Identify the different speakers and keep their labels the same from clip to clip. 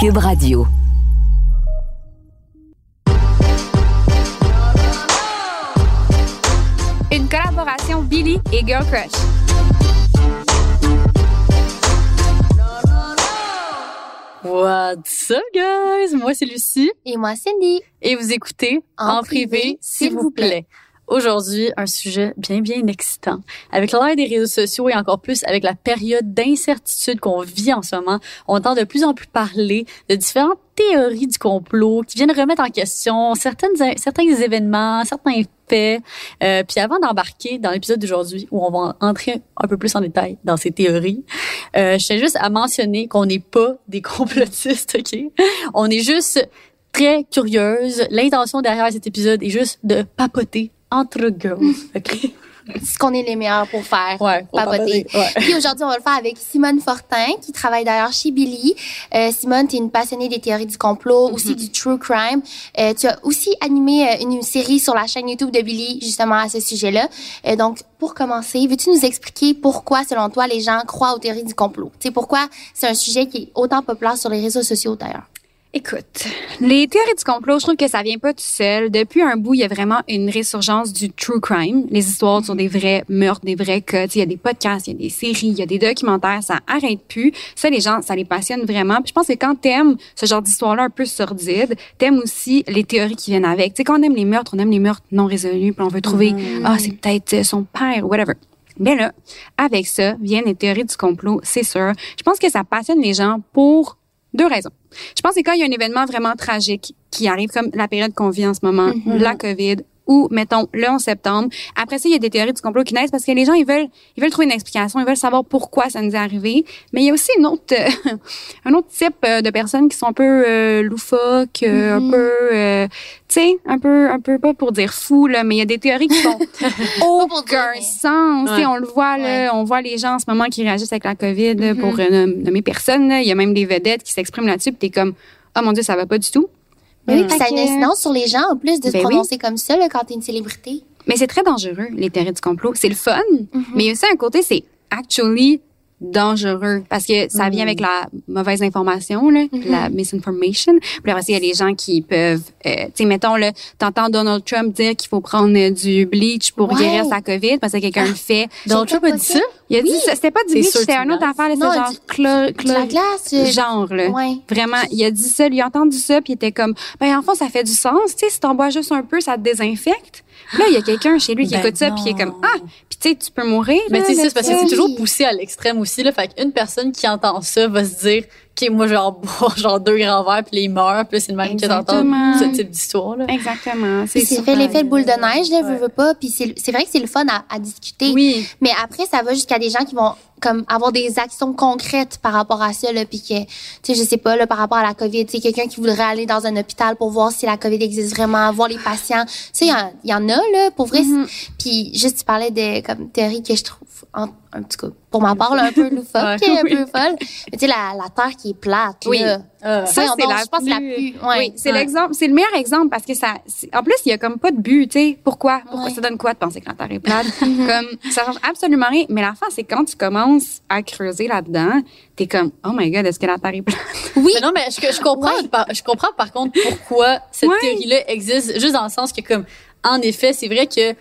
Speaker 1: Cube Radio.
Speaker 2: Une collaboration Billy et Girl Crush.
Speaker 3: What's up, guys? Moi, c'est Lucie.
Speaker 4: Et moi, Cindy.
Speaker 3: Et vous écoutez En, privé, s'il vous plaît. Aujourd'hui, un sujet bien, bien excitant. Avec l'ère des réseaux sociaux et encore plus avec la période d'incertitude qu'on vit en ce moment, on entend de plus en plus parler de différentes théories du complot qui viennent remettre en question certaines, certains événements, certains faits. Euh, puis avant d'embarquer dans l'épisode d'aujourd'hui, où on va entrer un peu plus en détail dans ces théories, euh, je tiens juste à mentionner qu'on n'est pas des complotistes, OK? On est juste très curieuse. L'intention derrière cet épisode est juste de papoter entre girls. OK?
Speaker 4: ce qu'on est les meilleurs pour faire,
Speaker 3: ouais, pour
Speaker 4: papoter.
Speaker 3: Ouais.
Speaker 4: Puis aujourd'hui, on va le faire avec Simone Fortin, qui travaille d'ailleurs chez Billy. Euh, Simone, tu es une passionnée des théories du complot, aussi du true crime. Euh, tu as aussi animé euh, une série sur la chaîne YouTube de Billy, justement, à ce sujet-là. Euh, donc, pour commencer, veux-tu nous expliquer pourquoi, selon toi, les gens croient aux théories du complot? Tu sais, pourquoi c'est un sujet qui est autant populaire sur les réseaux sociaux, d'ailleurs?
Speaker 2: Écoute, les théories du complot, je trouve que ça vient pas tout seul. Depuis un bout, il y a vraiment une résurgence du true crime, les histoires sur des vrais meurtres, des vrais cas. Il y a des podcasts, il y a des séries, il y a des documentaires, ça arrête plus. Ça, les gens, ça les passionne vraiment. Puis je pense que quand t'aimes ce genre d'histoire-là un peu sordide, t'aimes aussi les théories qui viennent avec. Tu sais, quand on aime les meurtres, on aime les meurtres non résolus, puis on veut trouver, ah, c'est peut-être son père, whatever. Mais là, avec ça, viennent les théories du complot, c'est sûr. Je pense que ça passionne les gens pour deux raisons. Je pense que quand il y a un événement vraiment tragique qui arrive, comme la période qu'on vit en ce moment, la COVID, ou mettons le 11 septembre. Après ça, il y a des théories du complot qui naissent parce que les gens ils veulent ils veulent trouver une explication, ils veulent savoir pourquoi ça nous est arrivé. Mais il y a aussi une autre un autre type euh, de personnes qui sont un peu euh, loufoques, euh, un peu euh, tu sais, un peu un peu pas pour dire fou là, mais il y a des théories qui font aucun sens.
Speaker 3: Ouais.
Speaker 2: On le voit là, on voit les gens en ce moment qui réagissent avec la COVID là,
Speaker 4: Mm-hmm.
Speaker 2: pour euh, nommer personne. Il y a même des vedettes qui s'expriment là-dessus. T'es comme oh mon dieu, ça va pas du tout.
Speaker 4: Oui, puis ça a une incidence sur les gens, en plus, de se
Speaker 2: Ben oui.
Speaker 4: prononcer comme ça, là, quand t'es une célébrité.
Speaker 2: Mais c'est très dangereux, les théories du complot. C'est le fun,
Speaker 4: Mm-hmm.
Speaker 2: mais il y a aussi un côté, c'est actually dangereux parce que ça vient avec la mauvaise information, là,
Speaker 4: Mm-hmm.
Speaker 2: la misinformation. Puis après, il y a des gens qui peuvent, euh, tu sais, mettons, là, t'entends Donald Trump dire qu'il faut prendre euh, du bleach pour
Speaker 4: Ouais. Ah.
Speaker 2: guérir sa COVID parce que quelqu'un le fait.
Speaker 3: Donald Trump a dit ça?
Speaker 2: Il a dit, ça, c'était pas du
Speaker 3: C'est
Speaker 2: bleach, c'était un
Speaker 3: c'est
Speaker 2: autre affaire, c'était genre
Speaker 4: du- la glace. euh,
Speaker 2: genre là.
Speaker 4: Ouais.
Speaker 2: Vraiment, il a dit ça, il a entendu ça, puis il était comme, ben en fond, ça fait du sens, tu sais, si t'en bois juste un peu, ça te désinfecte. Là, il y a quelqu'un chez lui qui
Speaker 3: Ben
Speaker 2: écoute ça, puis il est comme, ah, puis tu sais, tu peux mourir.
Speaker 3: Mais
Speaker 2: là,
Speaker 3: tu sais, c'est parce que c'est toujours poussé à l'extrême aussi, là. Fait qu'une personne qui entend ça va se dire, OK, moi, je vais en boire genre deux grands verres, puis là, il meurt, puis c'est le même que t'entends
Speaker 2: Exactement.
Speaker 3: ce type d'histoire, là.
Speaker 2: Exactement.
Speaker 4: Puis
Speaker 2: C'est
Speaker 4: c'est fait l'effet de boule de neige, là,
Speaker 3: Ouais.
Speaker 4: veux pas. Puis c'est c'est vrai que c'est le fun à, à discuter.
Speaker 2: Oui.
Speaker 4: Mais après, ça va jusqu'à des gens qui vont comme avoir des actions concrètes par rapport à ça, là, puis que, tu sais, je sais pas, là, par rapport à la COVID, tu sais, quelqu'un qui voudrait aller dans un hôpital pour voir si la COVID existe vraiment, voir les patients. Tu sais, il y y, en a, là, pour vrai. Puis juste, tu parlais de, comme, théorie que je trouve, en, un petit coup, pour ma part, là, un peu loufoque, un peu folle. Mais tu sais, la, la Terre qui est plate,
Speaker 2: Oui.
Speaker 4: là.
Speaker 3: Euh,
Speaker 2: Ça, c'est la
Speaker 4: je pense que c'est la
Speaker 2: plus-
Speaker 4: ouais.
Speaker 2: oui, c'est
Speaker 4: Ouais.
Speaker 2: l'exemple, c'est le meilleur exemple parce que ça, en plus, il y a comme pas de but, tu sais. Pourquoi? Pourquoi
Speaker 4: Ouais.
Speaker 2: ça donne quoi de penser que la Terre est plate? comme, ça change absolument rien. Mais la fin, c'est quand tu commences à creuser là-dedans, t'es comme, oh my god, est-ce que la Terre est plate?
Speaker 4: Oui.
Speaker 3: Mais non, mais je, je comprends,
Speaker 4: Ouais.
Speaker 3: par, je comprends par contre pourquoi cette
Speaker 2: Ouais.
Speaker 3: théorie-là existe, juste dans le sens que comme, en effet, c'est vrai que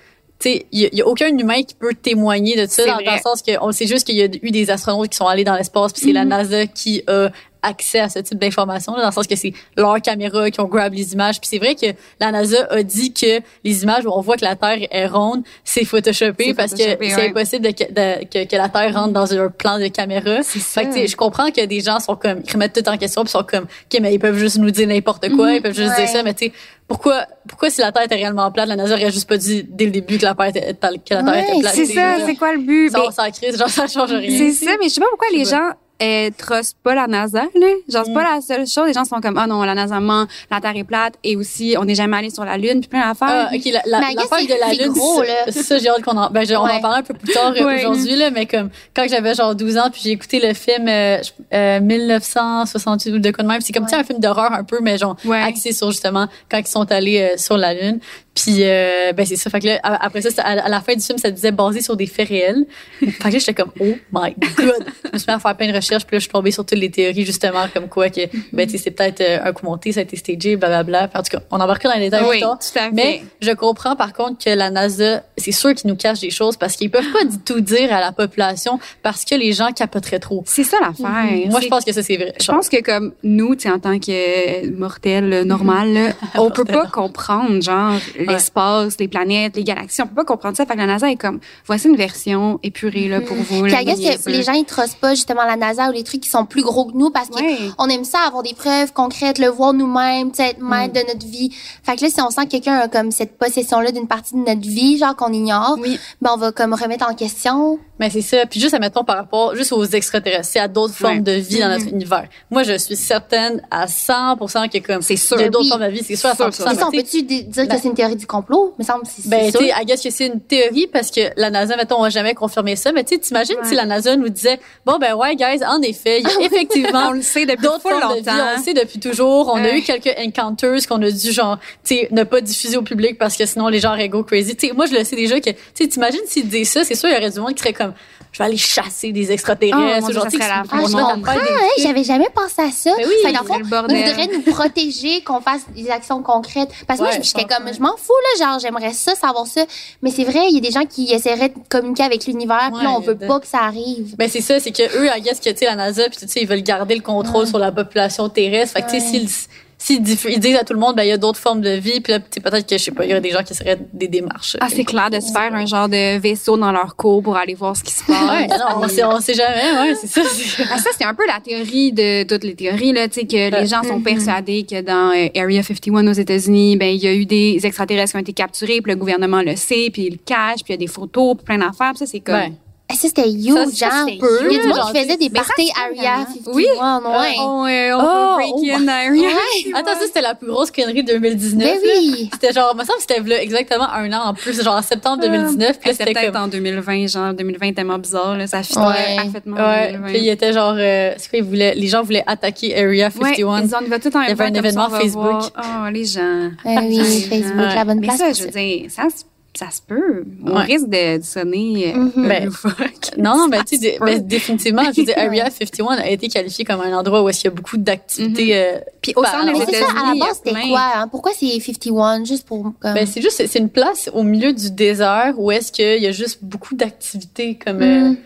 Speaker 3: il y, a- il y a aucun humain qui peut témoigner de ça dans le sens que on sait juste qu'il y a eu des astronautes qui sont allés dans l'espace puis c'est la
Speaker 2: Mhm.
Speaker 3: NASA qui a accès à ce type d'informations dans le sens que c'est leurs caméras qui ont grab les images puis c'est vrai que la NASA a dit que les images où on voit que la Terre est ronde c'est photoshopé parce
Speaker 2: photoshopé,
Speaker 3: que c'est impossible de, de- que, que la Terre rentre dans un plan de caméra fait que
Speaker 2: ça.
Speaker 3: je comprends que des gens sont comme ils remettent tout en question puis sont comme OK mais ils peuvent juste nous dire n'importe quoi, ils peuvent juste
Speaker 4: Ouais.
Speaker 3: dire ça mais tu sais pourquoi pourquoi si la Terre était réellement plate, la NASA aurait juste pas dit dès le début que la Terre était, que la Terre
Speaker 4: Ouais,
Speaker 3: était plate.
Speaker 2: C'est ça, c'est quoi le but?
Speaker 3: ça, on s'en crise, genre ça change rien.
Speaker 2: C'est ça, mais je sais pas pourquoi les gens euh, trustent pas la NASA, là. Genre, c'est
Speaker 3: Mm.
Speaker 2: pas la seule chose. Les gens sont comme, ah non, la NASA ment, la Terre est plate, et aussi, on n'est jamais allé sur la Lune, puis plein d'affaires.
Speaker 3: Ah, ok, la, la,
Speaker 4: c'est-
Speaker 3: de la Lune,
Speaker 4: gros,
Speaker 3: ça-
Speaker 4: là?
Speaker 3: ça, j'ai hâte qu'on en, ben, je- on
Speaker 4: Ouais.
Speaker 3: en parler un peu plus tard euh,
Speaker 2: Ouais.
Speaker 3: aujourd'hui, là, mais comme, quand j'avais genre 12 ans, puis j'ai écouté le film, euh, euh, 1968 ou de quoi de même, c'est comme, tu sais, un film d'horreur un peu, mais genre,
Speaker 2: Ouais.
Speaker 3: axé sur justement, quand ils sont allés euh, sur la Lune. Puis euh, ben c'est ça. Fait que là, après ça, à, la fin du film, ça disait basé sur des faits réels. fait que là, j'étais comme oh my god. je me suis mis à faire plein de recherches, puis là, je suis tombée sur toutes les théories justement comme quoi que ben tu c'est peut-être euh, un coup monté, ça a été stagé, blablabla. En tout cas, on embarque dans les détails
Speaker 2: oui,
Speaker 3: tout Mais je comprends par contre que la NASA, c'est sûr qu'ils nous cachent des choses parce qu'ils peuvent pas du tout dire à la population parce que les gens capoteraient trop.
Speaker 2: C'est ça l'affaire.
Speaker 3: Moi, je pense que ça c'est vrai.
Speaker 2: Je pense que comme nous, tu en tant que mortel normal, on peut pas comprendre genre l'espace, les planètes, les galaxies. On peut pas comprendre ça. Fait que la NASA est comme, voici une version épurée là, pour vous.
Speaker 4: Puis, que les gens, ils trustent pas justement la NASA ou les trucs qui sont plus gros que nous parce qu'on aime ça avoir des preuves concrètes, le voir nous-mêmes, être maître mm. de notre vie. Fait que là, si on sent que quelqu'un a comme cette possession-là d'une partie de notre vie, genre qu'on ignore, ben on va comme remettre en question.
Speaker 3: Mais c'est ça. Puis juste, admettons, par rapport juste aux extraterrestres, à d'autres formes de vie dans notre mm-hmm. univers. Moi, je suis certaine à 100% que comme...
Speaker 2: C'est sûr.
Speaker 3: Il y a d'autres formes de vie, c'est sûr à 100%.
Speaker 4: Ça, on peut-tu dire que ben c'est une théorie du complot? Me semble c'est
Speaker 3: Ben, tu sais, I guess que c'est une théorie parce que la NASA, mettons, on va jamais confirmer ça. Mais tu sais, t'imagines si la NASA nous disait, bon, ben ouais, guys, en effet, il y a effectivement
Speaker 2: on le sait depuis
Speaker 3: d'autres
Speaker 2: formes
Speaker 3: longtemps. de vie. On le sait depuis toujours. On a eu quelques encounters qu'on a dû, genre, tu sais, ne pas diffuser au public parce que sinon les gens auraient go crazy. Tu sais, moi, je le sais déjà que, tu sais, t'imagines s'ils disaient ça, c'est sûr, il y aurait du monde qui serait comme, je vais aller chasser des extraterrestres.
Speaker 2: Oh, ça
Speaker 4: la ah, je comprends, j'avais jamais pensé à ça.
Speaker 3: Mais ben oui,
Speaker 4: ça, dans le voudrait nous protéger, qu'on fasse des actions concrètes. Parce que moi, j'étais comme, je m'en fous, là, genre, j'aimerais ça, savoir ça. Mais c'est vrai, il y a des gens qui essaieraient de communiquer avec l'univers, puis là, on veut pas que ça arrive.
Speaker 3: Ben, c'est ça, c'est que eux, I guess que, tu sais, la NASA, puis tu sais, ils veulent garder le contrôle sur la population terrestre. Fait que, tu sais, s'ils s'ils disent à tout le monde, ben il y a d'autres formes de vie, puis là, peut-être que je sais pas, il y aurait des gens qui seraient des démarches.
Speaker 2: Ah, c'est clair de se faire un genre de vaisseau dans leur cours pour aller voir ce qui se passe.
Speaker 3: Ouais, non, on sait, on sait jamais, ouais, c'est ça.
Speaker 2: Ah, ça c'est un peu la théorie de toutes les théories là, tu sais que les gens sont persuadés que dans euh, Area 51 aux États-Unis, ben il y a eu des extraterrestres qui ont été capturés, puis le gouvernement le sait, puis il le cache, puis il y a des photos, puis plein d'affaires, ça c'est comme
Speaker 4: ah, ça, c'était huge, genre. Il y a du monde qui faisait des parties Area 51. Oui. Ouais.
Speaker 2: on, euh, on oh, break oh, in Area.
Speaker 3: Attends, ça, c'était la plus grosse connerie de 2019.
Speaker 4: Mais oui.
Speaker 3: C'était genre, me semble que c'était exactement un an en plus, genre en septembre 2019.
Speaker 2: Puis c'était peut-être en 2020, genre 2020 tellement bizarre, là, ça fitait parfaitement.
Speaker 3: Ouais. Puis il était genre, euh, c'est quoi, ils voulaient, les gens voulaient attaquer Area 51.
Speaker 2: Ouais, ils ont tout en
Speaker 3: Il y avait un événement Facebook.
Speaker 2: Oh, les gens.
Speaker 4: oui, Facebook, la bonne place.
Speaker 2: Mais ça, je veux dire, ça ça se peut. On risque de, sonner euh,
Speaker 3: mm-hmm. ben, Non, non, ben, tu sais, ben, définitivement, je dire, Area 51 a été qualifié comme un endroit où il y a beaucoup d'activités. Euh,
Speaker 2: Puis au sein des
Speaker 4: États-Unis, à la base, c'était quoi? Hein? Pourquoi c'est 51? Juste pour... Comme...
Speaker 3: Ben, c'est juste, c'est une place au milieu du désert où est-ce qu'il y a juste beaucoup d'activités comme... Euh, mm.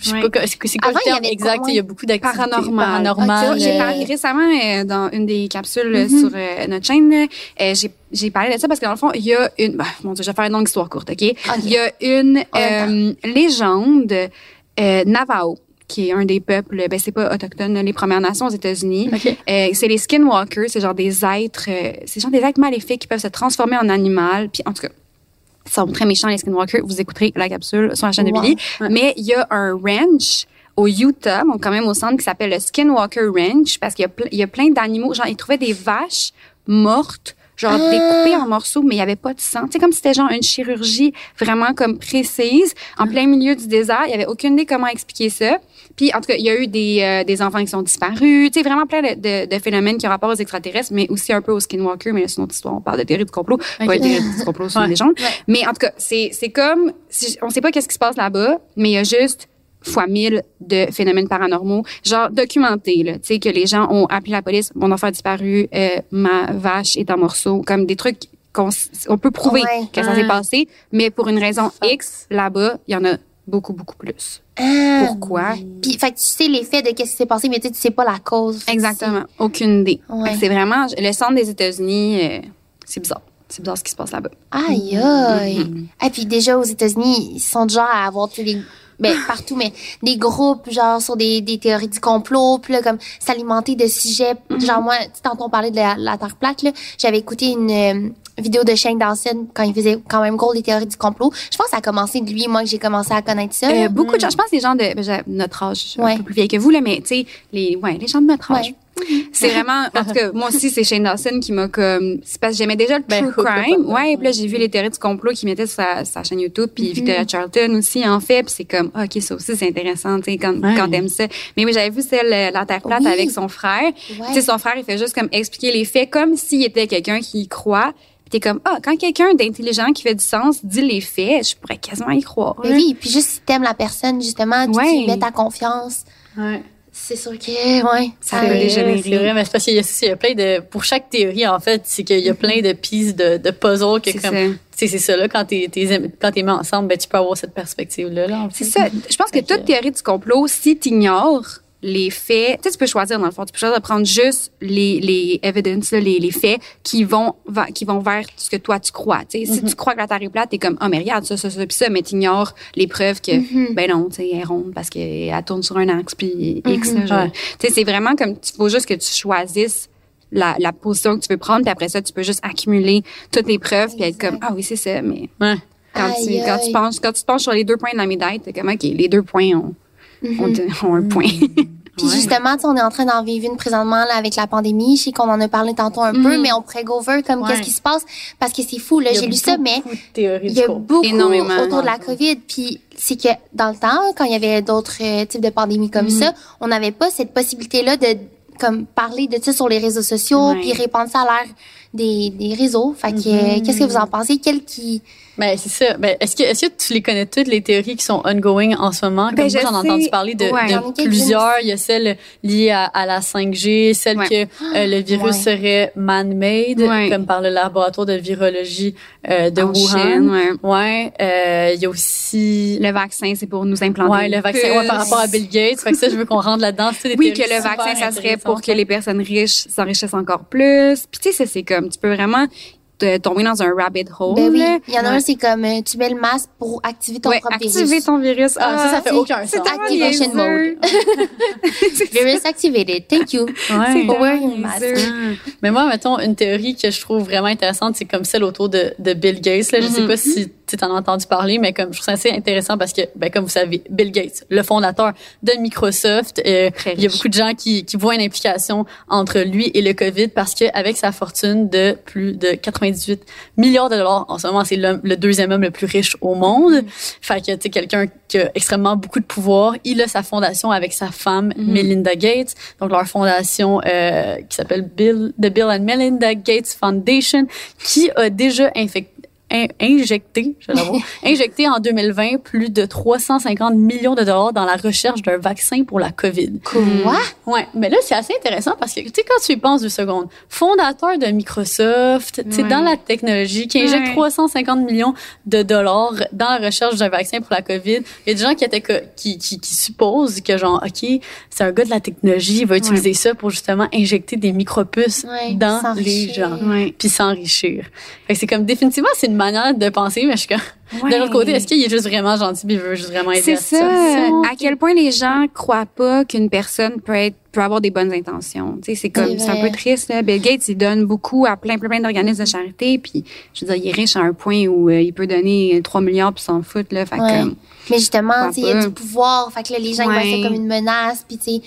Speaker 3: Je sais pas c'est quoi le terme exact. Il y a beaucoup d'activités
Speaker 2: paranormales.
Speaker 3: paranormales.
Speaker 2: J'ai parlé récemment euh, dans une des capsules mm-hmm. sur euh, notre chaîne. Euh, j'ai j'ai parlé de ça parce que dans le fond, il y a une. Bah, mon Dieu, je vais faire une longue histoire courte, ok? Il y a une légende Navajo qui est un des peuples, ben c'est pas autochtone, les Premières Nations aux États-Unis. c'est les skinwalkers, c'est genre des êtres, c'est genre des êtres maléfiques qui peuvent se transformer en animal. Puis en tout cas, sont très méchants, les skinwalkers. Vous écouterez la capsule sur la chaîne de Billy. Mais il y a un ranch au Utah, donc quand même au centre, qui s'appelle le Skinwalker Ranch, parce qu'il y, y, a plein d'animaux. Genre, ils trouvaient des vaches mortes, genre ah. découpées en morceaux, mais il y avait pas de sang. C'est comme si c'était genre une chirurgie vraiment comme précise, en plein milieu du désert. Il y avait aucune idée comment expliquer ça. Puis, en tout cas, il y a eu des, euh, des enfants qui sont disparus. Tu sais, vraiment plein de, de, de, phénomènes qui ont rapport aux extraterrestres, mais aussi un peu aux skinwalkers. Mais là, c'est une autre histoire. On parle de théorie du complot. Okay. Pas de théorie du complot, c'est une légende. Mais en tout cas, c'est, c'est comme, on sait pas qu'est-ce qui se passe là-bas, mais il y a juste fois mille de phénomènes paranormaux, genre documentés, là, tu sais, que les gens ont appelé la police, mon enfant a disparu, euh, ma vache est en morceaux, comme des trucs qu'on on peut prouver que ça s'est passé, mais pour une raison X, là-bas, il y en a beaucoup, beaucoup plus.
Speaker 4: Ah.
Speaker 2: Pourquoi?
Speaker 4: Puis, fait que tu sais l'effet de qu'est-ce qui s'est passé, mais tu sais pas la cause.
Speaker 2: Exactement. Aucune idée. C'est vraiment, le centre des États-Unis, euh, c'est bizarre. C'est bizarre ce qui se passe là-bas.
Speaker 4: Aïe, aïe. Et mm-hmm. ah, puis déjà, aux États-Unis, ils sont genre à avoir tous les ben, partout, mais des groupes, genre, sur des, des théories du complot, puis là, comme, s'alimenter de sujets. Mm-hmm. Genre, moi, tu tantôt on parlait de la, la Terre plate, là, j'avais écouté une, euh, vidéo de Shane Dawson quand il faisait quand même gros des théories du complot. Je pense que ça a commencé de lui, moi, que j'ai commencé à connaître ça.
Speaker 2: Euh, beaucoup de gens, je pense, des gens de ben, notre âge, un peu plus vieilles que vous, là, mais tu sais, les, ouais, les gens de notre âge. C'est vraiment, en tout cas, moi aussi, c'est Shane Dawson qui m'a comme, c'est parce que j'aimais déjà le ben, true crime. Ouais, puis là, j'ai vu les théories du complot qui mettaient sur sa, chaîne YouTube, puis mm-hmm. Victoria Charlton aussi en fait, puis c'est comme, ah, ok, ça aussi, c'est intéressant, tu sais, quand, quand t'aimes ça. Mais oui, j'avais vu celle, la Terre plate avec son frère. Tu sais, son frère, il fait juste comme expliquer les faits comme s'il était quelqu'un qui y croit, t'es comme ah quand quelqu'un d'intelligent qui fait du sens dit les faits, je pourrais quasiment y croire.
Speaker 4: Mais oui, puis juste si t'aimes la personne justement, tu
Speaker 2: Ouais.
Speaker 4: mets ta confiance.
Speaker 3: Ouais.
Speaker 4: C'est sûr que ouais,
Speaker 2: Ça peut dégénérer.
Speaker 3: C'est vrai, mais c'est parce qu'il y a, il y a plein de, pour chaque théorie, en fait, c'est qu'il y a plein de pistes de, de puzzles que
Speaker 2: C'est
Speaker 3: comme, c'est ça, là, quand t'es, mis ensemble, ben, tu peux avoir cette perspective-là, là, en fait.
Speaker 2: C'est ça. Je pense que- toute théorie du complot, si t'ignores les faits, tu sais, tu peux choisir dans le fond, tu peux choisir de prendre juste les les evidence, là, les, les faits qui vont qui vont vers ce que toi tu crois. Tu sais, si tu crois que la Terre est plate, t'es comme oh mais regarde ça ça ça puis ça, mais t'ignores les preuves que ben non, tu sais, elle est ronde parce qu'elle tourne sur un axe puis X. là, genre.
Speaker 3: Ouais.
Speaker 2: Tu sais, c'est vraiment comme il faut juste que tu choisisses la, la position que tu veux prendre, puis après ça, tu peux juste accumuler toutes les preuves, puis être comme ah oui c'est ça, mais
Speaker 3: Ouais.
Speaker 2: quand tu
Speaker 4: Aïe,
Speaker 2: quand tu
Speaker 4: aïe.
Speaker 2: penches quand tu te penches sur les deux points de la médaille, t'es comme ok les deux points ont, ont un point.
Speaker 4: Puis
Speaker 3: Ouais.
Speaker 4: justement, tu sais, on est en train d'en vivre une présentement là, avec la pandémie. Je sais qu'on en a parlé tantôt un peu, mais on pourrait go over comme
Speaker 3: Ouais.
Speaker 4: qu'est-ce qui se passe parce que c'est fou. Là, j'ai lu ça, mais il y a beaucoup
Speaker 2: Énormément.
Speaker 4: autour de la COVID. Puis c'est que dans le temps, quand il y avait d'autres euh, types de pandémies comme ça, on n'avait pas cette possibilité-là de comme parler de ça sur les réseaux sociaux,
Speaker 2: Ouais.
Speaker 4: puis répandre ça à l'ère des, des réseaux. Fait que euh, qu'est-ce que vous en pensez? Quel qui
Speaker 3: Ben, c'est ça. Ben, est-ce que, est-ce que tu les connais toutes les théories qui sont ongoing en ce moment? Comme
Speaker 2: Ben,
Speaker 3: j'en ai entendu parler de,
Speaker 2: Ouais.
Speaker 3: plusieurs. Il y a celle liée à, à la 5G, celle
Speaker 2: Ouais.
Speaker 3: que euh, le virus
Speaker 4: Ouais.
Speaker 3: serait man-made,
Speaker 2: Ouais.
Speaker 3: comme par le laboratoire de virologie euh, de
Speaker 2: En
Speaker 3: Wuhan.
Speaker 2: Chine, ouais.
Speaker 3: Ouais. Euh, il y a aussi...
Speaker 2: Le vaccin, c'est pour nous implanter.
Speaker 3: Ouais, le vaccin ouais, par rapport à Bill Gates. Fait que ça, je veux qu'on rentre là-dedans. C'est des
Speaker 2: Oui, que le vaccin, ça serait pour que les personnes riches s'enrichissent encore plus. Puis tu sais, ça c'est comme, tu peux vraiment tomber dans un rabbit hole.
Speaker 4: Ben oui, il y en a
Speaker 2: Ouais.
Speaker 4: un, c'est comme euh, tu mets le masque pour activer ton
Speaker 2: Ouais,
Speaker 4: propre
Speaker 2: activer
Speaker 4: virus.
Speaker 2: ton virus.
Speaker 3: Ah, ça, ça fait
Speaker 4: c'est-
Speaker 3: aucun
Speaker 2: c'est
Speaker 3: sens.
Speaker 2: tellement
Speaker 4: Activation
Speaker 2: niaiseux.
Speaker 4: Virus activated. Thank you.
Speaker 3: Ouais.
Speaker 4: For wearing mask.
Speaker 3: Ah. Mais moi, mettons, une théorie que je trouve vraiment intéressante, c'est comme celle autour de, de Bill Gates. Là. Je sais pas si tu en as entendu parler, mais comme je trouve ça assez intéressant parce que, ben, comme vous savez, Bill Gates, le fondateur de Microsoft, euh, il y a beaucoup de gens qui, qui voient une implication entre lui et le COVID parce que avec sa fortune de plus de 98 milliards de dollars, en ce moment, c'est le deuxième homme le plus riche au monde. Fait que, tu sais, quelqu'un qui a extrêmement beaucoup de pouvoir. Il a sa fondation avec sa femme, Melinda Gates. Donc, leur fondation, euh, qui s'appelle Bill, The Bill and Melinda Gates Foundation, qui a déjà infecté in- injecté, je injecté en 2020 plus de 350 millions de dollars dans la recherche d'un vaccin pour la COVID.
Speaker 4: Quoi?
Speaker 3: Ouais, mais là c'est assez intéressant parce que tu sais quand tu y penses deux secondes, fondateur de Microsoft, tu sais
Speaker 2: Ouais.
Speaker 3: dans la technologie qui injecte
Speaker 2: Ouais.
Speaker 3: 350 millions de dollars dans la recherche d'un vaccin pour la Covid, il y a des gens qui étaient qui qui, qui supposent que genre OK, c'est un gars de la technologie, il va utiliser ça pour justement injecter des micropuces dans les gens puis s'enrichir. C'est comme définitivement c'est une manière de penser mais je suis comme
Speaker 2: Ouais.
Speaker 3: de l'autre côté, est-ce qu'il est juste vraiment gentil puis il veut juste vraiment aider
Speaker 2: C'est ça. À quel point les gens croient pas qu'une personne peut être peut avoir des bonnes intentions? Tu sais, c'est comme
Speaker 4: C'est
Speaker 2: un peu triste là. Bill Gates, il donne beaucoup à plein plein, plein d'organismes de charité puis je veux dire, il est riche à un point où euh, il peut donner 3 milliards puis s'en foutre là, fait
Speaker 4: Ouais. Mais justement,
Speaker 2: Pourquoi
Speaker 4: tu sais, il y a du pouvoir. Fait que là, les gens, ils voient
Speaker 2: Ouais.
Speaker 4: ça comme une menace. Puis, tu sais,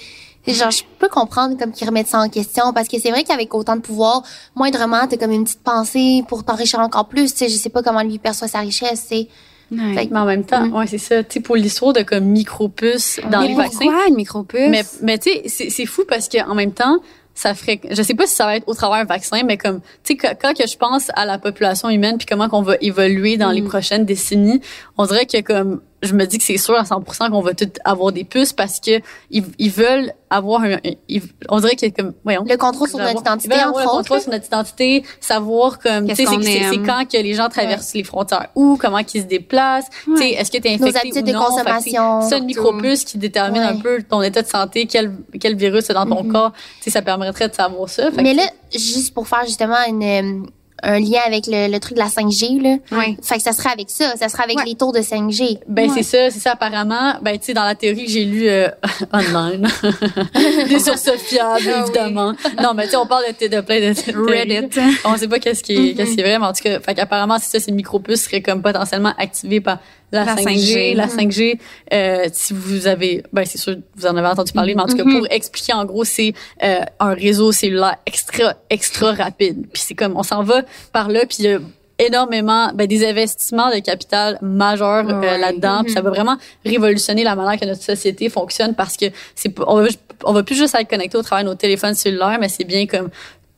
Speaker 4: genre, je peux comprendre comme qu'ils remettent ça en question. Parce que c'est vrai qu'avec autant de pouvoir, moindrement, t'as comme une petite pensée pour t'enrichir encore plus. Tu sais, je sais pas comment lui perçoit sa richesse, tu sais.
Speaker 2: ouais.
Speaker 4: Fait que-
Speaker 3: Mais en même temps, ouais, c'est ça. Tu sais, pour l'histoire de comme micropuces dans
Speaker 2: Mais
Speaker 3: les vaccins.
Speaker 2: pourquoi une micropuce
Speaker 3: Mais, mais tu sais, c'est, c'est fou parce que en même temps, ça ferait, je sais pas si ça va être au travers un vaccin, mais comme, tu sais, quand, quand que je pense à la population humaine puis comment qu'on va évoluer dans les prochaines décennies, on dirait que comme, je me dis que c'est sûr à 100% qu'on va tous avoir des puces parce que ils, ils veulent avoir un, ils- on dirait que comme, voyons.
Speaker 4: Le contrôle sur notre identité,
Speaker 3: veulent avoir
Speaker 4: entre
Speaker 3: le contrôle sur notre identité, savoir comme, tu sais, c'est, quand que les gens traversent les frontières où, comment qu'ils se déplacent, tu sais, est-ce que t'es
Speaker 4: Nos
Speaker 3: infecté
Speaker 4: habitudes
Speaker 3: ou
Speaker 4: de
Speaker 3: non? Tu sais,
Speaker 4: consommation.
Speaker 3: C'est une micropuce qui détermine un
Speaker 4: Ouais.
Speaker 3: peu ton état de santé, quel, quel virus est dans ton corps. Tu sais, ça permettrait de savoir ça.
Speaker 4: Mais là, juste pour faire justement une, euh, un lien avec le, le truc de la 5G, là.
Speaker 2: Ouais.
Speaker 4: Fait que ça serait avec ça. Ça serait avec
Speaker 2: Ouais.
Speaker 4: les tours de 5G.
Speaker 3: Ben
Speaker 2: Ouais.
Speaker 3: c'est ça, c'est ça apparemment. Ben tu sais dans la théorie que j'ai lue euh, online, des sources fiables
Speaker 2: Ah oui.
Speaker 3: évidemment. Non mais tu sais on parle de, de plein de.
Speaker 2: Reddit.
Speaker 3: On sait pas qu'est-ce qui est, qu'est-ce qui est vrai, mais en tout cas, fait qu'apparemment c'est ça, ces micropuces seraient comme potentiellement activées par la,
Speaker 2: La
Speaker 3: 5G.
Speaker 2: 5G.
Speaker 3: La 5G, euh, si vous avez, ben c'est sûr, vous en avez entendu parler, mais en tout cas pour expliquer en gros, c'est euh, un réseau cellulaire extra extra rapide. Puis c'est comme on s'en va par là, puis il y a énormément ben, des investissements de capital majeurs euh, là-dedans puis ça va vraiment révolutionner la manière que notre société fonctionne parce que c'est on va, on va plus juste être connecté au travers de nos téléphones cellulaires mais c'est bien comme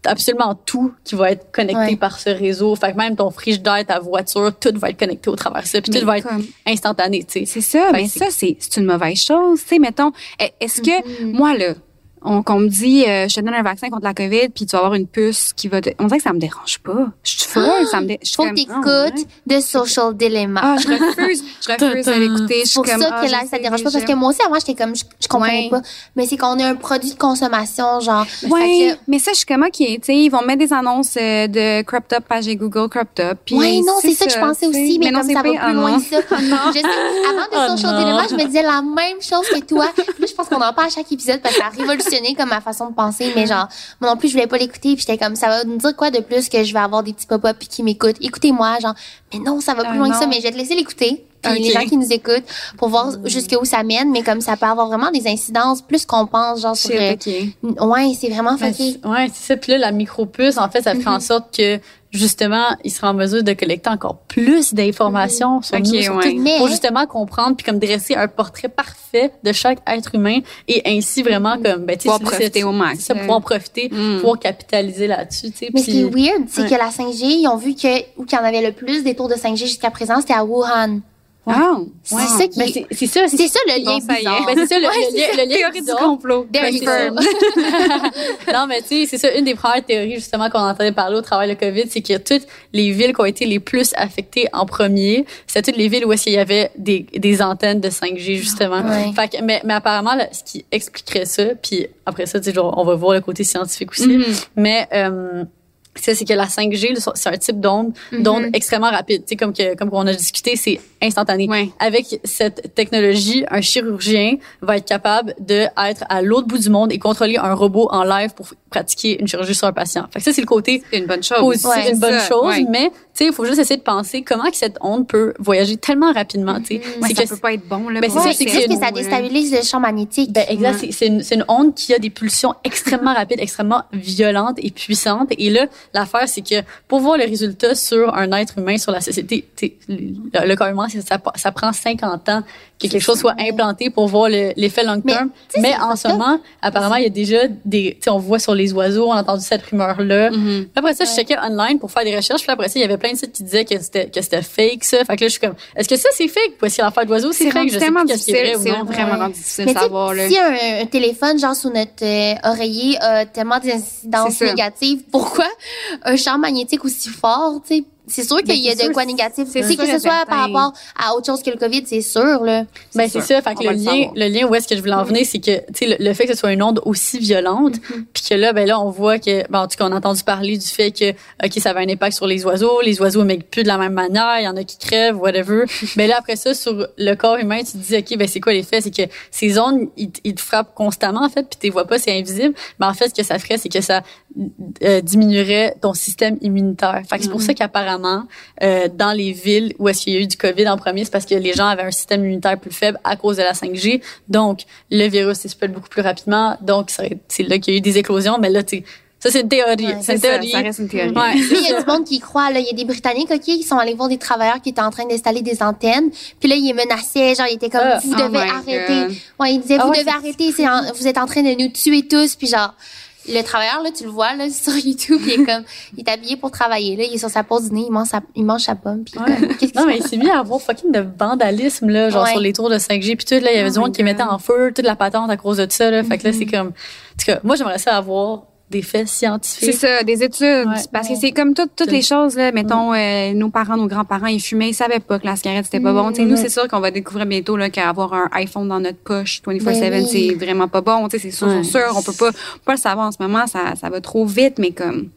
Speaker 3: absolument tout qui va être connecté
Speaker 4: Ouais.
Speaker 3: par ce réseau. Fait que même ton frigidaire, ta voiture, tout va être connecté au travers de ça. Puis tout va être instantané, tu sais.
Speaker 2: C'est ça,
Speaker 3: Fait
Speaker 2: mais ça, c'est une mauvaise chose. Tu sais, mettons, e- est-ce que, moi, là, on, qu'on me dit, euh, je te donne un vaccin contre la COVID, puis tu vas avoir une puce qui va te... On dirait que ça me dérange pas. Je suis folle, ça me dérange.
Speaker 4: Faut que t'écoutes The Social Dilemma.
Speaker 2: Ah, je refuse, je refuse de l'écouter. Je
Speaker 4: C'est pour
Speaker 2: comme,
Speaker 4: ça
Speaker 2: ah,
Speaker 4: que là,
Speaker 2: sais,
Speaker 4: ça dérange pas. Parce que moi aussi, avant, j'étais comme, je, je comprenais
Speaker 2: Ouais.
Speaker 4: pas. Mais c'est qu'on est un produit de consommation, genre.
Speaker 2: Ouais,
Speaker 4: Fait que-
Speaker 2: mais ça, je suis comme, OK, tu sais, ils vont mettre des annonces euh, de crop top page Google crop top. puis
Speaker 4: Ouais, non, c'est ça que je pensais aussi, mais,
Speaker 2: non,
Speaker 4: comme ça va plus
Speaker 2: ah,
Speaker 4: loin que ça. Je sais, avant de
Speaker 3: Oh
Speaker 4: Social. Dilemma, je me disais la même chose que toi. Là, je pense qu'on en parle à chaque épisode parce que ça a comme ma façon de penser, mais genre, moi non plus, je voulais pas l'écouter, puis j'étais comme, ça va me dire quoi de plus que je vais avoir des petits pop-up puis qui m'écoutent. Écoutez-moi, genre, mais non, ça va plus
Speaker 2: Ah,
Speaker 4: loin que ça, mais je vais te laisser l'écouter. Puis
Speaker 2: Ok.
Speaker 4: les gens qui nous écoutent pour voir jusqu'où ça mène, mais comme ça peut avoir vraiment des incidences plus qu'on pense, genre sur. Euh,
Speaker 2: OK.
Speaker 4: Ouais, c'est vraiment
Speaker 3: Ben, c'est- ouais, c'est ça. Puis là, la micropuce, en fait, ça fait en sorte que justement, il sera en mesure de collecter encore plus d'informations sur
Speaker 2: Ok,
Speaker 3: nous, sur
Speaker 2: ouais.
Speaker 3: tout,
Speaker 4: Mais-
Speaker 3: pour justement comprendre puis comme dresser un portrait parfait de chaque être humain et ainsi vraiment comme ben tu sais,
Speaker 2: Pouvoir profiter au max,
Speaker 3: ça pouvoir profiter,
Speaker 2: Mm.
Speaker 3: pouvoir capitaliser là-dessus, tu sais.
Speaker 4: Mais ce qui est weird, c'est
Speaker 3: Ouais.
Speaker 4: que la 5G, ils ont vu que où qu'il y en avait le plus des tours de 5G jusqu'à présent, c'était à Wuhan.
Speaker 2: Wow.
Speaker 4: C'est
Speaker 2: Wow.
Speaker 4: ça qui
Speaker 3: Ben, c'est c'est ça,
Speaker 4: c'est ça le lien
Speaker 2: ça y est.
Speaker 4: bizarre.
Speaker 3: Ben, c'est ça le,
Speaker 4: Ouais,
Speaker 3: le
Speaker 4: c'est
Speaker 3: lien, le lien
Speaker 2: Théorie du complot.
Speaker 3: Ben, c'est non, mais tu sais, c'est ça, une des premières théories, justement, qu'on entendait parler au travers le COVID, c'est que toutes les villes qui ont été les plus affectées en premier, c'était toutes les villes où est-ce qu'il y avait des, des antennes de 5G, justement.
Speaker 4: Ouais.
Speaker 3: Fait que, mais, mais apparemment, là, ce qui expliquerait ça, puis après ça, tu sais, genre, on va voir le côté scientifique aussi,
Speaker 2: Mhm.
Speaker 3: mais... Euh, c'est que la 5G, là, c'est un type d'onde,
Speaker 4: Mhm.
Speaker 3: d'onde extrêmement rapide. Tu sais, comme que, comme on a discuté, c'est instantané.
Speaker 2: Ouais.
Speaker 3: Avec cette technologie, un chirurgien va être capable de être à l'autre bout du monde et contrôler un robot en live pour pratiquer une chirurgie sur un patient. Fait que ça, c'est le côté
Speaker 2: C'est une bonne chose.
Speaker 3: positif,
Speaker 4: Ouais,
Speaker 3: une bonne
Speaker 2: ça,
Speaker 3: chose,
Speaker 2: ouais.
Speaker 3: mais sais, il faut juste essayer de penser comment que cette onde peut voyager tellement rapidement, tu sais. C'est
Speaker 2: ça
Speaker 3: que
Speaker 2: peut pas être bon, là.
Speaker 3: Ben, c'est
Speaker 4: Ouais,
Speaker 3: ça,
Speaker 4: c'est
Speaker 3: c'est
Speaker 4: juste
Speaker 3: que-
Speaker 4: que ça déstabilise le champ magnétique.
Speaker 3: ben, exact.
Speaker 2: Ouais.
Speaker 3: C'est- C'est une, c'est une onde qui a des pulsions extrêmement rapides, extrêmement violentes et puissantes. Et là, l'affaire, c'est que pour voir le résultat sur un être humain, sur la société, t'sais, le, le corps humain, ça, ça prend 50 ans que quelque chose soit implanté pour voir le- l'effet long
Speaker 4: Mais,
Speaker 3: term. Mais,
Speaker 4: c'est
Speaker 3: en
Speaker 4: pas
Speaker 3: ce moment, apparemment, il y a déjà des, tu sais, on voit sur les oiseaux, on a entendu cette rumeur-là.
Speaker 2: Mhm.
Speaker 3: Puis Après ça, je
Speaker 4: Ouais.
Speaker 3: checkais online pour faire des recherches. Puis après ça, il y avait plein de sites qui disaient que c'était que c'était fake ça. Fait que là, je suis comme, est-ce que ça c'est fake? Ou est-ce que l'affaire d'oiseau c'est
Speaker 2: C'est
Speaker 3: fake Je sais qu'est-ce qui est
Speaker 2: difficile.
Speaker 3: vrai ou
Speaker 2: C'est
Speaker 3: non.
Speaker 2: vraiment
Speaker 4: Ouais.
Speaker 2: rendu difficile de savoir, là.
Speaker 4: si un, un téléphone, genre sur notre euh, oreiller, a tellement d'incidences
Speaker 2: C'est
Speaker 4: négatives, pourquoi un champ magnétique aussi fort, tu sais? C'est sûr qu'il
Speaker 3: Ben,
Speaker 4: y a de quoi négatif.
Speaker 2: c'est
Speaker 4: C'est
Speaker 2: sûr
Speaker 4: que ce soit
Speaker 2: certain.
Speaker 4: par rapport à autre chose que le COVID, c'est sûr, là.
Speaker 3: Ben c'est
Speaker 2: sûr.
Speaker 3: ça, fait que le lien, le lien où est-ce que je voulais en venir, c'est que tu sais le, fait que ce soit une onde aussi violente, puis que là ben là on voit que ben en tout cas on a entendu parler du fait que ok ça avait un impact sur les oiseaux, les oiseaux émettent plus de la même manière, il y en a qui crèvent whatever. mais là après ça sur le corps humain, tu te dis ok ben c'est quoi l'effet, c'est que ces ondes ils, te- ils te frappent constamment en fait, puis tu les vois pas, c'est invisible. Mais en fait ce que ça ferait c'est que ça euh, diminuerait ton système immunitaire. Fait que c'est pour ça qu'apparemment euh, dans les villes où est-ce qu'il y a eu du COVID en premier, c'est parce que les gens avaient un système immunitaire plus faible à cause de la 5G. Donc, le virus s'expelle beaucoup plus rapidement. Donc, c'est là qu'il y a eu des éclosions. Mais là, tu sais, ça, c'est une théorie.
Speaker 4: Ouais,
Speaker 3: c'est une
Speaker 2: ça,
Speaker 3: théorie.
Speaker 2: ça reste une théorie.
Speaker 3: Ouais.
Speaker 4: Puis il y a du monde qui y croit, là. Il y a des Britanniques, OK, qui sont allés voir des travailleurs qui étaient en train d'installer des antennes. Puis là, ils les menaçaient, genre, ils étaient comme,
Speaker 3: Ah,
Speaker 4: vous
Speaker 2: oh
Speaker 4: devez
Speaker 2: my
Speaker 4: arrêter.
Speaker 2: God.
Speaker 4: Ouais, ils disaient,
Speaker 3: Ah
Speaker 4: vous
Speaker 3: ouais,
Speaker 4: devez arrêter, c'est en- vous êtes en train de nous tuer tous. Puis genre, le travailleur, là, tu le vois, là, sur YouTube, il est comme, il est habillé pour travailler, là. Il est sur sa pause dîner, il mange sa, il mange sa pomme. Puis
Speaker 3: Ouais.
Speaker 4: qu'est-ce
Speaker 3: Non, mais il s'est mis à avoir fucking de vandalisme, là, genre
Speaker 4: Ouais.
Speaker 3: sur les tours de 5G. Puis tout, là, il y avait
Speaker 2: Oh
Speaker 3: du monde qui mettait en feu toute la patente à cause de ça, là. Fait que là, c'est comme, en tout cas, moi, j'aimerais ça avoir des faits
Speaker 2: C'est
Speaker 3: scientifiques.
Speaker 2: ça, des études.
Speaker 3: Ouais.
Speaker 2: parce que c'est comme toutes toutes
Speaker 3: C'est-
Speaker 2: les choses, là. Mettons, euh, nos parents, nos grands-parents, ils fumaient, ils savaient pas que la cigarette, c'était pas bon. Tu sais, nous, c'est sûr qu'on va découvrir bientôt, là, qu'avoir un iPhone dans notre poche 24-7,
Speaker 4: Ben
Speaker 2: c'est vraiment pas bon. C'est sûr, c'est sûr. On peut pas, pas le savoir en ce moment. Ça, ça va trop vite, mais comme,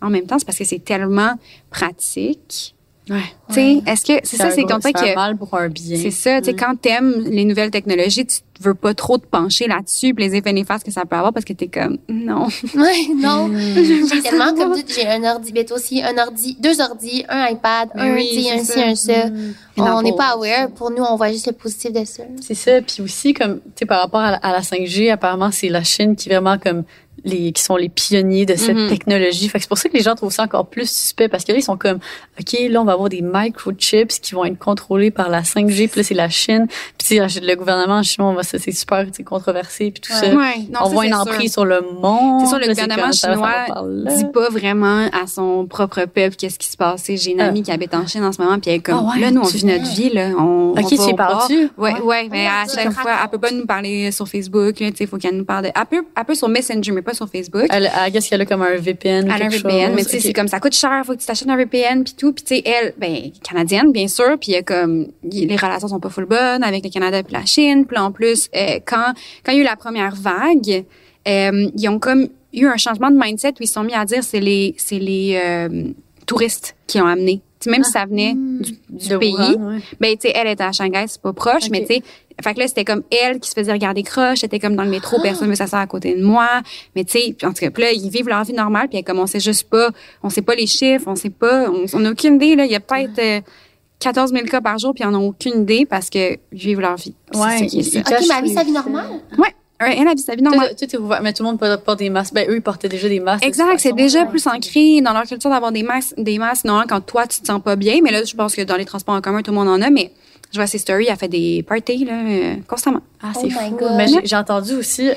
Speaker 2: en même temps, c'est parce que c'est tellement pratique.
Speaker 3: Ouais.
Speaker 2: Tu sais, est-ce que, c'est ça, c'est
Speaker 3: c'est un
Speaker 2: que,
Speaker 3: mal pour un bien.
Speaker 2: c'est ça, tu sais, quand t'aimes les nouvelles technologies, tu veux pas trop te pencher là-dessus, puis les effets néfastes que ça peut avoir parce que t'es comme, non.
Speaker 4: Ouais, non.
Speaker 3: Hmm.
Speaker 4: J'ai tellement, comme dit, j'ai un ordi, mais toi aussi, un ordi, deux ordi, un iPad,
Speaker 2: Mais
Speaker 4: un
Speaker 2: oui, c'est
Speaker 4: un
Speaker 2: ça.
Speaker 4: ci, un ça.
Speaker 3: Mm.
Speaker 4: On n'est pas aware. Pour nous, on voit juste le positif de ça.
Speaker 3: C'est ça. Puis aussi, comme, tu sais, par rapport à la, à la 5G, apparemment, c'est la Chine qui vraiment comme les, qui sont les pionniers de cette
Speaker 2: Mhm.
Speaker 3: technologie. Fait que c'est pour ça que les gens trouvent ça encore plus suspect parce que là, ils sont comme, OK, là, on va avoir des microchips qui vont être contrôlés par la 5G. Puis là, c'est la Chine. Puis sais, le gouvernement chinois, ça, c'est super tu sais, controversé puis tout ça.
Speaker 2: Ouais, non,
Speaker 3: on
Speaker 2: ça,
Speaker 3: voit une
Speaker 2: sûr.
Speaker 3: emprise sur le monde.
Speaker 2: C'est sûr, le
Speaker 3: Là,
Speaker 2: gouvernement chinois dit pas vraiment à son propre peuple qu'est-ce qui se passe. J'ai une
Speaker 3: Ah.
Speaker 2: amie qui habite en Chine en ce moment, puis elle est comme,
Speaker 3: Ah ouais,
Speaker 2: là, nous, on vit notre vie, là. On,
Speaker 3: Ok,
Speaker 2: on
Speaker 3: tu parles-tu?
Speaker 2: Ouais, ouais, mais à chaque fois, elle peut pas nous parler sur Facebook, là, tu sais, faut qu'elle nous parle de, elle peut, elle peut sur Messenger, mais pas sur Facebook.
Speaker 3: Elle, qu'est-ce qu'elle a comme un VPN
Speaker 2: Elle a un
Speaker 3: quelque
Speaker 2: VPN,
Speaker 3: chose?
Speaker 2: mais tu sais, c'est comme ça coûte cher, faut que tu t'achètes un VPN puis tout. Puis tu sais, elle, ben canadienne bien sûr, puis il y a comme les relations sont pas full bonnes avec Canada puis la Chine. Puis là, en plus, euh, quand quand il y a eu la première vague, euh, ils ont comme eu un changement de mindset où ils se sont mis à dire c'est les c'est les euh, touristes qui ont amené. Même si ça venait du, du pays,
Speaker 3: Wuhan, ouais.
Speaker 2: ben tu sais, elle était à Shanghai, c'est pas proche, mais tu sais, fait que là c'était comme elle qui se faisait regarder croche, c'était comme dans le métro,
Speaker 3: Ah.
Speaker 2: personne veut s'asseoir à côté de moi, mais tu sais, en tout cas, puis là ils vivent leur vie normale, puis comme on sait juste pas, on sait pas les chiffres, on sait pas, on, on a aucune idée là, il y a peut-être euh, 14 000 cas par jour, puis ils en ont aucune idée parce que vivent leur vie. C'est
Speaker 3: Ouais,
Speaker 2: ça qui est ça.
Speaker 4: OK, elle vit
Speaker 3: les
Speaker 4: sa vie normale.
Speaker 2: Ouais, Ouais, elle a vie sa vie
Speaker 3: Tout,
Speaker 2: normale.
Speaker 3: tout est ouvert, mais tout le monde porte, des masques. Ben, eux, ils portaient déjà des masques.
Speaker 2: Exact, c'est déjà
Speaker 3: Ouais.
Speaker 2: plus ancré dans leur culture d'avoir des masques, des masques non quand toi tu te sens pas bien, mais là je pense que dans les transports en commun tout le monde en a, mais je vois ses stories, elle fait des parties là euh, constamment.
Speaker 3: Ah,
Speaker 4: Oh
Speaker 3: c'est
Speaker 4: my
Speaker 3: fou.
Speaker 4: God.
Speaker 3: Mais j'ai entendu aussi.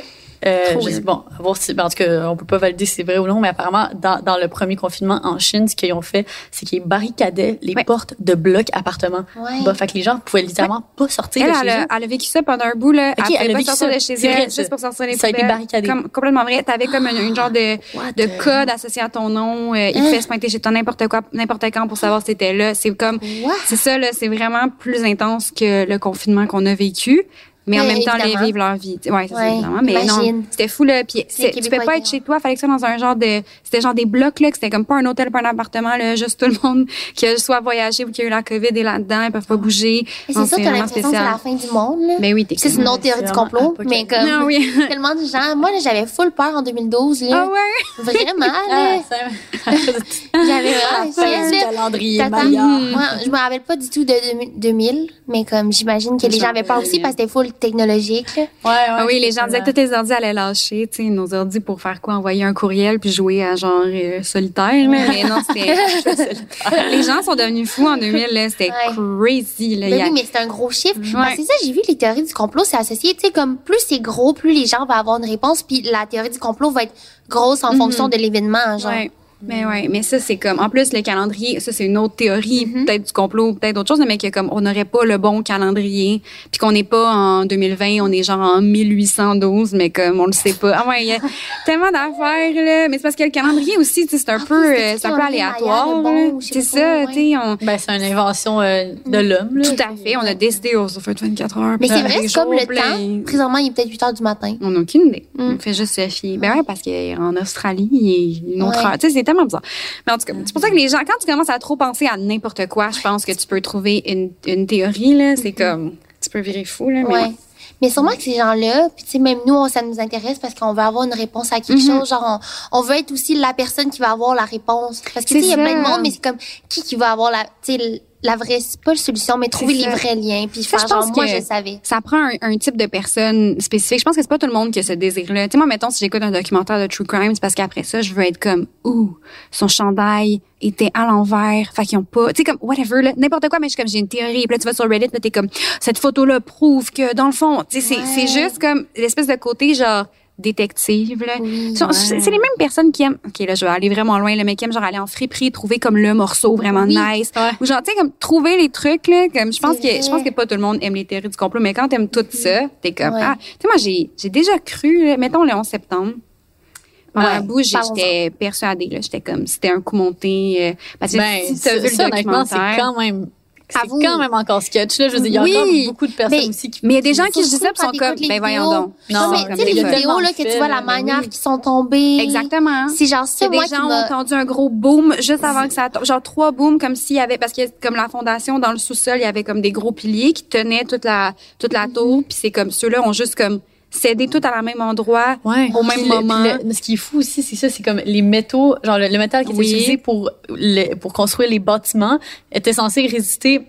Speaker 3: Euh, je bon, à voir si, ben, en tout cas, on peut pas valider si c'est vrai ou non, mais apparemment, dans, dans le premier confinement en Chine, ce qu'ils ont fait, c'est qu'ils barricadaient les
Speaker 2: Ouais.
Speaker 3: portes de blocs appartements.
Speaker 4: Ouais.
Speaker 3: Bah, fait que les gens pouvaient littéralement pas sortir
Speaker 2: Elle,
Speaker 3: de
Speaker 2: elle,
Speaker 3: chez eux.
Speaker 2: a, elle a vécu ça pendant un bout là,
Speaker 3: Ok,
Speaker 2: elle
Speaker 3: elle
Speaker 2: pas
Speaker 3: vécu
Speaker 2: sortir
Speaker 3: ça.
Speaker 2: de chez
Speaker 3: vrai,
Speaker 2: elle juste pour sortir les
Speaker 3: Ça a été barricadé.
Speaker 2: Comme, complètement vrai, t'avais comme une, une genre de
Speaker 3: What
Speaker 2: de
Speaker 3: the-
Speaker 2: code associé à ton nom, euh, il te fait se pointer chez toi n'importe quoi n'importe quand pour savoir si t'étais là, c'est comme c'est ça là, c'est vraiment plus intense que le confinement qu'on a vécu. Mais en même temps, les vivre leur vie. Ouais, c'est ça,
Speaker 4: Ouais,
Speaker 2: évidemment. Mais
Speaker 4: imagine.
Speaker 2: non, c'était fou, là. Puis, c'est- tu peux pas être chez toi. Fallait que ça dans un genre de, c'était genre des blocs, là, que c'était comme pas un hôtel, pas un appartement, là. Juste tout le monde qui a soit voyagé ou qui a eu la COVID est là-dedans, ils peuvent pas bouger.
Speaker 4: Et
Speaker 2: Non,
Speaker 4: c'est sûr, t'as
Speaker 2: vraiment
Speaker 4: l'impression que c'est la fin du monde, là.
Speaker 2: Ben oui, t'es
Speaker 4: Ça, c'est une autre théorie du
Speaker 3: vraiment
Speaker 4: complot, mais comme
Speaker 2: Non, oui.
Speaker 4: tellement de gens. Moi, là, j'avais full peur en 2012,
Speaker 2: Ah
Speaker 4: là.
Speaker 2: ouais?
Speaker 4: Vraiment,
Speaker 3: Ah,
Speaker 4: là.
Speaker 3: ça-
Speaker 4: J'avais vraiment chier, là.
Speaker 3: calendrier.
Speaker 4: Moi, je me rappelle pas du tout de 2000, mais comme j'imagine que les gens avaient peur aussi parce que c'était full technologique, là.
Speaker 3: Ouais, ouais,
Speaker 2: Ah oui, les gens disaient que tous les ordi allaient lâcher, tu sais, nos ordi pour faire quoi? Envoyer un courriel puis jouer à genre euh, solitaire, là. Mais non, c'était, les gens sont devenus fous en 2000, là. C'était
Speaker 4: Ouais.
Speaker 2: crazy, là.
Speaker 4: Mais
Speaker 2: a-
Speaker 4: oui, mais c'est un gros chiffre.
Speaker 2: Ouais.
Speaker 4: Parce que c'est ça, j'ai vu les théories du complot, c'est associé, tu sais, comme plus c'est gros, plus les gens vont avoir une réponse, puis la théorie du complot va être grosse en fonction de l'événement, genre.
Speaker 2: Mais ouais, mais ça c'est comme en plus le calendrier, ça c'est une autre théorie,
Speaker 4: Mm-hmm.
Speaker 2: peut-être du complot, peut-être autre chose, mais que comme on n'aurait pas le bon calendrier, puis qu'on n'est pas en 2020, on est genre en 1812, mais comme on le sait pas. Ah ouais, il y a tellement d'affaires là, mais c'est parce que le calendrier aussi, c'est un
Speaker 4: En
Speaker 2: peu
Speaker 4: plus,
Speaker 2: euh,
Speaker 4: c'est
Speaker 2: c'est un peu
Speaker 4: écrit en
Speaker 2: aléatoire.
Speaker 4: Bon,
Speaker 2: C'est ça, tu sais, on
Speaker 3: Ben, c'est une invention euh, de l'homme, là.
Speaker 2: tout à fait, on a décidé oh, ça fait 24 heures.
Speaker 4: Mais c'est vrai, c'est comme le
Speaker 2: pleins.
Speaker 4: temps. Présentement, il est peut-être 8 heures du matin.
Speaker 2: On n'a aucune idée.
Speaker 4: Mm.
Speaker 2: On fait juste se fier. Ben ouais, parce qu'en Australie, il y a une autre
Speaker 4: Ouais.
Speaker 2: heure. Tu sais, c'est bizarre. Mais en tout cas, c'est pour ça que les gens, quand tu commences à trop penser à n'importe quoi, je pense que tu peux trouver une, une théorie, là. C'est comme, tu peux virer fou, là. Mais
Speaker 4: Ouais.
Speaker 2: ouais.
Speaker 4: Mais sûrement que ces gens-là, puis tu sais, même nous, ça nous intéresse parce qu'on veut avoir une réponse à quelque
Speaker 2: Mhm.
Speaker 4: chose. Genre, on, on veut être aussi la personne qui va avoir la réponse. Parce que tu sais, il y a plein de monde, mais c'est comme qui qui va avoir la, tu sais, la vraie, c'est pas la solution, mais trouver les vrais liens, puis
Speaker 2: Ça,
Speaker 4: faire
Speaker 2: je pense
Speaker 4: genre, moi,
Speaker 2: que-
Speaker 4: je savais.
Speaker 2: Ça prend un, un type de personne spécifique. Je pense que c'est pas tout le monde qui a ce désir-là. Tu sais, moi, mettons, si j'écoute un documentaire de True Crime, c'est parce qu'après ça, je veux être comme, ouh, son chandail était à l'envers. Fait qu'ils ont pas, tu sais, comme, whatever, là, n'importe quoi, mais je suis comme, j'ai une théorie. Puis là, tu vas sur Reddit, là, t'es comme, cette photo-là prouve que, dans le fond, tu sais, c'est,
Speaker 4: Ouais.
Speaker 2: c'est juste comme l'espèce de côté, genre, détective, là.
Speaker 4: Oui,
Speaker 2: C'est les mêmes personnes qui aiment, ok, là, je vais aller vraiment loin, le mais qui aiment, genre, aller en friperie, trouver comme le morceau vraiment
Speaker 4: Oui.
Speaker 2: nice.
Speaker 3: Ouais.
Speaker 2: Ou genre, tu sais, comme, trouver les trucs, là, comme, je pense que, je pense que pas tout le monde aime les théories du complot, mais quand t'aimes tout ça, t'es comme,
Speaker 4: Ouais.
Speaker 2: ah, tu sais, moi, j'ai, j'ai déjà cru, là, mettons le 11 septembre. Pendant
Speaker 3: Ouais,
Speaker 2: un bout, j'étais persuadée, là. J'étais comme, c'était un coup monté, euh, parce que
Speaker 3: Ben,
Speaker 2: si t'as vu
Speaker 3: ça,
Speaker 2: le
Speaker 3: honnêtement, c'est
Speaker 2: documentaire.
Speaker 3: quand même, c'est quand même encore sketch, là. Je veux dire, il y a
Speaker 2: Oui.
Speaker 3: encore beaucoup de personnes
Speaker 4: Mais-
Speaker 3: aussi qui.
Speaker 2: Mais il y a des gens qui se disent ça,
Speaker 4: Surtout
Speaker 2: puis sont comme, ben voyons donc.
Speaker 3: Non,
Speaker 4: mais tu sais, les vidéos, là, que tu vois la manière
Speaker 3: oui.
Speaker 4: qu'ils sont tombés.
Speaker 2: Exactement.
Speaker 4: C'est genre ça,
Speaker 2: C'est des
Speaker 4: moi, qui
Speaker 2: gens ont entendu un gros boom juste avant que ça tombe. Genre trois booms comme s'il y avait, parce que comme la fondation dans le sous-sol, il y avait comme des gros piliers qui tenaient toute la, toute la tour. Puis c'est comme ceux-là ont juste comme cédé tout à la même endroit.
Speaker 3: Ouais.
Speaker 2: Au même
Speaker 3: le-
Speaker 2: moment.
Speaker 3: le- ce qui est fou aussi, c'est ça, c'est comme les métaux, genre le, le métal qui était
Speaker 2: Oui.
Speaker 3: utilisé pour le- pour construire les bâtiments était censé résister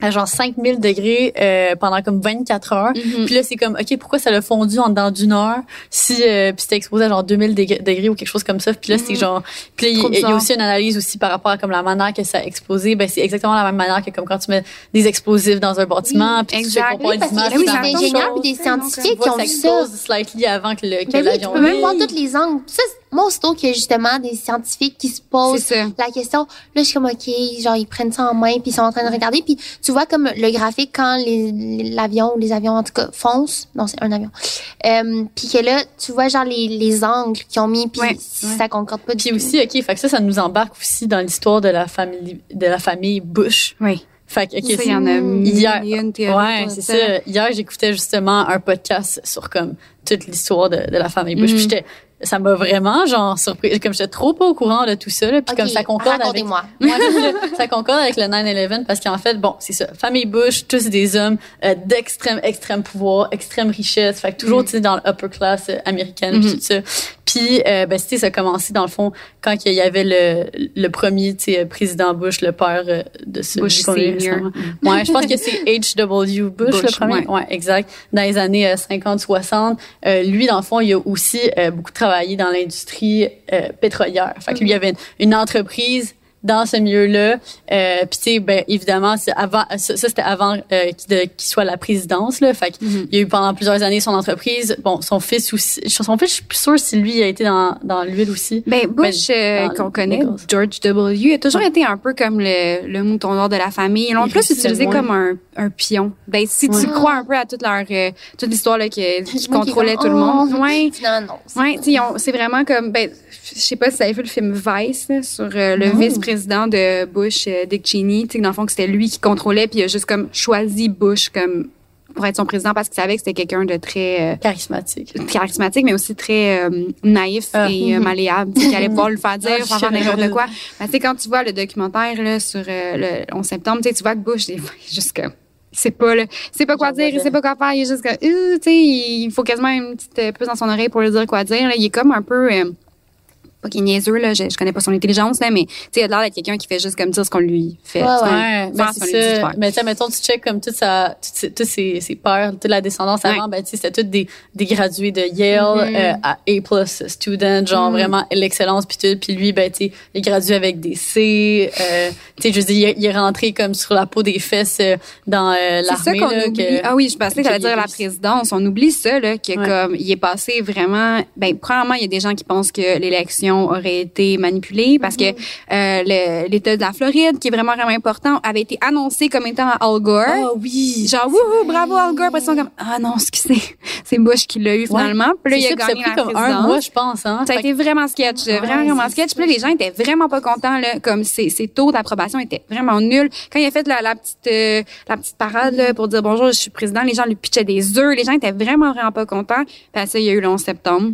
Speaker 3: à genre 5000 degrés euh, pendant comme 24 heures.
Speaker 2: Mhm.
Speaker 3: Puis là, c'est comme, OK, pourquoi ça l'a fondu en dedans d'une heure si euh, puis c'était exposé à genre 2000 deg- degrés ou quelque chose comme ça. Puis là, c'est
Speaker 2: Mhm.
Speaker 3: genre... Puis là, il- il y, a aussi une analyse aussi par rapport à comme la manière que ça a explosé. Ben, c'est exactement la même manière que comme quand tu mets des explosits dans un bâtiment. puis tu fais comparer
Speaker 4: Oui, y a
Speaker 3: la
Speaker 4: des ingénieurs et des scientifiques qui ont
Speaker 3: ça
Speaker 4: vu ça.
Speaker 3: explose slightly avant que le que
Speaker 4: Ben oui, tu
Speaker 3: l'avion
Speaker 4: peux même voir tous les angles. Ça, moi, aussitôt qu'il y a justement des scientifiques qui se posent la question, là, je suis comme, OK, genre, ils prennent ça en main, puis ils sont en train de regarder. Puis tu vois comme le graphique quand l'avion ou les avions, en tout cas, foncent. Non, c'est un avion. Euh, puis que là, tu vois, genre, les, les angles qu'ils ont mis, puis
Speaker 2: Ouais,
Speaker 4: si
Speaker 3: ouais.
Speaker 4: ça concorde pas du
Speaker 3: Puis aussi, OK, fait que ça, ça nous embarque aussi dans l'histoire de la famille de la famille Bush.
Speaker 2: Oui.
Speaker 3: Fait que, OK,
Speaker 2: Ça, il y en a
Speaker 3: Hier-
Speaker 2: une
Speaker 3: Ouais, c'est ça. Hier, j'écoutais justement un podcast sur comme toute l'histoire de, de la famille Bush. Puis j'étais, ça m'a vraiment genre surpris. Comme j'étais trop pas au courant de tout ça, là, puis comme ça concorde avec. c'est ça. concorde avec le 9/11 parce qu'en fait, bon, c'est ça. Famille Bush, tous des hommes euh, d'extrême extrême pouvoir, extrême richesse. Fait que toujours,
Speaker 2: Mhm.
Speaker 3: tu sais, dans l'upper class euh, américaine, puis
Speaker 2: Mhm.
Speaker 3: tout ça. Puis, euh, ben, ça a commencé dans le fond quand il y avait le, le premier, tu sais, président Bush, le père euh, de ce
Speaker 2: Bush senior.
Speaker 3: Ouais, je pense que c'est H.W. Bush, le
Speaker 2: Bush,
Speaker 3: premier.
Speaker 2: ouais.
Speaker 3: Ouais. exact. Dans les années euh, 50-60. Euh, lui, dans le fond, il a aussi euh, beaucoup travaillé dans l'industrie euh, pétrolière. Fait que lui, il avait une, une entreprise dans ce milieu-là. Euh, Puis, tu sais, ben, évidemment, c'est avant, ça, ça, c'était avant euh, qu'il soit à la présidence. Là. Fait
Speaker 2: Mhm.
Speaker 3: il a eu pendant plusieurs années son entreprise. Bon, son fils aussi. Son fils, je suis plus sûre si lui a été dans, dans l'huile aussi.
Speaker 2: Ben, Bush, euh,
Speaker 3: dans
Speaker 2: qu'on connaît. George W., a toujours
Speaker 3: Ouais.
Speaker 2: été un peu comme le, le mouton noir de la famille. Ils l'ont plus utilisé comme un, un pion. Ben, si
Speaker 3: Ouais.
Speaker 2: tu crois un peu à toute leur, euh, toute l'histoire, là, qui
Speaker 4: qui
Speaker 2: contrôlait tout le monde.
Speaker 4: oh.
Speaker 2: Ouais.
Speaker 4: Non, non. c'est-
Speaker 2: Ouais, c'est vraiment comme, ben, je sais pas si vous avez vu le film Vice, là, sur euh, le vice-président de Bush, euh, Dick Cheney, tu sais, dans le fond, c'était lui qui contrôlait, puis il a juste comme choisi Bush comme pour être son président parce qu'il savait que c'était quelqu'un de très euh,
Speaker 3: Charismatique.
Speaker 2: charismatique, mais aussi très naïf
Speaker 3: Ah.
Speaker 2: et malléable, qui allait pas le faire dire,
Speaker 3: Ah,
Speaker 2: faire faire n'importe quoi. Mais tu sais, quand tu vois le documentaire là, sur le 11 septembre, tu vois que Bush, des fois, il est juste comme c'est pas là, c'est pas quoi dire, il sait pas quoi faire, il est juste comme, euh, tu sais, il faut quasiment une petite puce dans son oreille pour lui dire quoi dire. Là. Il est comme un peu, euh, pas qu'il est niaiseux là, je, je connais pas son intelligence là, mais tu sais, il a l'air d'être quelqu'un qui fait juste comme dire ce qu'on lui fait.
Speaker 4: Ouais,
Speaker 3: Ouais, ben
Speaker 2: ce qu'on
Speaker 3: c'est
Speaker 2: lui dit de
Speaker 3: ça.
Speaker 2: faire.
Speaker 3: Mais tu sais, mettons, tu check comme toute sa, toutes ses, tous ses, ses pères, toute la descendance
Speaker 2: Ouais.
Speaker 3: avant, ben tu sais, c'était tous des, des gradués de Yale,
Speaker 2: Mhm.
Speaker 3: euh, à A+ student, genre
Speaker 2: Mhm.
Speaker 3: vraiment l'excellence puis tout. Puis lui, ben tu sais, il est gradué avec des C. Euh, tu sais, je veux dire, il est- il est rentré comme sur la peau des fesses euh, dans euh,
Speaker 2: C'est ça
Speaker 3: l'armée
Speaker 2: qu'on
Speaker 3: là.
Speaker 2: oublie.
Speaker 3: que-
Speaker 2: ah oui, je pensais que
Speaker 3: qu'il
Speaker 2: t'allais dire
Speaker 3: est
Speaker 2: la présidence. On oublie ça, là, que comme, il est passé vraiment, ben, premièrement, il y a des gens qui pensent que l'élection aurait été manipulée parce que, euh, l'État de la Floride, qui est vraiment, vraiment important, avait été annoncé comme étant à Al Gore.
Speaker 3: Ah oui.
Speaker 2: Genre, wouhou, bravo Al Gore. Après, ils sont comme, ah non, excusez, c'est Bush qui l'a eu finalement. Puis là,
Speaker 3: C'est
Speaker 2: il a
Speaker 3: puis ça
Speaker 2: gagné
Speaker 3: a pris
Speaker 2: la
Speaker 3: comme un mois, je pense. Hein?
Speaker 2: Ça a été vraiment sketch,
Speaker 3: Ouais,
Speaker 2: vraiment, vraiment
Speaker 3: c'est
Speaker 2: sketch. Puis là, les gens étaient vraiment pas contents, là, comme ses, ses taux d'approbation étaient vraiment nuls. Quand il a fait la, la petite euh, la petite parade là, pour dire bonjour, je suis président, les gens lui pitchaient des œufs. Les gens étaient vraiment, vraiment pas contents. Puis ça, il y a eu le 11 septembre.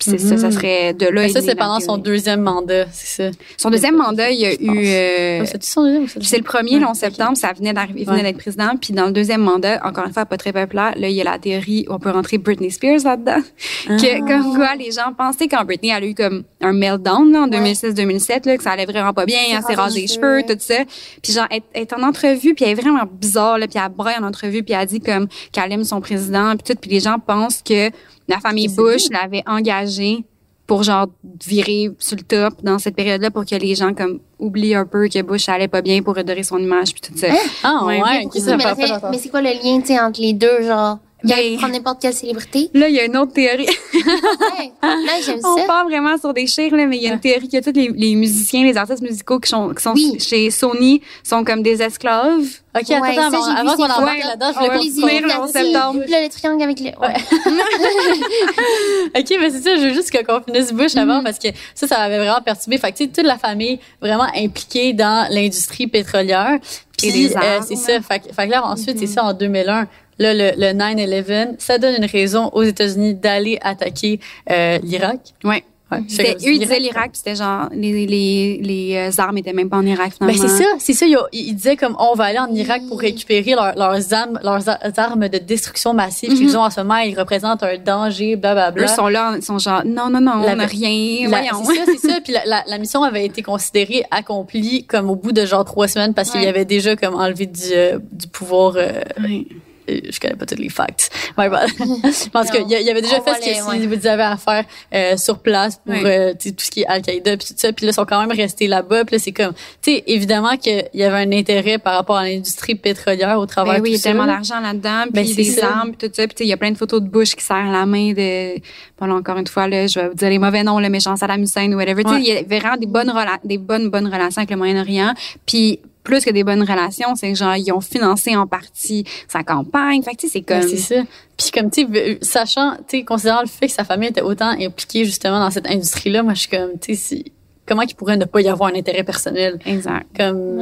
Speaker 2: Puis c'est ça, ça serait de là.
Speaker 3: Mm-hmm. ça, c'est pendant son deuxième mandat, c'est ça.
Speaker 2: Son deuxième mandat, il y a eu... euh,
Speaker 3: C'est-tu son deuxième ou c'est le-
Speaker 2: c'est le premier, le 11
Speaker 3: Ouais,
Speaker 2: septembre, ça venait d'arriver, il venait
Speaker 3: Ouais.
Speaker 2: d'être président. Puis dans le deuxième mandat, encore une fois, pas très populaire, là, il y a la théorie, on peut rentrer Britney Spears là-dedans.
Speaker 3: Ah.
Speaker 2: Que, comme quoi, les gens pensaient quand Britney, elle a eu comme un meltdown, là, en 2006-2007, là, que ça allait vraiment pas bien, elle s'est rasé les cheveux, tout ça. Puis genre, elle, elle est en entrevue, puis elle est vraiment bizarre, là, puis elle braille en entrevue, puis elle dit comme qu'elle aime son président, puis tout. Puis les gens pensent que la famille Bush l'avait engagée pour genre virer sur le top dans cette période-là pour que les gens comme oublient un peu que Bush allait pas bien pour redorer son image puis tout ça.
Speaker 3: Ah
Speaker 2: Ouais.
Speaker 3: ouais,
Speaker 2: Mais
Speaker 3: ça
Speaker 4: mais c'est quoi le lien, entre les deux, genre?
Speaker 2: Ben-
Speaker 4: prendre n'importe quelle célébrité.
Speaker 2: Là, il y a une autre théorie.
Speaker 4: Ouais, là, j'aime
Speaker 2: On
Speaker 4: ça.
Speaker 2: part vraiment sur des chiffres, là, mais il y a une théorie que tous les, les musiciens, les artistes musicaux qui sont, qui sont
Speaker 4: Oui.
Speaker 2: chez Sony sont comme des esclaves.
Speaker 3: Ok, attends,
Speaker 4: Ouais,
Speaker 3: attends,
Speaker 4: ça,
Speaker 3: avant, qu'on embarque
Speaker 2: photos.
Speaker 3: là-dedans, je
Speaker 2: On
Speaker 3: voulais
Speaker 2: 11 septembre.
Speaker 4: Là, le triangle avec le... Ouais.
Speaker 3: OK, mais c'est ça, je veux juste que- qu'on finisse Bush
Speaker 2: Mm-hmm.
Speaker 3: avant parce que ça, ça m'avait vraiment perturbé. Fait que, tu sais, toute la famille vraiment impliquée dans l'industrie pétrolière. Puis,
Speaker 2: Et des
Speaker 3: euh,
Speaker 2: armes.
Speaker 3: c'est ça. Fait, que- fait que là, ensuite,
Speaker 2: Mm-hmm.
Speaker 3: c'est ça, en 2001, là, le, le 9-11, ça donne une raison aux États-Unis d'aller attaquer euh, l'Irak.
Speaker 2: Ouais.
Speaker 3: Ouais,
Speaker 2: C'était, eux, ils disaient l'Irak, puis c'était genre, les, les, les euh, armes étaient même pas en Irak,
Speaker 3: Ben
Speaker 2: finalement.
Speaker 3: c'est ça, c'est ça. Ils, ils disaient comme on va aller en Irak pour récupérer leur- leurs armes, leurs armes de destruction massive qu'ils ont en ce moment. Ils représentent un danger, blablabla.
Speaker 2: Eux sont là, ils sont genre, non, non, non,
Speaker 3: La-
Speaker 2: on n'a rien,
Speaker 3: La-
Speaker 2: voyons.
Speaker 3: C'est ça, c'est ça. Puis la, la, la mission avait été considérée accomplie comme au bout de genre trois semaines parce qu'il y avait déjà comme enlevé du, euh, du pouvoir. euh,
Speaker 2: Ouais.
Speaker 3: Je connais pas tous les facts. My bad. Parce qu'il y, y avait déjà
Speaker 4: On
Speaker 3: fait ce que si vous avez à faire euh, sur place pour
Speaker 2: Ouais.
Speaker 3: euh, tout ce qui est Al-Qaïda puis tout ça. Puis là, ils sont quand même restés là-bas. Puis là, c'est comme, tu sais, évidemment qu'il y avait un intérêt par rapport à l'industrie pétrolière au travers
Speaker 2: Ben oui, il y a tellement d'argent là-dedans,
Speaker 3: Ben,
Speaker 2: puis des
Speaker 3: ça.
Speaker 2: armes, puis tout ça. Puis tu sais, il y a plein de photos de Bush qui serrent la main de... Bon, là, encore une fois, là, je vais vous dire les mauvais noms, le méchant Saddam Hussein ou whatever. Tu sais,
Speaker 3: Ouais.
Speaker 2: il y a vraiment des bonnes, des bonnes, bonnes relations avec le Moyen-Orient. Puis plus que des bonnes relations, c'est que genre, ils ont financé en partie sa campagne. Fait que tu sais, c'est comme...
Speaker 3: c'est ça. Puis comme tu sais, sachant, tu sais, considérant le fait que sa famille était autant impliquée justement dans cette industrie-là, moi je suis comme, tu sais, comment qu'il pourrait ne pas y avoir un intérêt personnel?
Speaker 2: Exact.
Speaker 3: comme.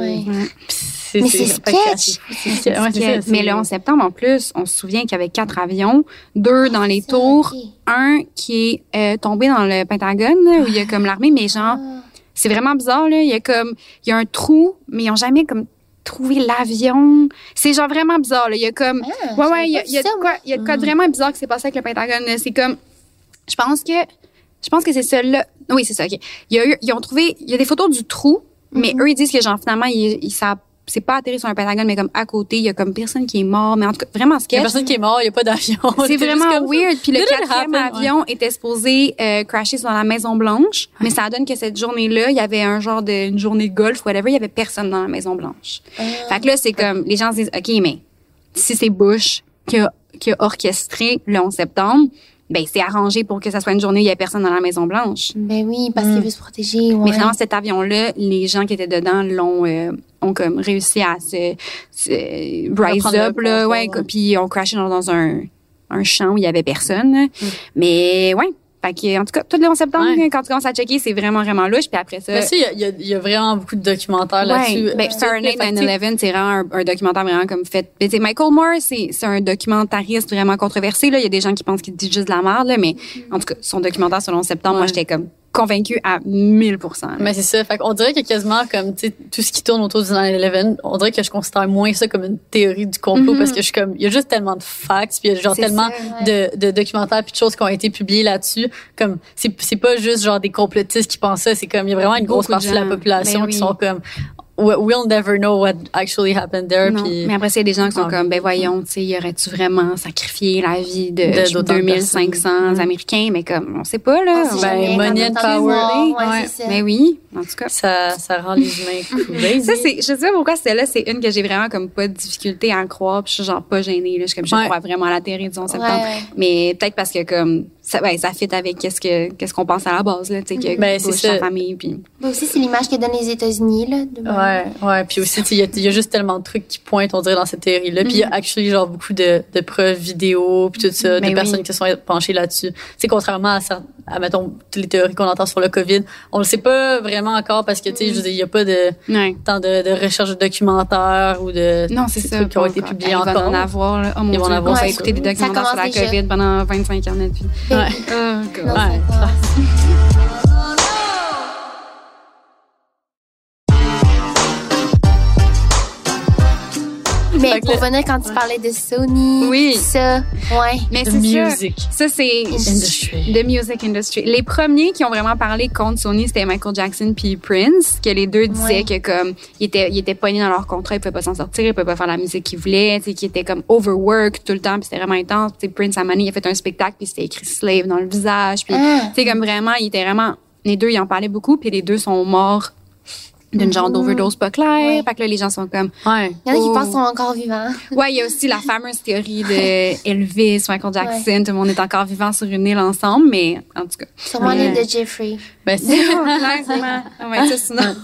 Speaker 3: Puis c'est
Speaker 4: sketch.
Speaker 3: c'est- c'est- ouais, c'est ça,
Speaker 2: mais le 11 septembre, en plus, on se souvient qu'il y avait quatre avions, deux dans les tours, un qui est euh, tombé dans le Pentagone, là, où il y a comme l'armée, mais genre,
Speaker 4: Ah.
Speaker 2: C'est vraiment bizarre, là. Il y a comme, il y a un trou, mais ils ont jamais comme trouvé l'avion. C'est genre vraiment bizarre, là. Il y a comme,
Speaker 4: Ah,
Speaker 2: ouais, ouais, il y a, il y a
Speaker 4: ça,
Speaker 2: de quoi, il y a de quoi de vraiment bizarre qui s'est passé avec le Pentagone. là. C'est comme, je pense que, je pense que c'est celui-là. Oui, c'est ça, ok. Il y a eu, ils ont trouvé, il y a des photos du trou, mais
Speaker 4: Mhm.
Speaker 2: eux, ils disent que genre, finalement, ils, ils, ça, c'est pas atterri sur un Pentagone, mais comme à côté, il y a comme personne qui est mort, mais en tout cas, vraiment
Speaker 3: Il y a
Speaker 2: sketch.
Speaker 3: personne qui est mort, il y a pas d'avion.
Speaker 2: C'est vraiment weird. Puis le quatrième
Speaker 3: happen?
Speaker 2: avion était supposé euh, crasher sur la Maison Blanche, mais ça donne que cette journée-là, il y avait un genre de une journée de golf, whatever, il y avait personne dans la Maison Blanche.
Speaker 4: Ah.
Speaker 2: Fait que là, c'est comme les gens se disent, ok, mais si c'est Bush qui a, qui a orchestré le 11 septembre, ben c'est arrangé pour que ça soit une journée où il y a personne dans la Maison Blanche.
Speaker 4: Ben oui, parce qu'il veut se protéger. Ouais.
Speaker 2: Mais finalement, cet avion-là, les gens qui étaient dedans l'ont euh, ont comme réussi à se, se rise up
Speaker 3: le
Speaker 2: là, ouais, puis ils ont crashé dans, dans un un champ où il y avait personne. là. Mais ouais, fait que en tout cas, tout le 11 septembre,
Speaker 3: Ouais.
Speaker 2: quand tu commences à checker, c'est vraiment vraiment louche. Puis après ça,
Speaker 3: Mais ça, il y y, y a vraiment beaucoup de documentaires là-dessus.
Speaker 2: Ouais, ben,
Speaker 3: Euh,
Speaker 2: Fahrenheit
Speaker 3: sais,
Speaker 2: 9/11, c'est vraiment un, un documentaire vraiment comme fait. Ben, Michael Moore, c'est c'est un documentariste vraiment controversé. Là, il y a des gens qui pensent qu'il dit juste de la merde, là, mais en tout cas, son documentaire sur le 11 septembre, moi, j'étais comme convaincue à 1000%. là.
Speaker 3: Mais c'est ça. Fait qu'on dirait que quasiment comme tu sais tout ce qui tourne autour du 9/11, on dirait que je considère moins ça comme une théorie du complot
Speaker 2: Mhm.
Speaker 3: parce que je suis comme il y a juste tellement de facts puis il y a genre tellement
Speaker 2: ça,
Speaker 3: de, de documentaires puis de choses qui ont été publiées là-dessus comme c'est c'est pas juste genre des complotistes qui pensent ça, c'est comme il y a vraiment une grosse
Speaker 2: Beaucoup
Speaker 3: partie de la population
Speaker 2: Ben
Speaker 3: qui sont comme we'll never know what actually happened there
Speaker 2: Non.
Speaker 3: puis
Speaker 2: Mais après, c'est des gens qui sont
Speaker 3: Ouais.
Speaker 2: comme, ben voyons, tu sais, y aurait-tu vraiment sacrifié la vie de,
Speaker 3: De- d'autant de
Speaker 2: 2500
Speaker 3: personnes.
Speaker 2: Américains? Mais comme, on sait pas, là.
Speaker 4: On sait
Speaker 3: Ben, money
Speaker 4: on
Speaker 3: and power. Ouais.
Speaker 2: Mais oui, en tout cas.
Speaker 3: ça ça rend les humains crazy.
Speaker 2: Ça, c'est, je sais pas pourquoi celle-là, c'est une que j'ai vraiment comme pas de difficulté à croire, puis je suis genre pas gênée, là. Je suis comme, je
Speaker 3: Ouais.
Speaker 2: crois vraiment à la théorie du 11 septembre. Mais peut-être parce que comme, ça, ouais, ça fit avec qu'est-ce que, qu'est-ce qu'on pense à la base, là, tu sais, que
Speaker 3: Ben, c'est ça.
Speaker 2: sa famille, puis.
Speaker 4: Ben aussi, c'est l'image que donnent les États-Unis, là. de-
Speaker 3: Ouais, ouais. Puis aussi, tu sais, il y, a- il y a juste tellement de trucs qui pointent, on dirait, dans cette théorie-là. Puis il y a actually, genre, beaucoup de, de preuves vidéo, puis tout ça,
Speaker 2: Ben
Speaker 3: de personnes
Speaker 2: oui.
Speaker 3: qui se sont penchées là-dessus. Tu sais, contrairement à, à, mettons, toutes les théories qu'on entend sur le COVID, on le sait pas vraiment encore parce que, tu sais, il y a pas de
Speaker 2: Ouais.
Speaker 3: tant de, de recherche de documentaires ou de
Speaker 2: Non, c'est
Speaker 3: ces
Speaker 2: ça.
Speaker 3: trucs qui ont été
Speaker 2: encore.
Speaker 3: publiés
Speaker 2: Ben,
Speaker 3: encore.
Speaker 2: va en avoir, là. Oh mon
Speaker 3: Ils vont
Speaker 2: Dieu,
Speaker 3: en avoir, c'est
Speaker 2: écouter des documentaires
Speaker 4: Ça
Speaker 2: sur la
Speaker 4: commence déjà.
Speaker 2: COVID pendant 25 ans de notre vie.
Speaker 3: Ouais.
Speaker 4: Non,
Speaker 3: Ouais.
Speaker 4: Mais pour
Speaker 3: le-
Speaker 4: venir quand tu parlais de Sony,
Speaker 2: Oui.
Speaker 4: ça, ouais.
Speaker 2: Mais
Speaker 3: The
Speaker 2: c'est ça.
Speaker 3: music
Speaker 2: Ça, c'est
Speaker 3: industry.
Speaker 2: The music industry. Les premiers qui ont vraiment parlé contre Sony, c'était Michael Jackson puis Prince, que les deux disaient
Speaker 4: Ouais.
Speaker 2: que comme ils étaient ils étaient poignés dans leur contrat, ils pouvaient pas s'en sortir, ils pouvaient pas faire la musique qu'ils voulaient, tu sais, qu'ils étaient comme overwork tout le temps, puis c'était vraiment intense. Tu sais, Prince à donné, il a fait un spectacle puis c'était écrit slave dans le visage, puis
Speaker 4: Ah.
Speaker 2: tu sais comme vraiment, ils étaient vraiment les deux ils en parlaient beaucoup, puis les deux sont morts d'une genre d'overdose pas claire.
Speaker 4: Ouais.
Speaker 2: Fait que là les gens sont comme
Speaker 3: Ouais.
Speaker 4: Il y en a qui
Speaker 2: Oh.
Speaker 4: pensent qu'ils sont encore vivants.
Speaker 2: Ouais, il y a aussi la fameuse théorie de Elvis, Michael Jackson, tout le monde est encore vivant sur une île ensemble, mais en tout cas.
Speaker 4: Sûrement
Speaker 2: Ouais.
Speaker 4: l'île de Jeffrey.
Speaker 3: Ben, c'est,
Speaker 2: Clairement. Ouais, sinon.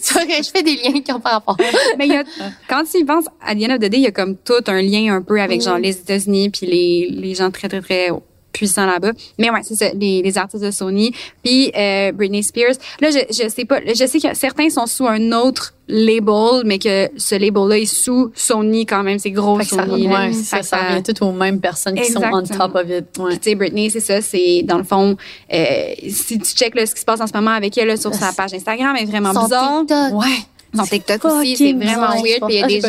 Speaker 4: C'est vrai, je fais des liens qui ont pas rapport.
Speaker 2: Mais il y a, quand tu y penses, à the end of the day, il y a comme tout un lien un peu avec genre les États-Unis puis les, les gens très, très, très puissant là-bas. Mais ouais, c'est ça, les, les artistes de Sony. Puis euh, Britney Spears. Là, je, je sais pas, je sais que certains sont sous un autre label, mais que ce label-là est sous Sony quand même, c'est gros
Speaker 3: Fait ça,
Speaker 2: Sony. là.
Speaker 3: ouais, ça, ça revient tout aux mêmes personnes qui sont on top of it. Ouais.
Speaker 2: Tu sais, Britney, c'est ça, c'est dans le fond, euh, si tu checkes là, ce qui se passe en ce moment avec elle là, sur sa page Instagram, elle est vraiment
Speaker 4: Son
Speaker 2: bizarre.
Speaker 4: TikTok.
Speaker 3: Ouais.
Speaker 2: Son TikTok aussi, c'est vraiment
Speaker 3: bizarre.
Speaker 2: weird. Puis il y a
Speaker 3: Ah,
Speaker 2: des gens.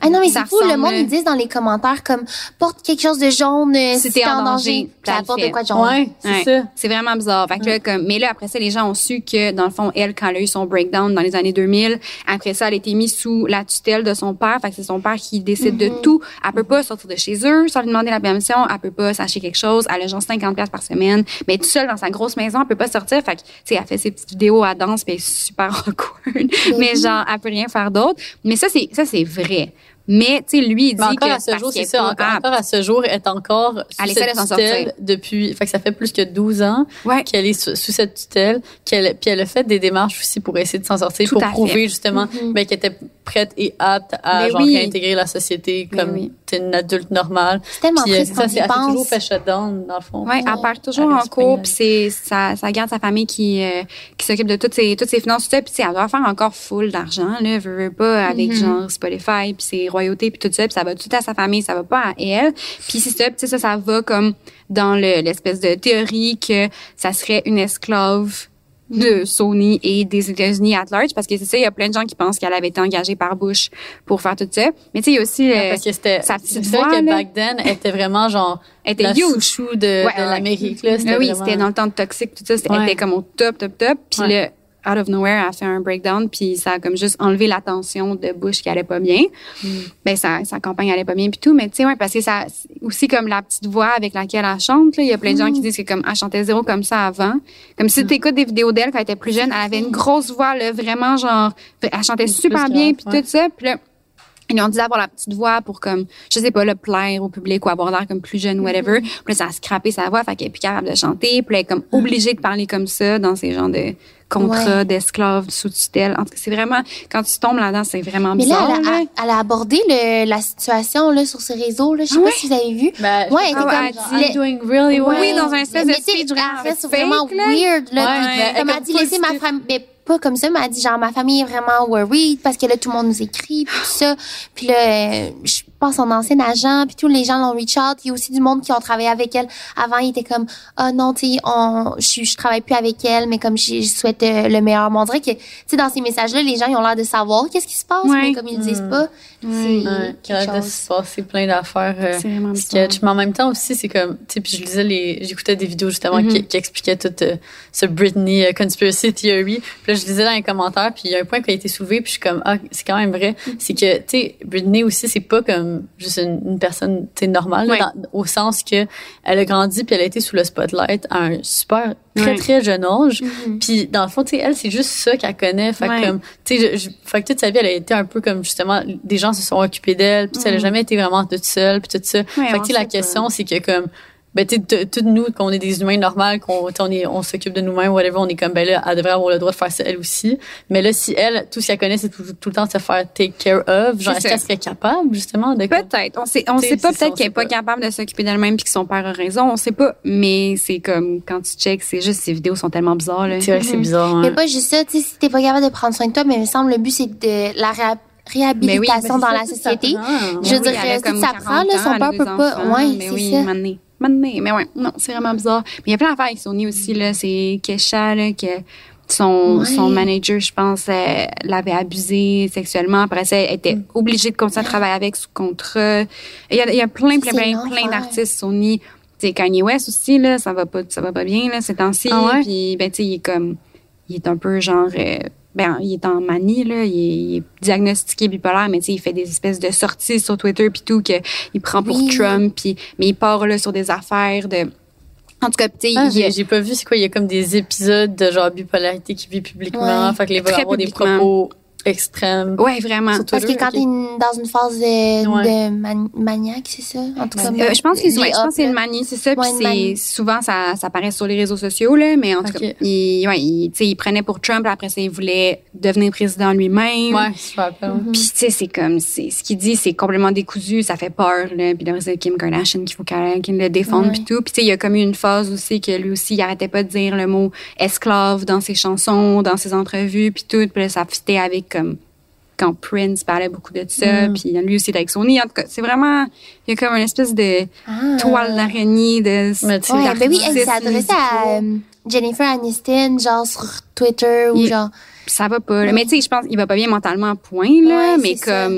Speaker 4: Ah non, mais c'est fou, le monde, ils disent dans les commentaires comme porte quelque chose de jaune euh, si t'es en danger. Puis elle porte de quoi de jaune.
Speaker 3: Ouais, c'est
Speaker 2: Ouais.
Speaker 3: ça.
Speaker 2: C'est vraiment bizarre. Fait que là, comme, mais là, après ça, les gens ont su que, dans le fond, elle, quand elle a eu son breakdown dans les années 2000, après ça, elle a été mise sous la tutelle de son père. Fait que c'est son père qui décide de tout. Elle peut pas sortir de chez eux sans lui demander la permission. Elle peut pas s'acheter quelque chose. Elle a genre 50 pièces par semaine. Mais toute seule dans sa grosse maison, elle peut pas sortir. Fait que, tu sais, elle fait ses petites vidéos à danse puis elle est super awkward. mais genre, elle peut rien faire d'autre. Mais ça, c'est, ça, c'est vrai. Mais, tu sais, lui, il dit
Speaker 3: Mais encore
Speaker 2: que
Speaker 3: à ce jour, c'est
Speaker 2: est
Speaker 3: ça. Encore, encore à ce jour, elle est encore sous cette tutelle depuis. Fait que ça fait plus que 12 ans
Speaker 2: Ouais.
Speaker 3: qu'elle est sous, sous cette tutelle. Qu'elle, puis elle a fait des démarches aussi pour essayer de s'en sortir,
Speaker 2: Tout
Speaker 3: pour
Speaker 2: fait.
Speaker 3: prouver justement ben, qu'elle était prête et apte à
Speaker 2: Mais
Speaker 3: genre,
Speaker 2: oui.
Speaker 3: réintégrer la société comme
Speaker 2: oui.
Speaker 3: T'es une adulte normale.
Speaker 4: C'est tellement
Speaker 3: Puis euh,
Speaker 4: triste
Speaker 3: ça, c'est, toujours fait shutdown dans le fond.
Speaker 2: Ouais, elle part toujours en cours, puis c'est ça, ça garde sa famille qui euh, qui s'occupe de toutes ses toutes ses finances, tout ça, puis elle doit faire encore full d'argent là, veut, veut pas avec
Speaker 3: Mm-hmm.
Speaker 2: genre Spotify, puis ses royautés, puis tout ça, puis ça va tout à sa famille, ça va pas à elle. Puis c'est ça, puis ça ça va comme dans le l'espèce de théorie que ça serait une esclave de Sony et des États-Unis at large parce que c'est ça il y a plein de gens qui pensent qu'elle avait été engagée par Bush pour faire tout ça mais tu sais il y a aussi
Speaker 3: Ouais,
Speaker 2: euh,
Speaker 3: parce que c'était
Speaker 2: sa petite voix,
Speaker 3: que
Speaker 2: là.
Speaker 3: back then elle était vraiment genre
Speaker 2: Elle était
Speaker 3: la
Speaker 2: huge.
Speaker 3: de,
Speaker 2: Ouais,
Speaker 3: de
Speaker 2: ouais.
Speaker 3: l'Amérique là
Speaker 2: Ah oui,
Speaker 3: vraiment-
Speaker 2: c'était dans le temps de toxique, tout ça. C'était,
Speaker 3: Ouais.
Speaker 2: Elle était comme au top, top, top. Puis là, out of nowhere, elle a fait un breakdown, puis ça a comme juste enlevé l'attention de Bush qui allait pas bien.
Speaker 3: Mm.
Speaker 2: Ben, sa, sa campagne allait pas bien, puis tout. Mais tu sais, ouais, parce que ça, aussi comme la petite voix avec laquelle elle chante, là, il y a plein de gens qui
Speaker 3: Mm.
Speaker 2: disent que comme elle chantait zéro comme ça avant. Comme si tu écoutes des vidéos d'elle quand elle était plus jeune, elle avait une grosse voix, là, vraiment genre, elle chantait super bien, puis
Speaker 3: ouais.
Speaker 2: tout ça. Puis là, ils ont dit d'avoir la petite voix pour comme, je sais pas, le plaire au public ou avoir l'air comme plus jeune, whatever. Puis là, ça a scrappé sa voix, fait qu'elle est plus capable de chanter. Puis là, elle est comme obligée de parler comme ça dans ces genres de contrats
Speaker 4: Ouais.
Speaker 2: d'esclaves sous tutelle. En tout cas, c'est vraiment, quand tu tombes là-dedans, c'est vraiment
Speaker 4: Mais là,
Speaker 2: bizarre.
Speaker 4: elle a,
Speaker 2: là.
Speaker 4: elle a abordé le, la situation là, sur ses réseaux. Là. Je sais
Speaker 2: Ah
Speaker 4: pas
Speaker 2: ouais?
Speaker 4: si vous avez vu.
Speaker 3: Ben,
Speaker 4: Ouais,
Speaker 3: je-
Speaker 4: elle était
Speaker 2: elle
Speaker 4: comme...
Speaker 2: dit,
Speaker 3: I'm doing really well.
Speaker 2: Oui, dans un espèce
Speaker 4: Mais
Speaker 2: de speech vraiment
Speaker 4: elle vraiment
Speaker 2: là.
Speaker 4: weird. Là,
Speaker 3: Ouais,
Speaker 4: puis
Speaker 3: elle
Speaker 4: comme
Speaker 3: est
Speaker 4: elle dit, laissez ma famille... Mais pas comme ça, mais elle dit genre ma famille est vraiment worried parce que là, tout le monde nous écrit, puis tout ça. Puis là, euh, je pense son ancien agent, puis tous les gens l'ont reach out. Il y a aussi du monde qui ont travaillé avec elle. Avant, il était comme, ah non, tu sais, on, je, je travaille plus avec elle, mais comme je, je souhaite euh, le meilleur. On dirait que, tu sais, dans ces messages-là, les gens, ils ont l'air de savoir qu'est-ce qui se passe,
Speaker 2: Ouais.
Speaker 4: mais comme ils le disent pas, c'est
Speaker 3: Ouais, de
Speaker 4: chose.
Speaker 3: se passer plein d'affaires euh,
Speaker 2: C'est vraiment bizarre.
Speaker 3: sketch. Mais en même temps aussi, c'est comme, tu sais, puis je lisais les, j'écoutais des vidéos justement
Speaker 2: Mm-hmm.
Speaker 3: qui, qui expliquaient tout euh, ce Britney euh, conspiracy theory. Puis là, je lisais dans les commentaires, puis il y a un point qui a été soulevé, puis je suis comme, ah, c'est quand même vrai.
Speaker 2: Mm-hmm.
Speaker 3: C'est que, tu sais, Britney aussi, c'est pas comme juste une, une personne, tu sais, normale, là,
Speaker 2: Ouais.
Speaker 3: dans- au sens que elle a grandi puis elle a été sous le spotlight à un super, très, très jeune âge.
Speaker 4: Mhm.
Speaker 3: Puis dans le fond, tu sais, elle, c'est juste ça qu'elle connaît. Fait que
Speaker 2: Ouais.
Speaker 3: comme, tu sais, fait que toute sa vie, elle a été un peu comme justement, des gens se sont occupés d'elle. Puis elle a jamais été vraiment toute seule. Puis tout ça.
Speaker 2: Mm.
Speaker 3: Fait que tu sais, la question, c'est que comme, ben tu nous, qu'on est des humains normaux, qu'on on est, on s'occupe de nous-mêmes, whatever, on est comme, ben là, elle devrait avoir le droit de faire ça elle aussi. Mais là, si elle, tout ce qu'elle connaît, c'est tout, tout le temps de se faire take care of. Genre, est-ce qu'elle serait capable justement de
Speaker 2: Peut-être. On sait, on sait pas peut-être qu'elle est pas
Speaker 3: pas.
Speaker 2: capable de s'occuper d'elle-même puis que son père a raison. On sait pas. Mais c'est comme, quand tu checks, c'est juste, ces vidéos sont tellement bizarres, là.
Speaker 3: C'est vrai que c'est
Speaker 4: Mhm.
Speaker 3: bizarre.
Speaker 4: Mais
Speaker 3: hein.
Speaker 4: pas juste ça, tu sais, si t'es pas capable de prendre soin de toi, mais il me semble le but c'est de la réhabilitation
Speaker 2: Mais
Speaker 4: dans la société. Je veux
Speaker 2: Oui,
Speaker 4: dire, si ça prend,
Speaker 2: 40
Speaker 4: là, son père peut pas- ouais,
Speaker 2: mais
Speaker 4: c'est ça.
Speaker 2: Mais ouais, non, c'est vraiment bizarre. Mais il y a plein d'affaires avec Sony aussi, là. C'est Kesha, là, que son,
Speaker 4: Ouais.
Speaker 2: son manager, je pense, euh, l'avait abusé sexuellement. Après ça, elle était obligée de continuer à travailler avec sous contrat. Il y a, il y a plein, plein,
Speaker 4: C'est
Speaker 2: plein, plein d'artistes Sony. Sais, Kanye West aussi, là, ça va pas, ça va pas bien, là, ces temps-ci.
Speaker 3: Ah ouais?
Speaker 2: Puis, ben, tu sais, il est comme, il est un peu genre, euh, ben, il est en manie, là. Il est, il est diagnostiqué bipolaire, mais tu sais, il fait des espèces de sorties sur Twitter puis tout, que il prend pour
Speaker 4: Oui.
Speaker 2: Trump, puis, mais il part, là, sur des affaires de, en tout cas,
Speaker 3: Ah, j'ai pas vu, c'est quoi, il y a comme des épisodes de genre bipolarité qui vit publiquement,
Speaker 4: Ouais.
Speaker 3: fait que les avoir des propos extrême.
Speaker 2: Ouais, vraiment.
Speaker 3: Sur
Speaker 4: Parce que quand
Speaker 3: ok.
Speaker 4: t'es dans une phase de,
Speaker 3: Ouais.
Speaker 4: de man- maniaque, c'est ça? En tout cas,
Speaker 2: Euh, je pense que,
Speaker 4: les
Speaker 2: ouais, je pense que c'est
Speaker 4: là.
Speaker 2: manie, c'est ça.
Speaker 4: Ouais,
Speaker 2: Puis c'est souvent ça, ça apparaît sur les réseaux sociaux là, mais en tout cas, il, ouais, il, tu sais, il prenait pour Trump. Après ça, il voulait devenir président lui-même.
Speaker 3: Ouais, je.
Speaker 4: Mhm.
Speaker 2: Puis tu sais, c'est comme, c'est ce qu'il dit, c'est complètement décousu, ça fait peur là. Puis là, c'est Kim Kardashian qu'il faut qu'elle qu'il le défende
Speaker 4: Ouais.
Speaker 2: puis tout. Puis tu sais, il y a comme eu une phase aussi que lui aussi, il arrêtait pas de dire le mot esclave dans ses chansons, dans ses entrevues puis tout. Puis là, ça fitait avec comme quand Prince parlait beaucoup de ça,
Speaker 3: Mm.
Speaker 2: puis lui aussi avec Sony. En tout cas, c'est vraiment, il y a comme une espèce de
Speaker 4: Ah.
Speaker 2: toile d'araignée de.
Speaker 3: Mais tu
Speaker 4: Ouais, ben oui, elle adressée à euh, Jennifer Aniston, genre sur Twitter ou
Speaker 2: Il-
Speaker 4: genre.
Speaker 2: ça va pas. là. Mais tu sais, je pense qu'il va pas bien mentalement, point là.
Speaker 4: Ouais,
Speaker 2: mais
Speaker 4: ça.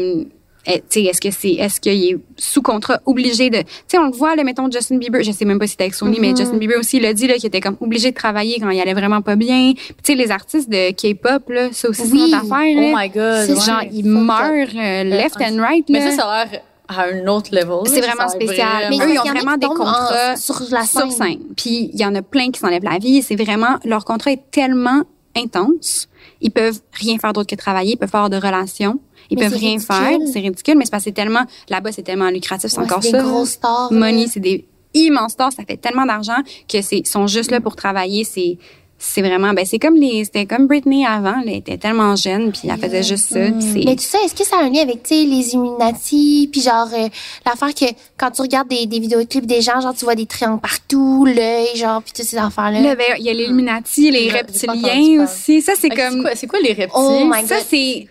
Speaker 2: Eh, est-ce que c'est, est-ce qu'il est sous contrat obligé de, tu sais, on le voit là, mettons Justin Bieber, je sais même pas si c'était avec Sony, mais
Speaker 4: Mhm.
Speaker 2: Justin Bieber aussi il a dit là qu'il était comme obligé de travailler quand il allait vraiment pas bien. Tu sais, les artistes de K-pop là, ça aussi
Speaker 4: Oui.
Speaker 2: c'est notre affaire.
Speaker 3: Oh my god.
Speaker 4: C'est
Speaker 3: ouais.
Speaker 2: Genre, ils meurent euh, left and right
Speaker 3: Mais
Speaker 2: là.
Speaker 3: ça, ça a l'air à un autre level.
Speaker 2: C'est vraiment spécial.
Speaker 4: Mais
Speaker 2: Eux, ils ont
Speaker 4: il y en a
Speaker 2: vraiment des
Speaker 4: en-
Speaker 2: contrats
Speaker 4: sur la
Speaker 2: sur
Speaker 4: scène.
Speaker 2: Puis il y en a plein qui s'enlèvent la vie. C'est vraiment leur contrat est tellement intense. Ils peuvent rien faire d'autre que travailler. Ils peuvent faire de relations. Ils
Speaker 4: Mais
Speaker 2: peuvent rien
Speaker 4: ridicule.
Speaker 2: faire. C'est ridicule, mais c'est parce que c'est tellement là-bas, c'est tellement lucratif. C'est
Speaker 4: Ouais,
Speaker 2: encore
Speaker 4: c'est
Speaker 2: ça.
Speaker 4: grosses stars.
Speaker 2: Money, c'est des immenses stars. Ça fait tellement d'argent que c'est sont juste là pour travailler. C'est c'est vraiment ben c'est comme les c'était comme Britney avant. Elle était tellement jeune puis elle faisait juste ça. c'est-
Speaker 4: Mais tout ça, est-ce que ça a un lien avec, tu sais, les Illuminati, puis genre, euh, l'affaire que quand tu regardes des, des vidéoclips des gens, genre, tu vois des triangles partout, l'œil, genre, puis toutes ces affaires-là.
Speaker 2: Là, ben, il y a les Illuminati, les reptiliens aussi. Ça, c'est comme.
Speaker 3: quoi, c'est quoi les reptiles?
Speaker 4: Oh my
Speaker 2: Ça, c'est.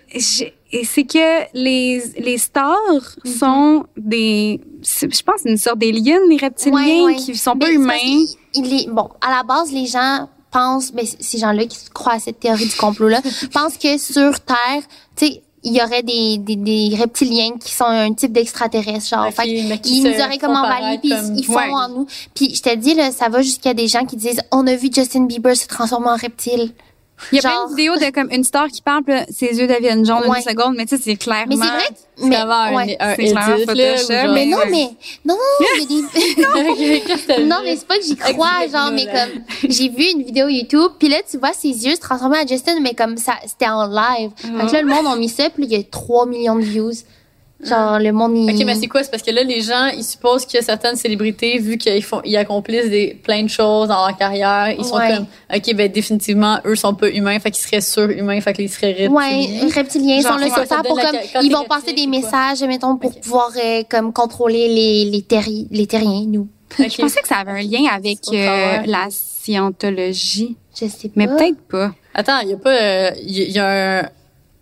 Speaker 2: C'est que les, les stars
Speaker 4: Mhm.
Speaker 2: sont des. Je pense une sorte d'aliens, les reptiliens,
Speaker 4: Ouais, ouais.
Speaker 2: qui sont pas humains.
Speaker 4: qu'il- il est, bon, à la base, les gens pensent, ben, ces gens-là qui croient à cette théorie du complot-là, pensent que sur Terre, tu sais, il y aurait des, des, des reptiliens qui sont un type d'extraterrestre, genre.
Speaker 3: Ok,
Speaker 4: fait ils nous auraient comme envahis, puis
Speaker 3: comme-
Speaker 4: ils font
Speaker 2: Ouais.
Speaker 4: en nous. Puis je te dis, là, ça va jusqu'à des gens qui disent, on a vu Justin Bieber se transformer en reptile.
Speaker 2: Il y a
Speaker 4: genre-
Speaker 2: plein de vidéos de comme une star qui parle, là, ses yeux deviennent jaunes
Speaker 4: Ouais.
Speaker 2: une seconde, mais tu sais, c'est clairement.
Speaker 4: Mais c'est vrai,
Speaker 3: C'est
Speaker 4: mais,
Speaker 3: un,
Speaker 4: ouais.
Speaker 3: un edit, là, genre-
Speaker 4: Mais non, mais, non, non, il y a des,
Speaker 3: Qu'est-ce que t'as
Speaker 4: Non,
Speaker 3: vu?
Speaker 4: mais c'est pas que j'y crois, genre, mais comme, j'ai vu une vidéo YouTube, puis là, tu vois ses yeux se transformer en Justin, mais comme ça, c'était en live. Fait que là, le monde a mis ça, puis il y a 3 millions de views. Genre, le monde, il...
Speaker 3: Ok, mais c'est quoi? C'est parce que là, les gens, ils supposent que certaines célébrités, vu qu'ils font, ils accomplissent des, plein de choses dans leur carrière, ils sont
Speaker 4: Ouais.
Speaker 3: comme, ok, ben, définitivement, eux sont pas humains, fait qu'ils seraient surhumains, fait qu'ils seraient reptiliens.
Speaker 4: Ouais, reptiliens, sont là
Speaker 2: c'est
Speaker 4: sur Terre pour comme, ils vont passer des messages, mettons, pour pouvoir, euh, comme, contrôler les, les, terri- les terriens, nous.
Speaker 2: Je pensais que ça avait un lien avec euh, la scientologie,
Speaker 4: Je sais pas.
Speaker 2: mais peut-être pas.
Speaker 3: Attends, il y a pas, euh, y, il y a un,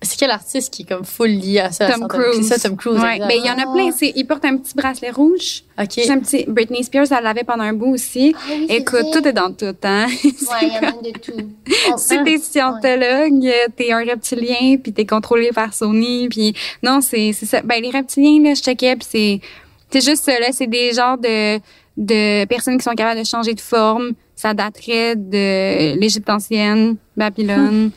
Speaker 3: c'est quel artiste qui est comme full lié à ça?
Speaker 2: Tom Cruise.
Speaker 3: C'est ça, Tom Cruise.
Speaker 2: Ouais, ben il y en a plein. C'est, il porte un petit bracelet rouge.
Speaker 3: Ok.
Speaker 2: C'est un petit. Britney Spears, elle l'avait pendant un bout aussi.
Speaker 4: Ah oui,
Speaker 2: Écoute,
Speaker 4: vrai.
Speaker 2: tout est dans tout, hein.
Speaker 4: Ouais, il y en a de tout.
Speaker 2: Si t'es scientologue, euh, t'es un reptilien, puis t'es contrôlé par Sony, puis non, c'est c'est ça. Ben les reptiliens là, je checkais, puis c'est c'est juste ça là, c'est des genres de de personnes qui sont capables de changer de forme. Ça daterait de l'Égypte ancienne, Babylone,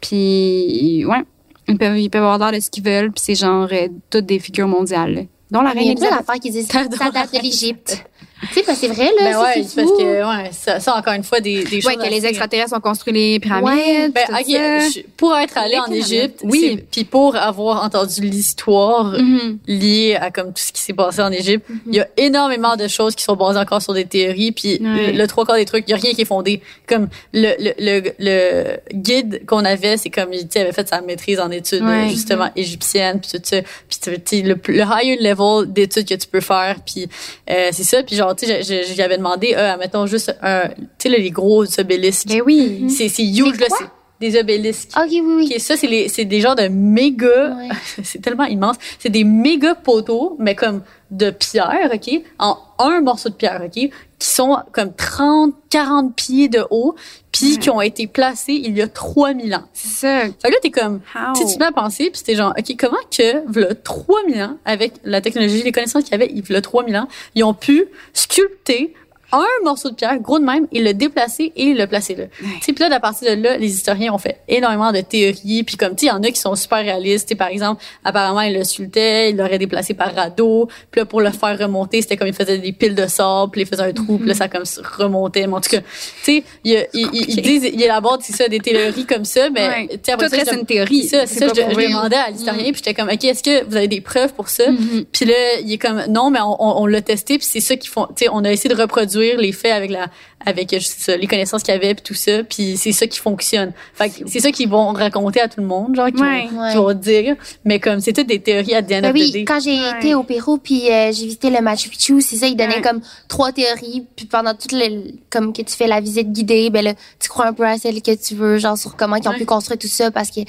Speaker 2: puis ouais, ils peuvent ils peuvent avoir l'air de ce qu'ils veulent, puis c'est genre euh, toutes des figures mondiales, là. dont la
Speaker 4: Mais
Speaker 2: reine Elisabeth.
Speaker 4: d'affaires qui
Speaker 3: T'adores
Speaker 4: ça date de l'Égypte. Tu sais, parce que c'est vrai, là,
Speaker 3: Ben
Speaker 4: ça,
Speaker 3: ouais, parce que, ouais, ça, ça, encore une fois, des, des
Speaker 2: Ouais,
Speaker 3: choses
Speaker 2: que les extraterrestres ont construit les pyramides.
Speaker 4: Ouais.
Speaker 3: Ben,
Speaker 2: tout
Speaker 3: ok,
Speaker 2: ça.
Speaker 3: je- pour être allé en. Égypte,
Speaker 2: Oui.
Speaker 3: puis pour avoir entendu l'histoire
Speaker 2: Mhm.
Speaker 3: liée à comme tout ce qui s'est passé en Égypte, il y a énormément de choses qui sont basées encore sur des théories, puis
Speaker 2: Ouais.
Speaker 3: le, le trois quarts des trucs, il y a rien qui est fondé. Comme le le le, le guide qu'on avait, c'est comme il tu sais, avait fait sa maîtrise en études
Speaker 2: Ouais.
Speaker 3: justement égyptiennes, puis tout ça, puis tu sais, le, le higher level d'études que tu peux faire, puis euh, c'est ça, puis genre tu sais, je- je- j'avais demandé, euh, mettons juste un, tu sais les gros obélisques,
Speaker 2: Ben oui.
Speaker 3: c'est huge là, c'est des obélisques.
Speaker 4: Ok, oui, oui.
Speaker 3: Ça, c'est les, c'est des genres de méga, c'est tellement immense. C'est des méga poteaux, mais comme de pierre, ok, en un morceau de pierre, ok, qui sont comme 30, 40 pieds de haut, puis
Speaker 2: Ouais.
Speaker 3: qui ont été placés il y a 3000 ans.
Speaker 2: C'est ça.
Speaker 3: Fait que là, t'es comme,
Speaker 2: How?
Speaker 3: tu à penser, puis t'es genre, ok, comment que, v'là 3000 ans, avec la technologie, les connaissances qu'il y avait, il v'là 3000 ans, ils ont pu sculpter un morceau de pierre, gros de même, et le déplacer et le placer là. Puis là, à partir de là, les historiens ont fait énormément de théories, puis comme, tu sais, il y en a qui sont super réalistes. Tu sais, par exemple, apparemment, il le sculptait, il l'aurait déplacé par radeau, puis là, pour le faire remonter, c'était comme il faisait des piles de sable, puis il faisait un trou, puis là, ça comme remontait. Mais en tout cas, tu sais, il, il, il, ils disent, il élabore, c'est ça, des théories comme ça, mais,
Speaker 2: Ouais.
Speaker 3: tu sais, je-
Speaker 2: une théorie.
Speaker 3: ça,
Speaker 2: C'est
Speaker 3: ça, je, je demandais à l'historien, puis j'étais comme, OK, est-ce que vous avez des preuves pour ça?
Speaker 2: Mhm.
Speaker 3: Puis là, il est comme, non, mais on, on, on l'a testé, puis c'est ça qui font, tu sais, on a essayé de reproduire les faits avec la, avec ça, les connaissances qu'il y avait, puis tout ça, puis c'est ça qui fonctionne. Fait que c'est ça qu'ils vont raconter à tout le monde, genre, qui,
Speaker 2: Ouais.
Speaker 3: vont, qui vont dire, mais comme, c'est toutes des théories à end
Speaker 4: Ben oui, quand j'ai
Speaker 2: Ouais.
Speaker 4: été au Pérou puis euh, j'ai visité le Machu Picchu, c'est ça, ils donnaient
Speaker 2: Ouais.
Speaker 4: comme trois théories puis pendant toute le comme que tu fais la visite guidée, ben là, tu crois un peu à celle que tu veux, genre sur comment ils ont
Speaker 3: Ouais.
Speaker 4: pu construire tout ça parce que tu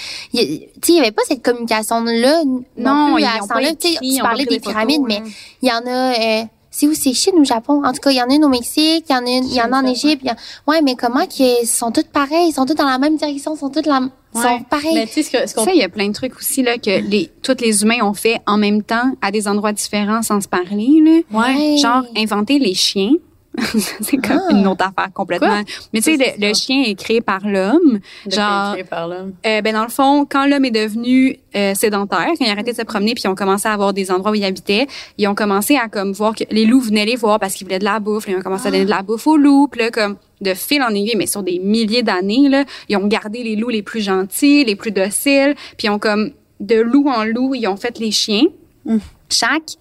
Speaker 4: il y avait pas cette communication là non,
Speaker 2: Non,
Speaker 4: plus
Speaker 2: ils
Speaker 4: à
Speaker 2: ont pas
Speaker 4: tu parlais des
Speaker 2: des
Speaker 4: pyramides
Speaker 2: photos,
Speaker 4: mais
Speaker 2: ouais.
Speaker 4: il y en a euh, c'est où? C'est Chine ou Japon? En tout cas, il y en a une au Mexique, il y en a une, il y en a en Égypte, il y a- ouais, mais comment qu'ils sont toutes pareilles, ils sont toutes dans la même direction, ils sont toutes la
Speaker 2: Ouais.
Speaker 4: sont pareils.
Speaker 3: Mais tu sais, ce que- ce qu'on
Speaker 2: Ça, il y a plein de trucs aussi là que les tous les humains ont fait en même temps à des endroits différents sans se parler là.
Speaker 3: Ouais.
Speaker 2: Genre inventer les chiens. c'est comme
Speaker 4: Ah.
Speaker 2: une autre affaire complètement. Mais tu sais, le, chien est créé par l'homme. Genre,
Speaker 3: créer par là.
Speaker 2: euh, ben dans le fond, quand l'homme est devenu euh, sédentaire, quand il a arrêté de se promener, puis ils ont commencé à avoir des endroits où il habitait, ils ont commencé à comme voir que les loups venaient les voir parce qu'ils voulaient de la bouffe. Ils ont commencé à donner de la bouffe aux loups. Puis là, comme de fil en aiguille, mais sur des milliers d'années, là, ils ont gardé les loups les plus gentils, les plus dociles, puis ils ont comme de loup en loup, ils ont fait les chiens.
Speaker 3: Mm.
Speaker 2: Chaque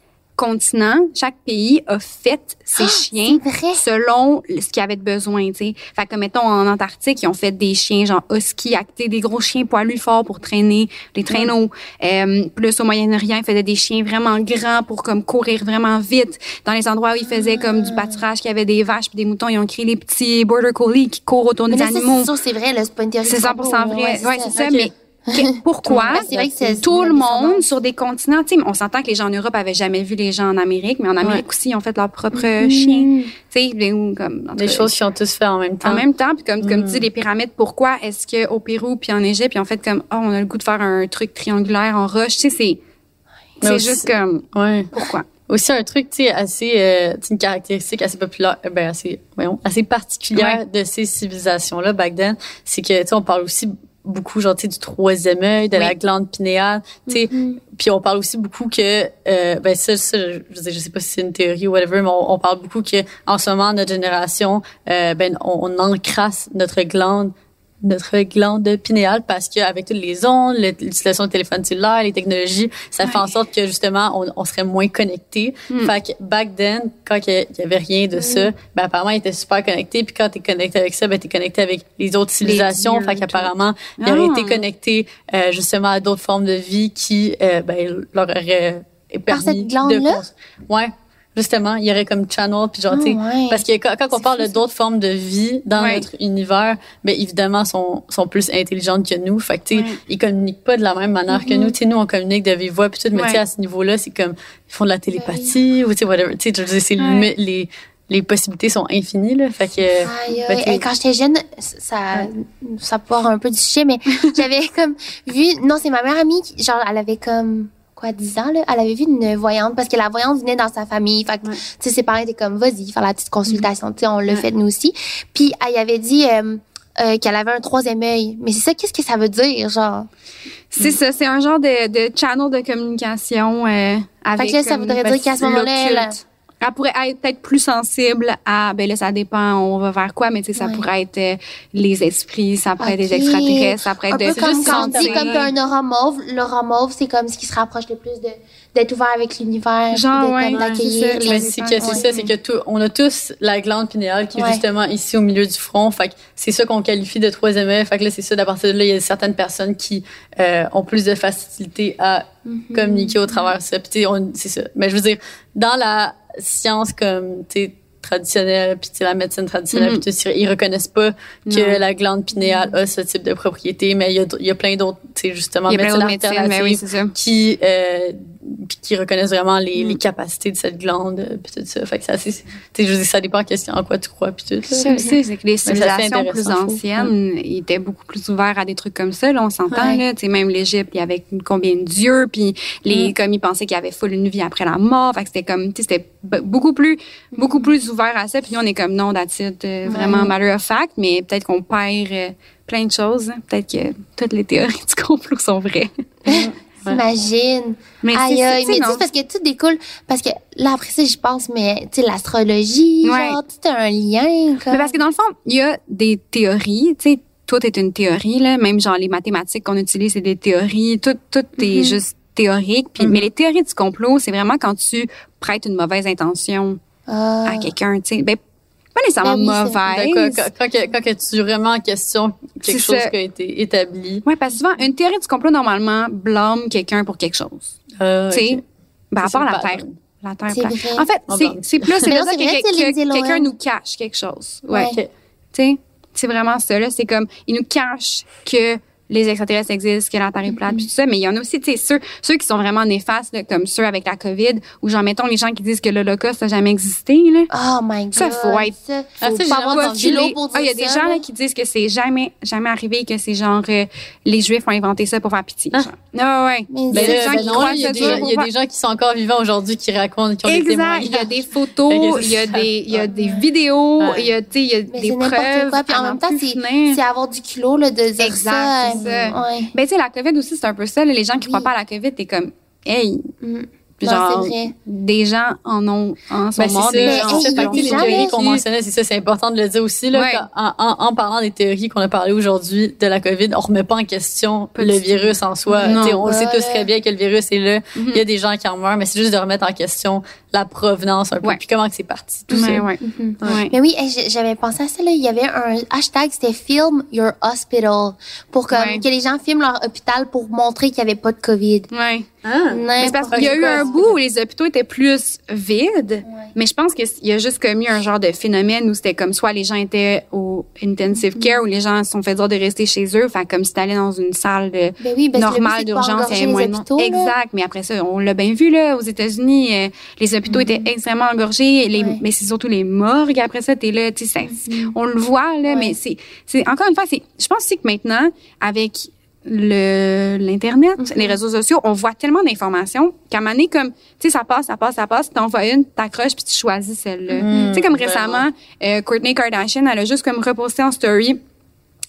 Speaker 2: continent, chaque pays a fait ses chiens
Speaker 4: c'est vrai.
Speaker 2: selon ce qu'ils avaient de besoin, tu sais. Fait que, mettons, en Antarctique, ils ont fait des chiens genre husky, actés, des gros chiens poilus forts pour traîner les traîneaux. Euh, plus au Moyen-Orient, ils faisaient des chiens vraiment grands pour comme courir vraiment vite. Dans les endroits où ils faisaient comme du pâturage, qu'il y avait des vaches puis des moutons, ils ont créé les petits border collies qui courent autour
Speaker 4: Mais
Speaker 2: des
Speaker 4: là,
Speaker 2: animaux.
Speaker 4: c'est c'est vrai, c'est pas une théorie.
Speaker 2: C'est
Speaker 4: du
Speaker 2: 100%
Speaker 4: complot,
Speaker 2: vrai. Ouais, c'est ça. Mais pourquoi
Speaker 4: que
Speaker 2: tout le monde sur des continents, tu sais, on s'entend que les gens en Europe avaient jamais vu les gens en Amérique, mais en Amérique aussi, ils ont fait leur propre chien. Tu sais, comme en cas,
Speaker 3: choses qui ont tous fait en même temps.
Speaker 2: en même temps, puis comme, comme
Speaker 3: Mm.
Speaker 2: tu dis, les pyramides, pourquoi est-ce que au Pérou puis en Égypte, ils ont fait comme, oh, on a le goût de faire un truc triangulaire en roche, tu sais, c'est, c'est juste comme,
Speaker 3: Ouais.
Speaker 2: pourquoi?
Speaker 3: Aussi un truc, tu sais, assez, euh, une caractéristique assez populaire, euh, ben assez, voyons, assez particulière de ces civilisations-là back then, c'est que, tu sais, on parle aussi beaucoup, genre, tu sais, du troisième œil, de la glande pinéale, tu sais, puis on parle aussi beaucoup que, euh, ben ça, ça, je, je, sais- je sais pas si c'est une théorie ou whatever, mais on, on parle beaucoup que, en ce moment, notre génération, euh, ben, on, on encrasse notre glande notre glande pinéale parce qu'avec toutes les ondes, l'utilisation de téléphone cellulaire, les technologies, ça fait en sorte que justement on, on serait moins connecté.
Speaker 2: Mm.
Speaker 3: Fait que back then, quand il y- avait rien de ça, ben apparemment il était super connecté. Puis quand t'es connecté avec ça, ben t'es connecté avec les autres civilisations.
Speaker 2: dieux,
Speaker 3: fait qu'apparemment il
Speaker 2: Ah.
Speaker 3: aurait été connecté euh, justement à d'autres formes de vie qui euh, ben leur auraient permis
Speaker 4: cette glande-là?
Speaker 3: de cons- ouais. Justement, il y aurait comme channel puis genre tu sais,
Speaker 4: ouais.
Speaker 3: parce que quand, quand on parle d'autres formes de vie dans
Speaker 2: Ouais.
Speaker 3: notre univers, ben évidemment sont sont plus intelligentes que nous. Fait que tu sais,
Speaker 2: Ouais.
Speaker 3: ils communiquent pas de la même manière que
Speaker 4: Mhm.
Speaker 3: nous. Tu sais, nous on communique de vive voix puis tout, mais tu sais à ce niveau-là, c'est comme ils font de la télépathie ou tu sais whatever. Tu sais, c'est les les possibilités sont infinies là. Fait que
Speaker 4: Aïe,
Speaker 3: Ben,
Speaker 4: quand j'étais jeune, ça, ça part un peu du sujet, mais j'avais comme vu, non, c'est ma meilleure amie, qui- genre, elle avait comme, quoi, 10 ans, là, elle avait vu une voyante, parce que la voyante venait dans sa famille, fait que,
Speaker 2: Ouais.
Speaker 4: tu sais, ses parents étaient comme, vas-y, faire la petite consultation, tu sais, on le
Speaker 2: Ouais.
Speaker 4: fait nous aussi. Puis, elle y avait dit, euh, euh, qu'elle avait un troisième œil. Mais c'est ça, qu'est-ce que ça veut dire, genre?
Speaker 2: C'est ça, c'est un genre de, de channel de communication, euh, avec.
Speaker 4: Fait que là, ça voudrait
Speaker 2: ben,
Speaker 4: dire qu'à ce moment-là, elle-
Speaker 2: pourrait être peut-être plus sensible à, ben là, ça dépend, on va vers quoi, mais tu sais, ça
Speaker 4: Ouais.
Speaker 2: pourrait être euh, les esprits, ça pourrait être des extraterrestres, ça pourrait
Speaker 4: Un
Speaker 2: être
Speaker 4: peu
Speaker 2: de
Speaker 4: comme quand on dit comme t'as un aura mauve. L'aura mauve, c'est comme ce qui se rapproche le plus de d'être ouvert avec l'univers.
Speaker 2: Genre, ouais,
Speaker 4: comme,
Speaker 2: ouais,
Speaker 4: d'accueillir
Speaker 2: c'est
Speaker 4: les-
Speaker 3: que c'est
Speaker 4: Ouais.
Speaker 3: ça, c'est que tout, on a tous la glande pinéale qui est justement ici au milieu du front. Fait que c'est ça qu'on qualifie de troisième œil. Fait que là, c'est ça, d'à partir de là, il y a certaines personnes qui euh, ont plus de facilité à
Speaker 4: Mhm.
Speaker 3: communiquer au travers de ça. C'est ça. Mais je veux dire, dans la science comme, traditionnelle, puis la médecine traditionnelle, puis tout ça, ils reconnaissent pas que
Speaker 2: Non.
Speaker 3: la glande pinéale a ce type de propriété, mais il y a, il y a plein d'autres, justement, médecines
Speaker 2: oui,
Speaker 3: alternatives qui euh, puis qui reconnaissent vraiment les, les capacités de cette glande, euh, puis tout ça. Fait que c'est tu sais, je dire, ça dépend question en quoi tu crois, puis tout.
Speaker 2: Ça aussi, c'est que les
Speaker 3: c'est
Speaker 2: civilisations plus anciennes ils étaient beaucoup plus ouverts à des trucs comme ça. Là, on s'entend.
Speaker 4: Ouais.
Speaker 2: Là, tu sais, même l'Égypte, il y avait combien de dieux, puis les
Speaker 3: Mm.
Speaker 2: comme ils pensaient qu'il y avait full une vie après la mort. Fait que c'était comme, tu sais, c'était beaucoup plus, beaucoup plus ouvert à ça. Puis on est comme non, it, euh, vraiment matter of fact. Mais peut-être qu'on perd euh, plein de choses. hein. Peut-être que toutes les théories du complot sont vraies.
Speaker 4: Imagine.
Speaker 2: Mais
Speaker 4: Aïe, aïe. Mais tu parce que tout découle, parce que là, après ça, j'y pense, mais, tu sais, l'astrologie,
Speaker 2: Ouais.
Speaker 4: genre, tout a un lien, comme.
Speaker 2: Mais parce que dans le fond, il y a des théories, tu sais, tout est une théorie là, même genre les mathématiques qu'on utilise c'est des théories, tout tout est juste théorique. Puis mais les théories du complot, c'est vraiment quand tu prêtes une mauvaise intention
Speaker 4: Ah.
Speaker 2: à quelqu'un, tu sais, ben pas nécessairement
Speaker 4: Ben oui,
Speaker 2: mauvaise.
Speaker 3: quand, quand, que- quand que tu remets en question quelque chose
Speaker 2: ça.
Speaker 3: qui a été établi.
Speaker 2: Ouais, parce que souvent une théorie du complot normalement blâme quelqu'un pour quelque chose.
Speaker 3: Euh,
Speaker 2: Tu sais,
Speaker 3: ok.
Speaker 2: ben à
Speaker 3: C'est
Speaker 2: part
Speaker 3: ça,
Speaker 2: la Terre. La Terre
Speaker 4: C'est
Speaker 2: plate.
Speaker 4: vrai.
Speaker 2: En fait,
Speaker 3: Ah,
Speaker 2: c'est plus c'est que, que
Speaker 4: Lohan.
Speaker 2: quelqu'un nous cache quelque chose. Ouais. Tu sais, c'est vraiment ça, là. C'est comme, ils nous cachent que les extraterrestres existent, que la Terre est plate, puis tout ça. Mais il y en a aussi, tu sais, ceux, ceux qui sont vraiment néfastes, là, comme ceux avec la COVID, ou genre, mettons, les gens qui disent que l'Holocauste n'a jamais existé, là.
Speaker 4: Oh my god.
Speaker 2: Ça, faut être-
Speaker 4: Ça,
Speaker 3: Ah,
Speaker 4: faut
Speaker 3: ça,
Speaker 4: pas avoir pour dire
Speaker 2: ah, il y a des
Speaker 4: ça,
Speaker 2: gens
Speaker 4: là.
Speaker 2: qui disent que c'est jamais, jamais arrivé, que c'est genre, euh, les Juifs ont inventé ça pour faire pitié.
Speaker 3: Ah.
Speaker 2: genre. Ah, ouais.
Speaker 4: Mais
Speaker 3: Ben,
Speaker 2: des gens
Speaker 3: ben
Speaker 2: qui
Speaker 3: non,
Speaker 2: croient
Speaker 3: il y a, des,
Speaker 2: dur
Speaker 3: il y a des gens qui sont encore vivants aujourd'hui qui racontent, qui ont des
Speaker 2: Exact.
Speaker 3: témoignages.
Speaker 2: Il y a des photos, il y a des, il y a des vidéos,
Speaker 3: Ouais.
Speaker 2: il y a, tu sais, il y a
Speaker 4: Mais
Speaker 2: des
Speaker 4: c'est n'importe
Speaker 2: preuves.
Speaker 4: quoi. Puis en même temps, c'est avoir du culot, là, de dire
Speaker 2: Exact,
Speaker 4: ça.
Speaker 2: C'est ça.
Speaker 4: Ouais.
Speaker 2: Ben, tu sais, la COVID aussi, c'est un peu ça. là. Les gens qui croient
Speaker 4: Oui.
Speaker 2: pas à la COVID, t'es comme, hey,
Speaker 4: Mm.
Speaker 2: Genre,
Speaker 4: Non, c'est vrai.
Speaker 2: des gens en ont, en sont
Speaker 3: Ben,
Speaker 2: morts,
Speaker 3: c'est ça,
Speaker 2: gens
Speaker 4: hey,
Speaker 3: en fait
Speaker 4: il y a
Speaker 3: partie
Speaker 4: des
Speaker 3: des
Speaker 4: gens,
Speaker 3: théories qu'on mentionnait, c'est ça, c'est important de le dire aussi, là,
Speaker 2: Ouais.
Speaker 3: en, en, en parlant des théories qu'on a parlé aujourd'hui de la COVID, on remet pas en question le virus en soi.
Speaker 2: Non.
Speaker 3: On sait tous très bien que le virus est là.
Speaker 2: Mhm.
Speaker 3: Il y a des gens qui en meurent, mais c'est juste de remettre en question la provenance un peu,
Speaker 2: Ouais.
Speaker 3: puis comment que c'est parti, tout
Speaker 2: Ouais,
Speaker 3: ça.
Speaker 2: ouais.
Speaker 4: Mhm.
Speaker 2: Ouais.
Speaker 4: Mais oui, j'avais pensé à ça, là. Il y avait un hashtag, c'était Film Your Hospital. Pour comme,
Speaker 2: Ouais.
Speaker 4: que les gens filment leur hôpital pour montrer qu'il n'y avait pas de COVID.
Speaker 2: Ouais.
Speaker 3: Ah.
Speaker 2: Mais c'est parce qu'il y a eu un bout où les hôpitaux étaient plus vides, mais je pense qu'il y a juste comme eu un genre de phénomène où c'était comme soit les gens étaient au intensive
Speaker 4: Mm-hmm.
Speaker 2: care ou les gens se sont fait dire de rester chez eux, enfin comme si t'allais dans une salle de
Speaker 4: Ben oui, but,
Speaker 2: normale d'urgence, il y avait moins de monde. Exact, mais après ça, on l'a bien vu là aux États-Unis, euh, les hôpitaux étaient extrêmement engorgés, les,
Speaker 4: Mm-hmm. Ouais. Mm-hmm.
Speaker 2: mais c'est surtout les morgues. Après ça, t'es là, tu sais, ça- on le voit là,
Speaker 4: Ouais.
Speaker 2: mais c'est, c'est encore une fois, c'est, je pense aussi que maintenant avec le l'internet,
Speaker 4: Mm-hmm.
Speaker 2: les réseaux sociaux, on voit tellement d'informations qu'à un moment donné, comme tu sais, ça passe, ça passe, ça passe, t'en vois une, t'accroches puis tu choisis celle-là.
Speaker 3: Mm,
Speaker 2: tu sais, comme
Speaker 3: vraiment.
Speaker 2: récemment, euh, Kourtney Kardashian, elle a juste comme reposté en story.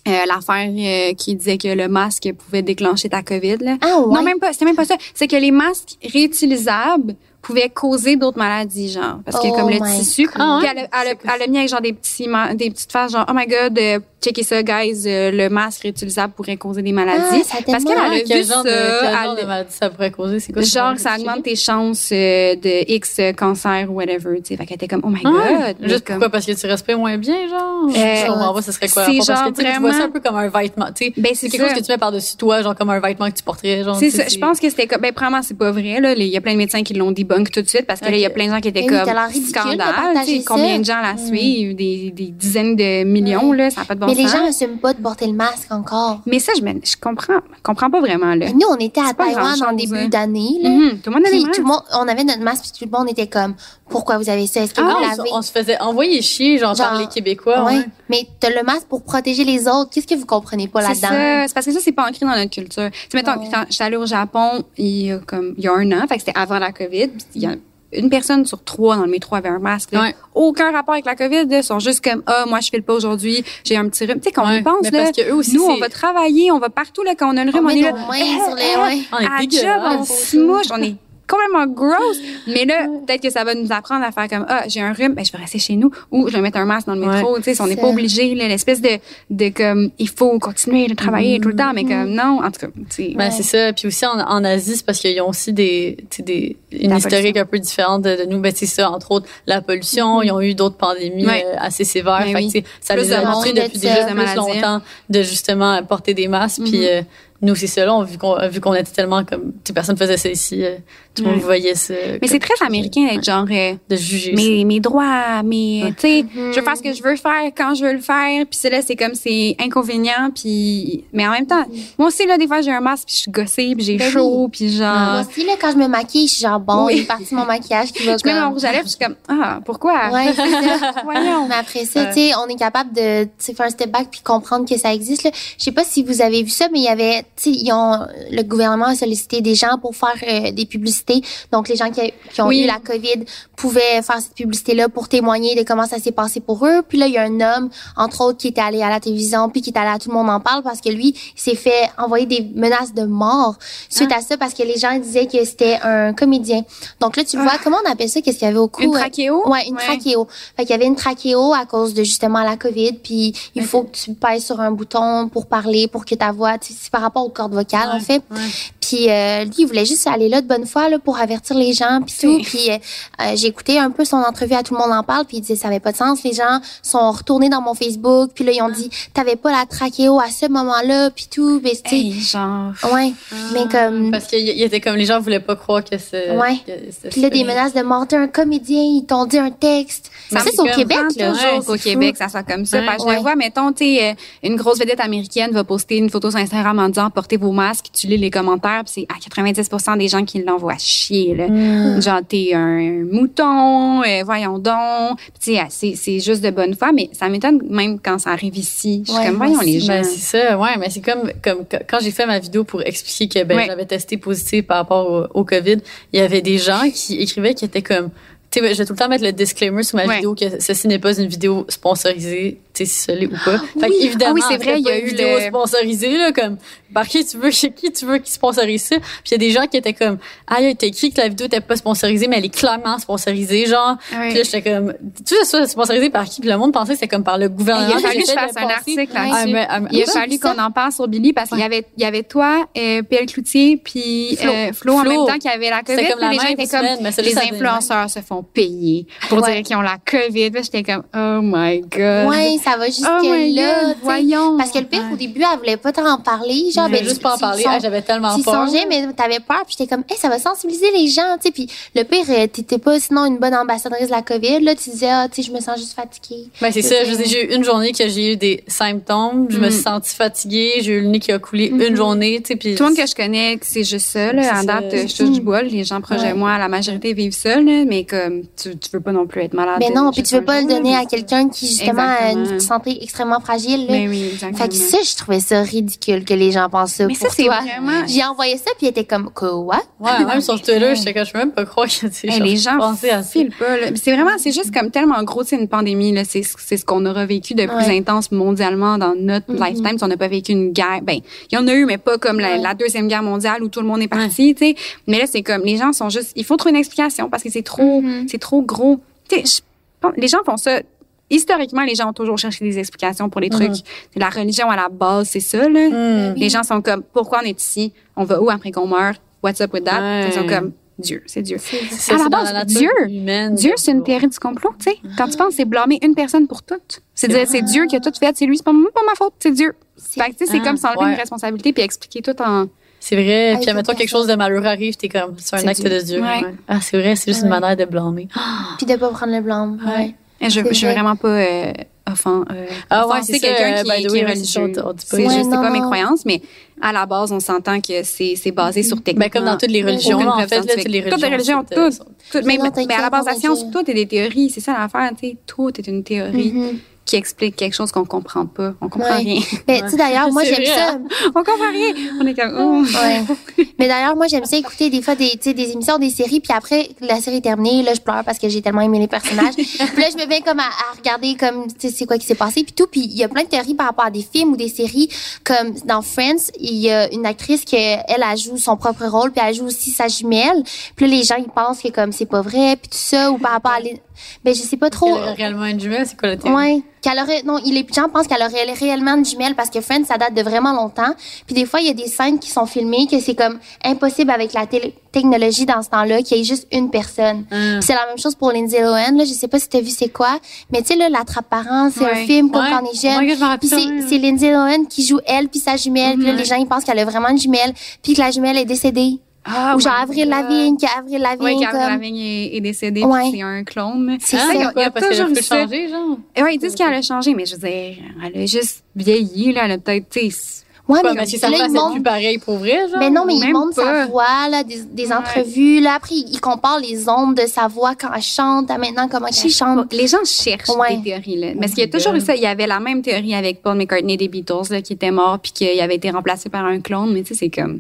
Speaker 2: euh, l'affaire euh, qui disait que le masque pouvait déclencher ta COVID là.
Speaker 4: Ah ouais?
Speaker 2: Non, même pas, c'était même pas ça. C'est que les masques réutilisables pouvaient causer d'autres maladies, genre. Parce que
Speaker 4: Oh
Speaker 2: comme le
Speaker 4: my
Speaker 2: tissu, puis elle, a- elle, a- elle a mis avec genre des petits, des petites faces, genre, oh my god, euh, checkez ça, guys, euh, le masque réutilisable pourrait causer des maladies.
Speaker 4: Ah, ça
Speaker 2: parce qu'elle a
Speaker 3: quel
Speaker 2: vu
Speaker 3: genre de,
Speaker 2: ça.
Speaker 3: quel
Speaker 2: elle-
Speaker 3: genre de maladie ça pourrait causer? C'est quoi?
Speaker 2: Genre, ça augmente tes chances euh, de X euh, cancer ou whatever, tu sais. Fait qu'elle était comme, oh my
Speaker 3: Ah,
Speaker 2: god. mais
Speaker 3: juste
Speaker 2: comme-
Speaker 3: pourquoi? Parce que tu respires moins bien, genre?
Speaker 2: Euh,
Speaker 3: je comprends pas, ce serait quoi?
Speaker 2: c'est
Speaker 3: Parce
Speaker 2: genre
Speaker 3: que tu sais, tu vois ça
Speaker 2: vraiment-
Speaker 3: un peu comme un vêtement, tu sais.
Speaker 2: Ben,
Speaker 3: c'est
Speaker 2: c'est
Speaker 3: quelque
Speaker 2: ça.
Speaker 3: chose que tu mets par-dessus toi, genre comme un vêtement que tu porterais, genre.
Speaker 2: C'est ça. Je pense que c'était comme, ben, premièrement, c'est pas vrai, là. Il y a plein de médecins qui l'ont debunk tout de suite parce que là, il y a plein de gens qui étaient comme, scandale.
Speaker 4: partager
Speaker 2: tu sais, Combien
Speaker 4: ça?
Speaker 2: de gens la suivent? Des, des dizaines de millions, là. Ça n'a pas de bon
Speaker 4: Mais les gens n'assument pas de porter le masque encore.
Speaker 2: Mais ça, je, me- je comprends, je comprends pas vraiment, là.
Speaker 4: Mais nous, on était à Taïwan en début
Speaker 2: hein.
Speaker 4: d'année.
Speaker 2: Mhm. Tout le monde avait
Speaker 4: tout le monde, on avait notre masque, puis tout le monde était comme, pourquoi vous avez ça? Est-ce que
Speaker 3: Ah,
Speaker 4: vous
Speaker 3: on,
Speaker 4: l'avez?
Speaker 3: se- on se faisait envoyer chier, genre, par les Québécois. Ouais.
Speaker 4: Mais t'as le masque pour protéger les autres. Qu'est-ce que vous comprenez pas
Speaker 2: C'est
Speaker 4: là-dedans?
Speaker 2: ça. C'est parce que ça, c'est pas ancré dans notre culture. Tu sais, mettons,
Speaker 4: Ouais.
Speaker 2: quand j'étais allée au Japon, il y a comme, il y a un an, fait que c'était avant la COVID, puis il y a une personne sur trois dans le métro avait un masque. là.
Speaker 3: Ouais.
Speaker 2: Aucun rapport avec la COVID. Là, ils sont juste comme, ah, moi, je file pas aujourd'hui, j'ai un petit rhume. Tu sais, quand on
Speaker 3: Ouais,
Speaker 2: y pense, là,
Speaker 3: parce que eux aussi,
Speaker 2: nous, on va travailler, on va partout, là, quand on a le
Speaker 4: On
Speaker 2: rhume, on, est là.
Speaker 4: nos mains sur les, ouais.
Speaker 3: On est
Speaker 2: à job, on se mouche, on est complètement gross. Mais là, peut-être que ça va nous apprendre à faire comme, ah, j'ai un rhume, ben, je vais rester chez nous, ou je vais mettre un masque dans le métro. Tu sais, on n'est pas obligé, là, l'espèce de, de comme, il faut continuer de travailler tout le temps, mais comme, non, en tout cas, tu sais.
Speaker 3: Ben, c'est ça. Puis aussi en, en Asie, c'est parce qu'ils ont aussi des, des une historique un peu différente de, de nous. Ben, c'est ça, entre autres, la pollution. Ils ont eu d'autres pandémies
Speaker 2: Ouais.
Speaker 3: euh, assez sévères.
Speaker 2: Ben
Speaker 3: fait
Speaker 2: oui.
Speaker 3: ça
Speaker 2: Plus
Speaker 3: les a montré depuis
Speaker 4: de
Speaker 3: déjà plus longtemps de justement porter des masques. Puis, euh, nous, c'est ça, là, on, vu qu'on vu qu'on était tellement comme, tu personne faisait ça ici, euh, tout le monde
Speaker 2: Ouais.
Speaker 3: voyait ça.
Speaker 2: Mais c'est très américain d'être genre, euh,
Speaker 3: De juger
Speaker 2: mes, mes droits, mes,
Speaker 3: Ouais.
Speaker 2: tu sais, je veux faire ce que je veux faire quand je veux le faire. Puis c'est là, c'est comme c'est inconvénient. Puis mais en même temps, moi aussi là, des fois j'ai un masque, puis je suis gossée, puis j'ai
Speaker 4: Ben
Speaker 2: chaud, puis genre.
Speaker 4: Moi aussi, là, quand je me maquille, je suis genre, bon,
Speaker 2: Oui.
Speaker 4: il est parti mon maquillage qui va
Speaker 2: Je mets mon rouge à lèvres, puis je suis comme ah pourquoi?
Speaker 4: Ouais, c'est ça.
Speaker 2: Voyons.
Speaker 4: Mais après ça, tu sais, on est capable de tu sais, faire un step back puis comprendre que ça existe. Je sais pas si vous avez vu ça, mais il y avait, tu sais, ils ont, le gouvernement a sollicité des gens pour faire euh, des publicités. Donc, les gens qui, ont
Speaker 2: Oui.
Speaker 4: eu la COVID pouvaient faire cette publicité-là pour témoigner de comment ça s'est passé pour eux. Puis là, il y a un homme, entre autres, qui était allé à la télévision puis qui est allé à Tout le monde en parle parce que lui, il s'est fait envoyer des menaces de mort suite
Speaker 2: Ah.
Speaker 4: à ça parce que les gens disaient que c'était un comédien. Donc là, tu vois, comment on appelle ça? Qu'est-ce qu'il y avait au cou?
Speaker 2: Une
Speaker 4: euh,
Speaker 2: trachéo?
Speaker 4: Ouais, une trachéo. Fait qu'il y avait une trachéo à cause de justement la COVID, puis il faut que tu pèses sur un bouton pour parler, pour que ta voix, tu sais, c'est par rapport aux cordes vocales en fait.
Speaker 3: Ouais.
Speaker 4: Puis euh, lui, il voulait juste aller là de bonne foi là pour avertir les gens puis tout. Puis euh, euh, j'ai écouté un peu son entrevue à tout le monde en parle, puis il disait ça avait pas de sens. Les gens sont retournés dans mon Facebook, puis là ils ont dit t'avais pas la trachéo à ce moment-là, puis tout. Mais
Speaker 2: Hey, genre.
Speaker 4: ouais. Mais comme
Speaker 3: Parce qu'il y était comme, les gens voulaient pas croire que c'est.
Speaker 4: Ouais.
Speaker 3: que
Speaker 4: puis là des menaces de mort, un comédien, ils t'ont dit un texte.
Speaker 2: Ça
Speaker 4: Ça c'est au Québec là.
Speaker 2: toujours
Speaker 3: Ouais,
Speaker 2: qu'au
Speaker 3: c'est
Speaker 2: Québec, ça soit comme ça.
Speaker 3: Ouais.
Speaker 2: Parce que je le vois, mettons, tu sais, euh, une grosse vedette américaine va poster une photo sur Instagram en disant portez vos masques, tu lis les commentaires, puis c'est à 90% des gens qui l'envoient chier, là.
Speaker 3: Mm.
Speaker 2: Genre, t'es un mouton, euh, voyons donc. Tu sais, c'est, c'est juste de bonne foi, mais ça m'étonne même quand ça arrive ici. Je suis
Speaker 4: Ouais,
Speaker 2: comme, voyons les
Speaker 4: aussi.
Speaker 2: gens.
Speaker 3: Ben, c'est ça, ouais, mais c'est comme, comme quand j'ai fait ma vidéo pour expliquer que ben,
Speaker 2: Ouais.
Speaker 3: j'avais testé positif par rapport au, au COVID, il y avait des gens qui écrivaient qui étaient comme, tu sais, je vais tout le temps mettre le disclaimer sur ma
Speaker 2: Ouais.
Speaker 3: vidéo que ceci n'est pas une vidéo sponsorisée, tu sais, si ou pas. fait
Speaker 2: oui.
Speaker 3: évidemment,
Speaker 2: Ah oui, c'est vrai, il y a eu
Speaker 3: vidéo
Speaker 2: le-
Speaker 3: sponsorisée, là, comme, par qui tu veux, chez qui tu veux qui sponsorise ça? Puis il y a des gens qui étaient comme, ah, il t'as écrit que la vidéo était pas sponsorisée, mais elle est clairement sponsorisée, genre.
Speaker 2: Ouais.
Speaker 3: Puis là, j'étais comme, tu sais, ça, sponsorisé par qui? Puis le monde pensait que c'était comme par le gouvernement.
Speaker 2: Il a
Speaker 3: Puis
Speaker 2: fallu que je fasse un article là-dessus.
Speaker 3: Ah, ah,
Speaker 2: Il a
Speaker 4: Oui,
Speaker 2: fallu qu'on en parle sur Billy parce qu'il y avait, il y avait toi, euh, Pierre Cloutier, puis
Speaker 3: Flo.
Speaker 2: euh, Flo, en même temps qui avait la COVID.
Speaker 3: Comme
Speaker 2: puis
Speaker 3: la
Speaker 2: les gens étaient comme,
Speaker 3: semaine, c'est
Speaker 2: les influenceurs se font payer pour
Speaker 4: Ouais.
Speaker 2: dire qu'ils ont la COVID. Puis j'étais comme, oh my God.
Speaker 4: Ouais, ça va jusque
Speaker 2: Oh
Speaker 4: là.
Speaker 2: Voyons.
Speaker 4: Parce que le pire, au début, elle voulait pas t'en parler. Genre, ben,
Speaker 3: juste pas en parler. Ah, j'avais tellement peur.
Speaker 4: songeais, mais t'avais peur, puis j'étais comme, hey, ça va sensibiliser les gens, tu sais. Puis le pire, euh, t'étais pas sinon une bonne ambassadrice de la COVID, là. Tu disais, ah, tu sais, je me sens juste fatiguée.
Speaker 3: Ben, c'est ça. j'ai eu une journée que j'ai eu des symptômes. Je me
Speaker 2: Mm.
Speaker 3: suis sentie fatiguée. J'ai eu le nez qui a coulé
Speaker 4: Mhm.
Speaker 3: une journée, tu sais, puis.
Speaker 2: Tout le monde que je connais, c'est juste ça. Là.
Speaker 3: Ça.
Speaker 2: date, je touche du bois. Les gens proches de moi, la majorité vivent seuls. là, Mais comme, tu, veux pas non plus être malade.
Speaker 4: Mais non,
Speaker 2: euh,
Speaker 4: puis tu veux pas le donner à quelqu'un qui, justement, a. une santé extrêmement fragile, là.
Speaker 2: Mais oui, exactement.
Speaker 4: Fait que ça, je trouvais ça ridicule que les gens pensent ça
Speaker 2: Mais ça, c'est vraiment-
Speaker 4: J'ai envoyé ça, puis elle était comme, quoi?
Speaker 3: Ouais, même sur Twitter, j'étais comme, je peux même pas croire que, sais, genre,
Speaker 2: les gens
Speaker 3: pensaient à ça.
Speaker 2: filent pas. là. C'est vraiment, c'est juste comme tellement gros, c'est une pandémie. Là, c'est, c'est ce qu'on aura vécu de plus
Speaker 4: Ouais.
Speaker 2: intense mondialement dans notre
Speaker 4: Mhm.
Speaker 2: lifetime. Si on n'a pas vécu une guerre, ben, il y en a eu, mais pas comme la,
Speaker 4: Ouais.
Speaker 2: la deuxième guerre mondiale où tout le monde est parti, tu sais. Mais là, c'est comme les gens sont juste, il faut trouver une explication parce que c'est trop,
Speaker 4: Mhm.
Speaker 2: c'est trop gros. Tu sais, je les gens font ça. Historiquement, les gens ont toujours cherché des explications pour les
Speaker 3: Mhm.
Speaker 2: trucs. La religion à la base, c'est ça. Là.
Speaker 3: Mm.
Speaker 2: Les gens sont comme, pourquoi on est ici? On va où après qu'on meurt? What's up with that?
Speaker 3: Ouais.
Speaker 2: Ils sont comme, Dieu, c'est Dieu.
Speaker 3: C'est
Speaker 2: À la base,
Speaker 3: nature
Speaker 2: Dieu,
Speaker 3: humaine
Speaker 2: Dieu, c'est une théorie du complot, tu sais. Quand tu penses, c'est blâmer une personne pour tout. C'est
Speaker 3: C'est
Speaker 2: dire, c'est Dieu qui a tout fait, c'est lui, c'est pas, pas ma faute, c'est Dieu.
Speaker 4: C'est-
Speaker 2: Fait que, tu sais, c'est
Speaker 3: Ah,
Speaker 2: comme s'enlever
Speaker 3: ouais.
Speaker 2: une responsabilité puis expliquer tout en.
Speaker 3: C'est vrai.
Speaker 4: Ah,
Speaker 3: Puis, admettons, quelque chose de malheureux arrive, t'es comme, c'est un
Speaker 2: C'est
Speaker 3: acte
Speaker 2: Dieu.
Speaker 3: de Dieu.
Speaker 2: Ouais.
Speaker 3: Ouais. Ah, c'est vrai, c'est juste une manière de blâmer.
Speaker 4: Puis de pas prendre le blanc.
Speaker 3: Ouais.
Speaker 2: Je, veux
Speaker 4: vrai.
Speaker 2: vraiment pas euh, offend, euh,
Speaker 3: Ah ouais,
Speaker 2: offenser
Speaker 3: c'est
Speaker 2: quelqu'un qui, qui est religieux.
Speaker 3: c'est
Speaker 4: Ouais,
Speaker 2: juste, pas mes croyances, mais à la base, on s'entend que c'est c'est basé sur technique.
Speaker 3: Ben, comme dans toutes les religions, en fait, là, toutes les
Speaker 2: Toutes les
Speaker 3: religions.
Speaker 2: religions, toutes. mais, à la base, la science, tout est des théories. C'est ça l'affaire, tu sais. Tout est une théorie
Speaker 4: Mhm.
Speaker 2: Qui explique quelque chose qu'on comprend pas. On comprend
Speaker 4: Ouais.
Speaker 2: rien.
Speaker 4: Mais tu sais, d'ailleurs, moi, j'aime ça.
Speaker 3: hein?
Speaker 2: on comprend rien. On est comme, oh.
Speaker 4: Ouais. Mais d'ailleurs, moi, j'aime ça écouter des fois des, tu sais, des émissions, des séries, puis après, la série est terminée, là, je pleure parce que j'ai tellement aimé les personnages. puis là, je me mets comme à, à regarder comme, tu sais, c'est quoi qui s'est passé, puis tout. Puis il y a plein de théories par rapport à des films ou des séries, comme dans Friends, il y a une actrice qui, elle, elle joue son propre rôle, puis elle joue aussi sa jumelle. Puis là, les gens, ils pensent que comme c'est pas vrai, puis tout ça, ou par rapport à... Les... Ben, je sais pas trop.
Speaker 3: Elle a réellement une jumelle, c'est quoi la théorie?
Speaker 4: Ouais, qu'elle aurait non, il les gens pensent qu'elle aurait réellement une jumelle parce que Friends ça date de vraiment longtemps. Puis des fois il y a des scènes qui sont filmées que c'est comme impossible avec la télé- technologie dans ce temps-là qu'il y ait juste une personne. Puis C'est la même chose pour Lindsay Lohan. Là, je sais pas si tu as vu c'est quoi, mais tu sais là, l'attrape-parent, c'est un film comme
Speaker 3: Ouais.
Speaker 4: quand on est jeune. Puis c'est Lindsay Lohan qui joue elle puis sa jumelle. Puis là, les gens ils pensent qu'elle a vraiment une jumelle, puis que la jumelle est décédée.
Speaker 2: Ah,
Speaker 4: Ou genre Avril. Lavigne, qu'Avril Lavigne
Speaker 2: est, est décédé,
Speaker 4: Ouais.
Speaker 2: puis c'est un clone.
Speaker 4: C'est
Speaker 3: Ah,
Speaker 4: ça.
Speaker 2: il y a- il y a
Speaker 3: parce qu'elle a
Speaker 2: toujours
Speaker 3: changer, genre.
Speaker 2: Ouais, ils disent qu'elle a changé, mais je veux dire, elle a juste vieilli, là. Elle a peut-être, tu sais,
Speaker 4: Ouais, mais
Speaker 3: mais si ça passe
Speaker 4: montrent-
Speaker 3: plus pareil pour vrai, genre.
Speaker 4: Mais non, mais il montre sa
Speaker 2: pas.
Speaker 4: voix, là, des, des
Speaker 2: Ouais.
Speaker 4: entrevues. Là, après, il compare les ondes de sa voix quand elle chante à maintenant comment elle chante.
Speaker 2: pas. Les gens cherchent
Speaker 4: Ouais.
Speaker 2: des théories, là. Parce
Speaker 3: Oh
Speaker 2: qu'il y a toujours eu ça. Il y avait la même théorie avec Paul McCartney des Beatles, là, qui était mort, puis qu'il avait été remplacé par un clone. Mais tu sais, c'est comme,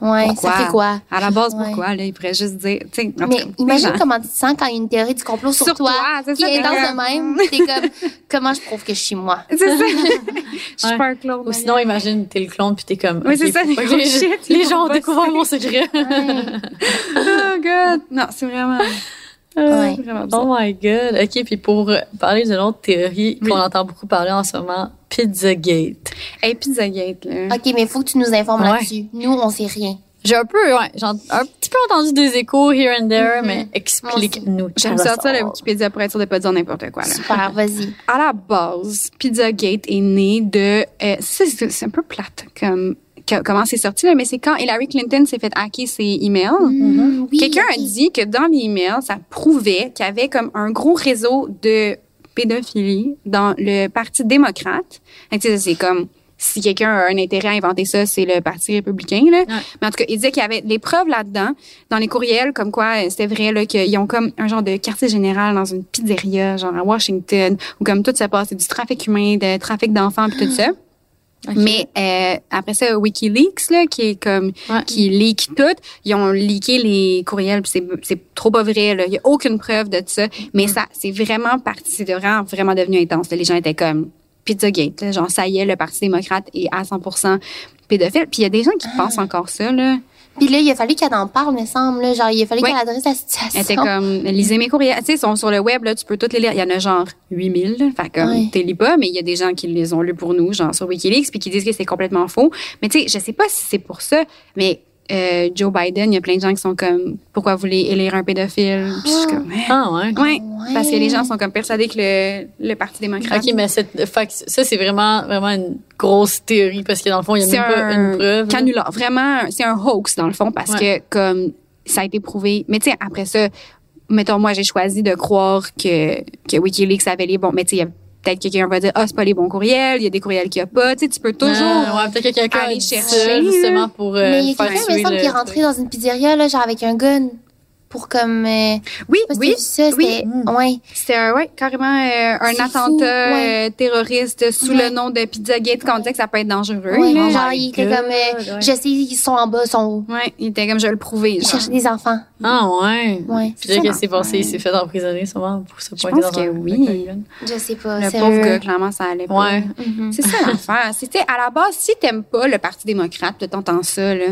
Speaker 4: Ouais,
Speaker 2: pourquoi?
Speaker 4: ça fait quoi?
Speaker 2: À la base,
Speaker 4: Ouais.
Speaker 2: pourquoi, là? Il pourrait juste dire,
Speaker 4: Mais
Speaker 2: cas,
Speaker 4: imagine
Speaker 2: gens-
Speaker 4: comment tu te sens quand il y a une théorie du complot sur,
Speaker 2: Sur
Speaker 4: toi,
Speaker 2: toi, c'est
Speaker 4: qui
Speaker 2: ça,
Speaker 4: est
Speaker 2: t'es
Speaker 4: dans
Speaker 2: comme-
Speaker 4: le même. T'es comme, comment je prouve que je suis moi?
Speaker 2: C'est ça. Je suis pas un clone.
Speaker 3: Ou sinon, imagine, t'es le clone puis t'es comme.
Speaker 2: Oui, c'est ça,
Speaker 3: pas
Speaker 2: les gros shit,
Speaker 3: gens ont découvert mon secret.
Speaker 2: Oh, God. Non, c'est vraiment,
Speaker 4: Ouais.
Speaker 2: c'est vraiment bizarre.
Speaker 3: Oh my god. OK, puis pour parler d'une autre théorie
Speaker 2: Oui.
Speaker 3: qu'on entend beaucoup parler en ce moment, Pizzagate.
Speaker 2: Hey, Pizzagate, là.
Speaker 4: OK, mais il faut que tu nous informes
Speaker 3: Ouais.
Speaker 4: là-dessus. Nous, on sait rien.
Speaker 3: J'ai un peu, ouais, j'ai un petit peu entendu des échos here and there,
Speaker 4: Mhm.
Speaker 3: mais explique-nous.
Speaker 2: J'aime sortir la Wikipédia pour être sûr de pas dire n'importe quoi, là.
Speaker 4: Super, vas-y.
Speaker 2: à la base, Pizzagate est né de. euh, c'est un peu plate comme que- comment c'est sorti, là, mais c'est quand Hillary Clinton s'est fait hacker ses emails.
Speaker 4: Mhm, oui,
Speaker 2: Quelqu'un a dit que dans les emails, ça prouvait qu'il y avait comme un gros réseau de pédophilie dans le Parti démocrate. Fait que, tu sais, c'est comme si quelqu'un a un intérêt à inventer ça, c'est le Parti républicain. Là. Mais en tout cas, il disait qu'il y avait des preuves là-dedans, dans les courriels, comme quoi euh, c'était vrai là, qu'ils ont comme un genre de quartier général dans une pizzeria, genre à Washington, où comme tout se passe, c'est du trafic humain, de trafic d'enfants, puis tout ça. Mais euh, après ça, WikiLeaks, là, qui est comme
Speaker 3: Ouais.
Speaker 2: qui leak tout, ils ont leaké les courriels, c'est c'est trop pas vrai. Là. Il y a aucune preuve de ça. Mais ça, c'est vraiment parti, c'est vraiment vraiment devenu intense. là. Les gens étaient comme Pizzagate, là, genre ça y est, le Parti démocrate est à 100% pédophile. Puis il y a des gens qui pensent encore ça là.
Speaker 4: Puis là, il a fallu qu'elle en parle, me semble. là. Genre, il a fallu qu'elle adresse la situation.
Speaker 2: Elle était comme lisez mes courriels. Tu sais, ils sont sur le web là, tu peux toutes les lire. Il y en a genre 8000. Là, fait comme t'es lis pas, mais il y a des gens qui les ont lus pour nous, genre sur WikiLeaks, puis qui disent que c'est complètement faux. Mais tu sais, je sais pas si c'est pour ça, mais euh, Joe Biden, il y a plein de gens qui sont comme pourquoi vous voulez élire un pédophile? Puis je suis comme Hein?
Speaker 3: Ah, ouais.
Speaker 2: ouais,
Speaker 4: Ouais.
Speaker 2: parce que les gens sont comme persuadés que le, le Parti démocrate
Speaker 3: OK, mais cette, fait ça, c'est vraiment, vraiment une grosse théorie parce que dans le fond, il y a même pas une
Speaker 2: un
Speaker 3: preuve.
Speaker 2: canular. Vraiment, c'est un hoax dans le fond parce
Speaker 3: Ouais.
Speaker 2: que comme ça a été prouvé. Mais tu sais, après ça, mettons moi j'ai choisi de croire que que WikiLeaks avait les bons. Mais tu sais, peut-être quelqu'un va dire ah c'est pas les bons courriels, il y a des courriels qu'il y a pas. Tu sais, tu peux toujours.
Speaker 3: Ah, ouais, peut-être que quelqu'un a
Speaker 2: aller chercher,
Speaker 3: justement pour euh,
Speaker 4: Mais il y a quelqu'un, me semble,
Speaker 3: le
Speaker 4: qui est rentré dans une pizzeria, là, genre avec un gun. Pour comme. Euh,
Speaker 2: Oui,
Speaker 4: que
Speaker 2: oui.
Speaker 4: ça,
Speaker 2: oui.
Speaker 4: c'était.
Speaker 3: Mm.
Speaker 4: Ouais.
Speaker 2: C'était un- ouais, carrément euh, un attentat
Speaker 4: fou, ouais.
Speaker 2: euh, terroriste sous
Speaker 4: Ouais.
Speaker 2: le nom de Pizzagate quand on disait que ça peut être dangereux.
Speaker 4: Ouais,
Speaker 2: là.
Speaker 4: genre, il était
Speaker 3: God,
Speaker 4: comme. euh,
Speaker 3: ouais.
Speaker 4: Je sais, ils sont en bas, ils sont hauts.
Speaker 2: Ouais, il était comme je vais le prouver. Genre.
Speaker 4: cherchaient des enfants.
Speaker 3: Ah, ouais.
Speaker 4: Ouais.
Speaker 3: Puis qu'est-ce qui s'est passé? Il s'est fait emprisonner, sûrement, pour se
Speaker 2: Je
Speaker 3: pointer
Speaker 2: pense
Speaker 3: dans
Speaker 2: que
Speaker 3: un-
Speaker 2: oui.
Speaker 3: avec un gun.
Speaker 4: Je sais pas.
Speaker 2: Le pauvre gars, clairement, ça allait pas.
Speaker 3: Ouais.
Speaker 4: Mhm.
Speaker 2: C'est ça l'affaire. C'était à la base, si t'aimes pas le Parti démocrate, t'entends ça, là,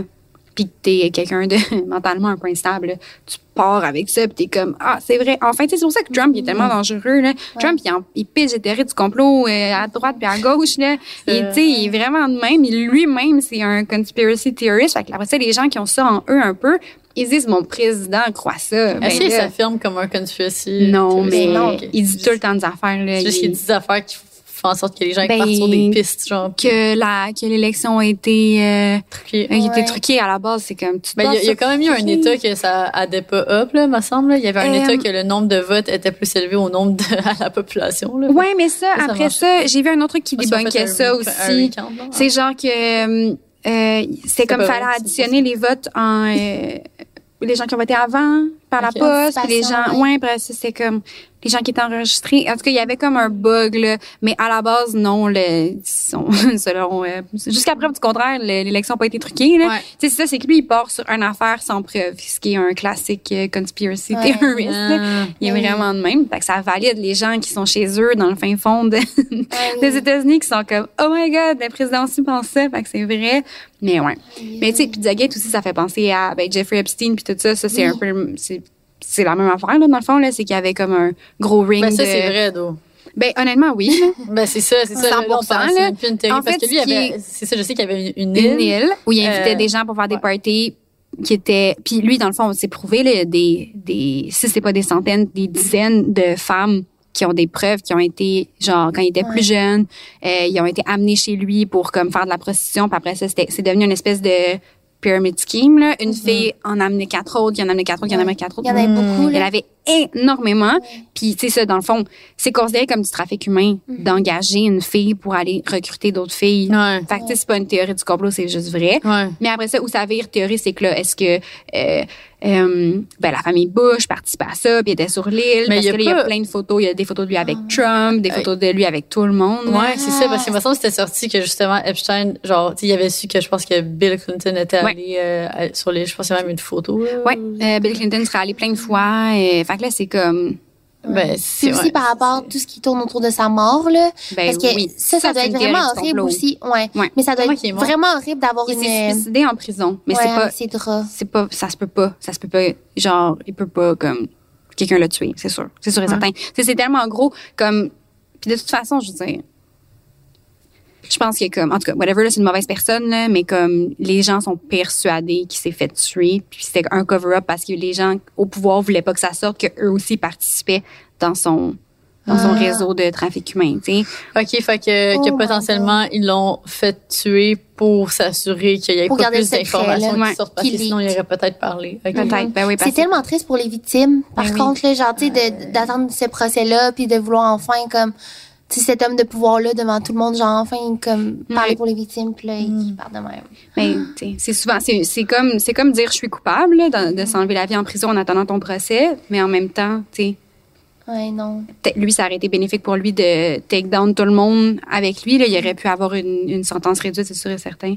Speaker 2: puis que t'es quelqu'un de mentalement un peu instable, là, tu pars avec ça, puis t'es comme ah c'est vrai. Enfin, tu sais, c'est pour ça que Trump il est tellement dangereux là. Trump il, en, il pige les théories du complot euh, à droite puis à gauche là. Et tu sais, il est vraiment de même. Lui-même c'est un conspiracy theorist. Fait que après ça, les gens qui ont ça en eux un peu, ils disent mon président croit ça. Ben
Speaker 3: Est-ce qu'il s'affirme comme un conspiracy?
Speaker 2: non, mais
Speaker 3: Non,
Speaker 2: il dit tout le temps des affaires là.
Speaker 3: C'est juste
Speaker 2: Il-
Speaker 3: qu'il dit des affaires qui font en sorte que les gens
Speaker 2: Ben,
Speaker 3: partent sur des pistes, genre.
Speaker 2: que la que l'élection a été euh,
Speaker 3: truquées.
Speaker 2: a été
Speaker 4: Ouais.
Speaker 2: truquée à la base, c'est comme tu
Speaker 3: Ben, il y a- y, quand même eu un. État que ça addait pas up, là, me semble. Il y avait un
Speaker 2: Euh,
Speaker 3: État que le nombre de votes était plus élevé au nombre de à la population. Là.
Speaker 2: Ouais, mais ça, après ça, j'ai vu un autre truc qui
Speaker 3: un
Speaker 2: ça aussi. C'est genre que euh, c'est comme fallait
Speaker 3: vrai,
Speaker 2: additionner les votes en euh, les gens qui ont voté avant par la poste, puis les gens ouais, après ça c'était comme les gens qui étaient enregistrés. En tout cas, il y avait comme un bug là, mais à la base non, le, ils sont- selon euh, jusqu'à preuve du contraire, le- l'élection n'a pas été truquée là.
Speaker 3: Ouais.
Speaker 2: Tu sais, c'est ça, c'est que lui il part sur une affaire sans preuve, ce qui est un classique euh, conspiracy
Speaker 4: Ouais.
Speaker 2: theorist. là.
Speaker 3: Ah.
Speaker 2: Il est vraiment de même. Fait que ça valide les gens qui sont chez eux dans le fin fond de-
Speaker 4: Ouais,
Speaker 2: des. États-Unis qui sont comme Oh my God, le président aussi pense ça. Fait que c'est vrai. Mais ouais. Mais tu sais, Pizzagate aussi, ça fait penser à ben, Jeffrey Epstein puis tout ça. Ça, c'est
Speaker 4: Oui.
Speaker 2: un peu. C'est, c'est la même affaire, là, dans le fond, là. C'est qu'il y avait comme un gros ring
Speaker 3: Ben, ça,
Speaker 2: de.
Speaker 3: c'est vrai, d'où.
Speaker 2: Ben honnêtement, oui.
Speaker 3: Ben, c'est ça, c'est ça.
Speaker 2: 100%,
Speaker 3: Là, on parle,
Speaker 2: là.
Speaker 3: Une théorie
Speaker 2: En
Speaker 3: parce
Speaker 2: fait,
Speaker 3: que lui, il avait,
Speaker 2: est-
Speaker 3: c'est ça, je sais qu'il y avait une île.
Speaker 2: Une île où il invitait
Speaker 3: Euh,
Speaker 2: des gens pour faire des
Speaker 3: ouais.
Speaker 2: parties qui étaient puis lui dans le fond c'est prouvé là, des des si c'est pas des centaines des dizaines de femmes qui ont des preuves qui ont été genre quand ils étaient plus jeunes euh, ils ont été amenés chez lui pour comme faire de la prostitution puis après ça c'était c'est devenu une espèce de pyramid scheme là. Une fille en a amené quatre autres qui en a amené quatre autres qui en a amené quatre autres.
Speaker 4: Il y en avait beaucoup,
Speaker 2: elle
Speaker 4: là.
Speaker 2: avait énormément. Puis, tu sais, ça, dans le fond, c'est considéré comme du trafic humain
Speaker 4: Mm-hmm.
Speaker 2: d'engager une fille pour aller recruter d'autres filles.
Speaker 3: Ouais.
Speaker 2: Fait que, tu sais, c'est pas une théorie du complot, c'est juste vrai.
Speaker 3: Ouais.
Speaker 2: Mais après ça, où ça vire théorie, c'est que là, est-ce que euh, euh, ben, la famille Bush participait à ça, puis était sur l'île, parce
Speaker 3: il y a
Speaker 2: plein de photos. Il y a des photos de lui avec Trump, des photos de lui avec tout le monde.
Speaker 3: Ouais, c'est ça, parce que me semble c'était sorti que justement Epstein, genre, tu sais, il avait su que je pense que Bill Clinton était allé euh, sur l'île. Je pense qu'il y a même une photo.
Speaker 2: Ouais, euh, Bill Clinton serait allé plein de fois. Et, fait que là, c'est comme...
Speaker 3: Ben, c'est
Speaker 4: aussi
Speaker 3: ouais,
Speaker 4: par rapport à tout ce qui tourne autour de sa mort, là.
Speaker 2: Ben
Speaker 4: parce que
Speaker 2: oui.
Speaker 4: ça, ça,
Speaker 2: Ça,
Speaker 4: doit être vraiment horrible aussi. Ouais.
Speaker 2: Ouais.
Speaker 4: Mais ça doit être vraiment horrible d'avoir
Speaker 2: Il
Speaker 4: une.
Speaker 2: s'est suicidé en prison. Mais
Speaker 4: ouais,
Speaker 2: c'est pas... c'est pas ça se peut pas ça se peut pas genre il peut pas comme quelqu'un l'a tué c'est sûr c'est sûr et certain c'est c'est tellement gros comme puis de toute façon je veux dire je pense que comme en tout cas whatever là, c'est une mauvaise personne là, mais comme les gens sont persuadés qu'il s'est fait tuer puis c'était un cover up parce que les gens au pouvoir voulaient pas que ça sorte que eux aussi participaient dans son dans son
Speaker 4: Ah.
Speaker 2: réseau de trafic humain tu sais
Speaker 3: OK, fait que,
Speaker 4: Oh
Speaker 3: que
Speaker 4: my
Speaker 3: potentiellement, ils l'ont fait tuer pour s'assurer qu'il y ait pas plus
Speaker 4: le
Speaker 3: d'informations qui sortent parce que sinon, il aurait peut-être parlé. OK.
Speaker 2: peut-être ben oui
Speaker 4: C'est tellement triste pour les victimes. Par
Speaker 2: Ben oui.
Speaker 4: contre, là, genre, tu sais, de- d'attendre ce procès-là, puis de vouloir enfin, comme, cet homme de pouvoir-là devant tout le monde, genre, enfin, comme, parler
Speaker 2: Ouais.
Speaker 4: pour les victimes, puis là,
Speaker 3: Mm.
Speaker 4: il part de même.
Speaker 2: Mais tu sais, c'est souvent c'est c'est comme c'est comme dire je suis coupable là, de, de s'enlever la vie en prison en attendant ton procès, mais en même temps, tu sais,
Speaker 4: Ouais, non.
Speaker 2: lui ça aurait été bénéfique pour lui de take down tout le monde avec lui là, il aurait pu avoir une, une sentence réduite, c'est sûr et certain.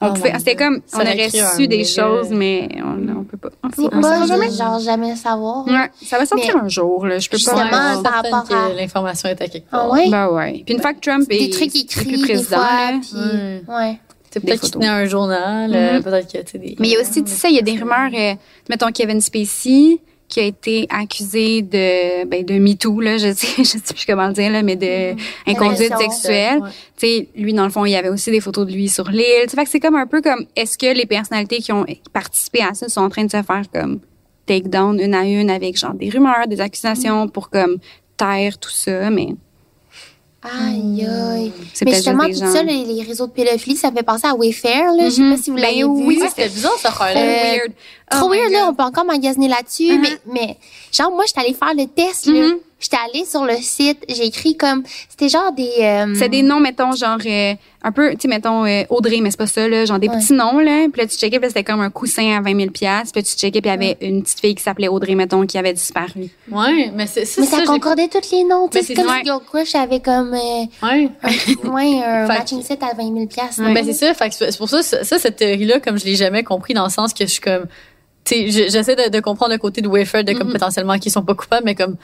Speaker 2: On
Speaker 3: Oh
Speaker 2: pouvait c'était comme
Speaker 3: Ça
Speaker 2: on
Speaker 3: aurait
Speaker 2: su des choses mais on, on peut pas. On,
Speaker 4: C'est
Speaker 2: on
Speaker 4: pas,
Speaker 2: jamais.
Speaker 4: genre, jamais savoir.
Speaker 2: Ouais, ça va sortir
Speaker 4: Mais-
Speaker 2: un jour là, je peux
Speaker 4: Justement,
Speaker 2: pas.
Speaker 3: Ouais,
Speaker 4: par rapport à-
Speaker 3: que l'information est à quelque
Speaker 4: Ah
Speaker 3: part.
Speaker 4: ouais?
Speaker 2: Ben ouais. Puis une fois que Trump est,
Speaker 4: Des trucs écrits,
Speaker 2: plus
Speaker 4: des
Speaker 2: président,
Speaker 4: fois,
Speaker 2: là,
Speaker 4: puis,
Speaker 3: Ouais. C'est peut-être qu'il tenait un journal, euh,
Speaker 2: Mhm.
Speaker 3: peut-être que, tu sais, des...
Speaker 2: Mais il y a aussi, tu sais, il y a des rumeurs, euh, mettons Kevin Spacey, qui a été accusé de, ben, de MeToo, là, je sais, je sais plus comment le dire, là, mais de inconduite
Speaker 4: Agression.
Speaker 2: sexuelle.
Speaker 3: Ouais.
Speaker 2: Tu sais, lui, dans le fond, il y avait aussi des photos de lui sur l'île. Fait que c'est comme un peu comme, est-ce que les personnalités qui ont participé à ça sont en train de se faire comme take down une à une avec genre des rumeurs, des accusations pour comme taire tout ça, mais
Speaker 4: Aïe, aïe. Mais justement,
Speaker 2: juste
Speaker 4: tout ça, les, les réseaux de pédophilie, ça fait penser à Wayfair, là. Je sais pas si vous
Speaker 2: Ben
Speaker 4: l'avez
Speaker 2: oui,
Speaker 4: vu.
Speaker 3: Ah, c'était bizarre, cette affaire-là.
Speaker 4: Euh. Trop
Speaker 2: Oh
Speaker 4: weird, là. On peut encore magasiner là-dessus.
Speaker 2: Mhm.
Speaker 4: mais, mais, genre, moi, j'étais allée faire le test, là.
Speaker 2: Mhm.
Speaker 4: J'étais allée sur le site. J'ai écrit comme, c'était genre des, euh,
Speaker 2: C'est des noms, mettons, genre, euh, un peu, tu sais, mettons, euh, Audrey, mais c'est pas ça, là, genre des
Speaker 4: Ouais.
Speaker 2: petits noms, là. Puis là, tu checkais, puis là, c'était comme un coussin à 20 000 Puis là, tu checkais, puis il y avait une petite fille qui s'appelait Audrey, mettons, qui avait disparu.
Speaker 3: Ouais, mais c'est c'est
Speaker 4: mais ça, concordait tous les noms. Tu sais, c'est comme
Speaker 2: ça.
Speaker 4: si Girl Crush avait comme, euh,
Speaker 3: Ouais.
Speaker 4: ouais, un matching set à 20 000 piastres.
Speaker 2: Ouais.
Speaker 3: Ben c'est ça, fait que c'est c'est pour ça, ça, ça, cette théorie-là, comme je l'ai jamais compris dans le sens que je suis comme, j'essaie de, de comprendre le côté de Wafer, de comme
Speaker 2: Mhm.
Speaker 3: potentiellement qu'ils sont pas coupables, mais comme,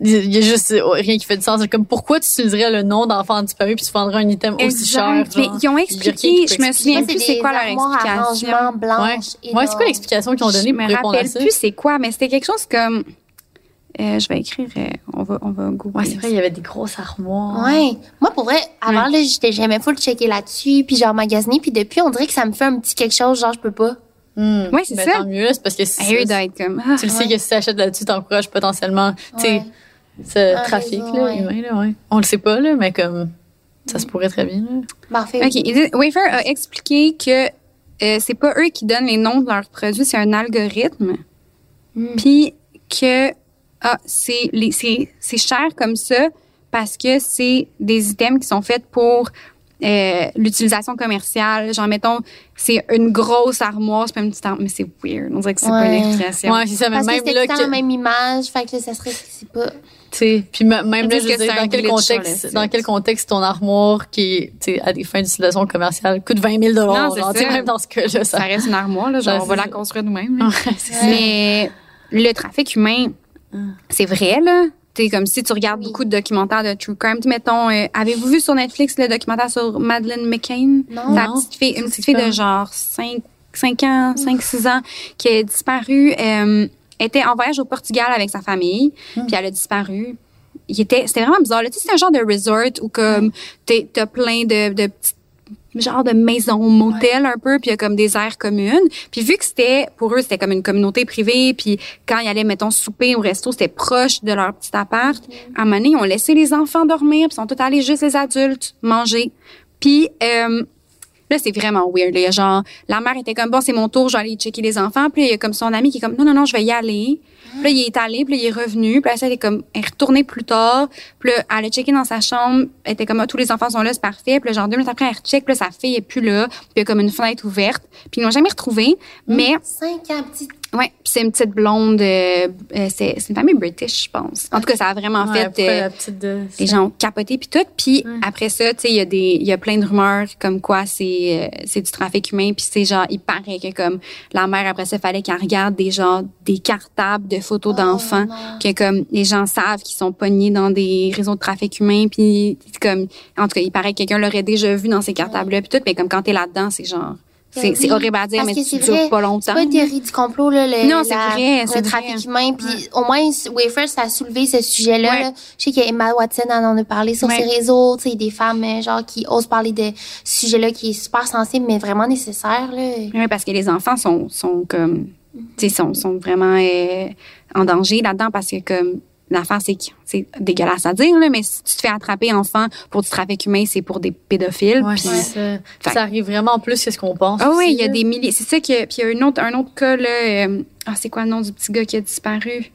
Speaker 3: il y a juste euh, rien qui fait de sens. Comme, pourquoi tu utiliserais le nom d'enfant disparu puis tu vendrais un item aussi cher?
Speaker 2: Mais
Speaker 3: genre?
Speaker 2: ils ont
Speaker 3: qui
Speaker 2: expliqué, je me souviens plus
Speaker 4: c'est
Speaker 2: quoi leur explication.
Speaker 3: Ouais. Ouais, c'est quoi l'explication qu'ils ont donnée
Speaker 2: Je
Speaker 3: pour
Speaker 2: me
Speaker 3: répondre à
Speaker 2: rappelle
Speaker 3: ça?
Speaker 2: plus c'est quoi, mais c'était quelque chose comme, euh, je vais écrire, euh, on va, on va googler.
Speaker 3: Ouais, c'est vrai, il y avait des grosses armoires.
Speaker 4: Ouais. Moi, pour vrai, avant, là, j'étais jamais full checker là-dessus, puis genre magasiner, puis depuis, on dirait que ça me fait un petit quelque chose, genre, je peux pas.
Speaker 3: Hmm.
Speaker 2: Ouais, c'est
Speaker 3: Ben,
Speaker 2: ça.
Speaker 3: Tant mieux, là, c'est parce que si,
Speaker 2: Hey, être comme, ah,
Speaker 3: tu le sais que si tu achètes là-dessus, t'encourages potentiellement, tu
Speaker 4: Ouais.
Speaker 3: ce
Speaker 4: Un
Speaker 3: trafic,
Speaker 4: réseau,
Speaker 3: là,
Speaker 4: ouais.
Speaker 3: humain, là, ouais. On le sait pas, là, mais comme, ça se pourrait très bien, là.
Speaker 4: Parfait.
Speaker 2: OK. Wayfair a expliqué que euh, c'est pas eux qui donnent les noms de leurs produits, c'est un algorithme.
Speaker 4: Mm.
Speaker 2: Puis que ah, c'est les c'est c'est cher comme ça parce que c'est des items qui sont faits pour euh, l'utilisation commerciale. Genre mettons, c'est une grosse armoire, c'est pas une petite armoire, mais c'est weird. On dirait que c'est pas
Speaker 4: Ouais.
Speaker 2: une expression.
Speaker 3: Ouais, c'est ça, mais
Speaker 4: Parce que
Speaker 3: même
Speaker 4: c'était
Speaker 3: là,
Speaker 4: tout le temps
Speaker 3: que-
Speaker 4: la même image, fait que là, ça serait, c'est pas.
Speaker 3: Tu sais, puis me- même là, je veux
Speaker 2: que
Speaker 3: dire, dans quel contexte, dans quel contexte ton armoire qui est, tu sais, à des fins d'utilisation commerciale coûte 20 000
Speaker 2: Non, c'est
Speaker 3: genre, même dans ce cas-là,
Speaker 2: Ça
Speaker 3: ça.
Speaker 2: reste une armoire, là, genre on va la construire nous-mêmes. là.
Speaker 3: Ouais.
Speaker 2: Mais le trafic humain, c'est vrai, là. Comme si tu regardes
Speaker 4: Oui.
Speaker 2: beaucoup de documentaires de true crime. Mettons, euh, avez-vous vu sur Netflix le documentaire sur Madeleine McCain?
Speaker 4: Non.
Speaker 2: Petite fille, une petite fille de genre 5, 5 ans, 5, 6 ans, qui a disparu, euh, était en voyage au Portugal avec sa famille,
Speaker 3: Hmm.
Speaker 2: puis elle a disparu. il était, c'était vraiment bizarre. Tu sais, c'est un genre de resort où comme t'as plein de, de petites genre de maison motel un peu puis il y a comme des aires communes. Puis vu que c'était pour eux c'était comme une communauté privée puis quand ils allaient mettons souper au resto c'était proche de leur petit appart à un moment donné, ils ont laissé les enfants dormir puis sont tous allés juste les adultes manger. Puis euh, Là, c'est vraiment weird. là. Il y a genre, la mère était comme, bon, c'est mon tour, je vais aller checker les enfants. Puis là, il y a comme son ami qui est comme, non, non, non, je vais y aller. Puis là, il est allé, puis là, il est revenu. Puis là, elle est comme, elle est retournée plus tard. Puis là, elle a checké dans sa chambre. Elle était comme, ah, tous les enfants sont là, c'est parfait. Puis là, genre, deux minutes après, elle recheck. Puis là, sa fille est plus là. Puis il y a comme une fenêtre ouverte. Puis ils l'ont jamais retrouvée. Mais,
Speaker 4: Cinq ans, petite.
Speaker 2: Ouais, puis c'est une petite blonde, euh, euh, c'est une famille british, je pense. En tout cas, ça a vraiment
Speaker 3: Ouais,
Speaker 2: fait... euh,
Speaker 3: de...
Speaker 2: les gens ont capoté puis tout. Puis après ça tu sais il y a des il y a plein de rumeurs comme quoi c'est euh, c'est du trafic humain. Puis c'est genre il paraît que comme la mère après ça fallait qu'elle regarde des gens des cartables de photos d'enfants.
Speaker 4: non.
Speaker 2: que comme les gens savent qu'ils sont pognés dans des réseaux de trafic humain. Puis comme en tout cas il paraît que quelqu'un l'aurait déjà vu dans ces cartables là puis tout. Mais comme quand t'es là-dedans c'est genre c'est
Speaker 4: Ben
Speaker 2: c'est
Speaker 4: oui,
Speaker 2: horrible à dire
Speaker 4: parce
Speaker 2: mais
Speaker 4: que
Speaker 2: tu
Speaker 4: c'est
Speaker 2: dures pas
Speaker 4: C'est
Speaker 2: longtemps
Speaker 4: pas une théorie du complot, là, le,
Speaker 2: Non,
Speaker 4: la-
Speaker 2: vrai,
Speaker 4: le
Speaker 2: vrai.
Speaker 4: trafic humain. Puis au moins, Wafer, ça a soulevé ce sujet-là.
Speaker 2: Ouais.
Speaker 4: Je sais qu'Emma Watson en en a parlé sur
Speaker 2: Ouais.
Speaker 4: ses réseaux. Tu sais, des femmes, euh, genre, qui osent parler de ce sujet-là qui est super sensible, mais vraiment nécessaire, là.
Speaker 2: Oui, parce que les enfants sont, sont comme, tu sais, sont, sont vraiment euh, en danger là-dedans parce que comme l'affaire c'est que c'est dégueulasse à dire là, mais si tu te fais attraper enfant pour du trafic humain, c'est pour des pédophiles.
Speaker 3: Ouais, ça. Arrive vraiment plus que ce qu'on pense.
Speaker 2: Ah oui, il y a des milliers. C'est ça que puis il y a un autre un autre cas là. euh, ah c'est quoi le nom du petit gars qui a disparu?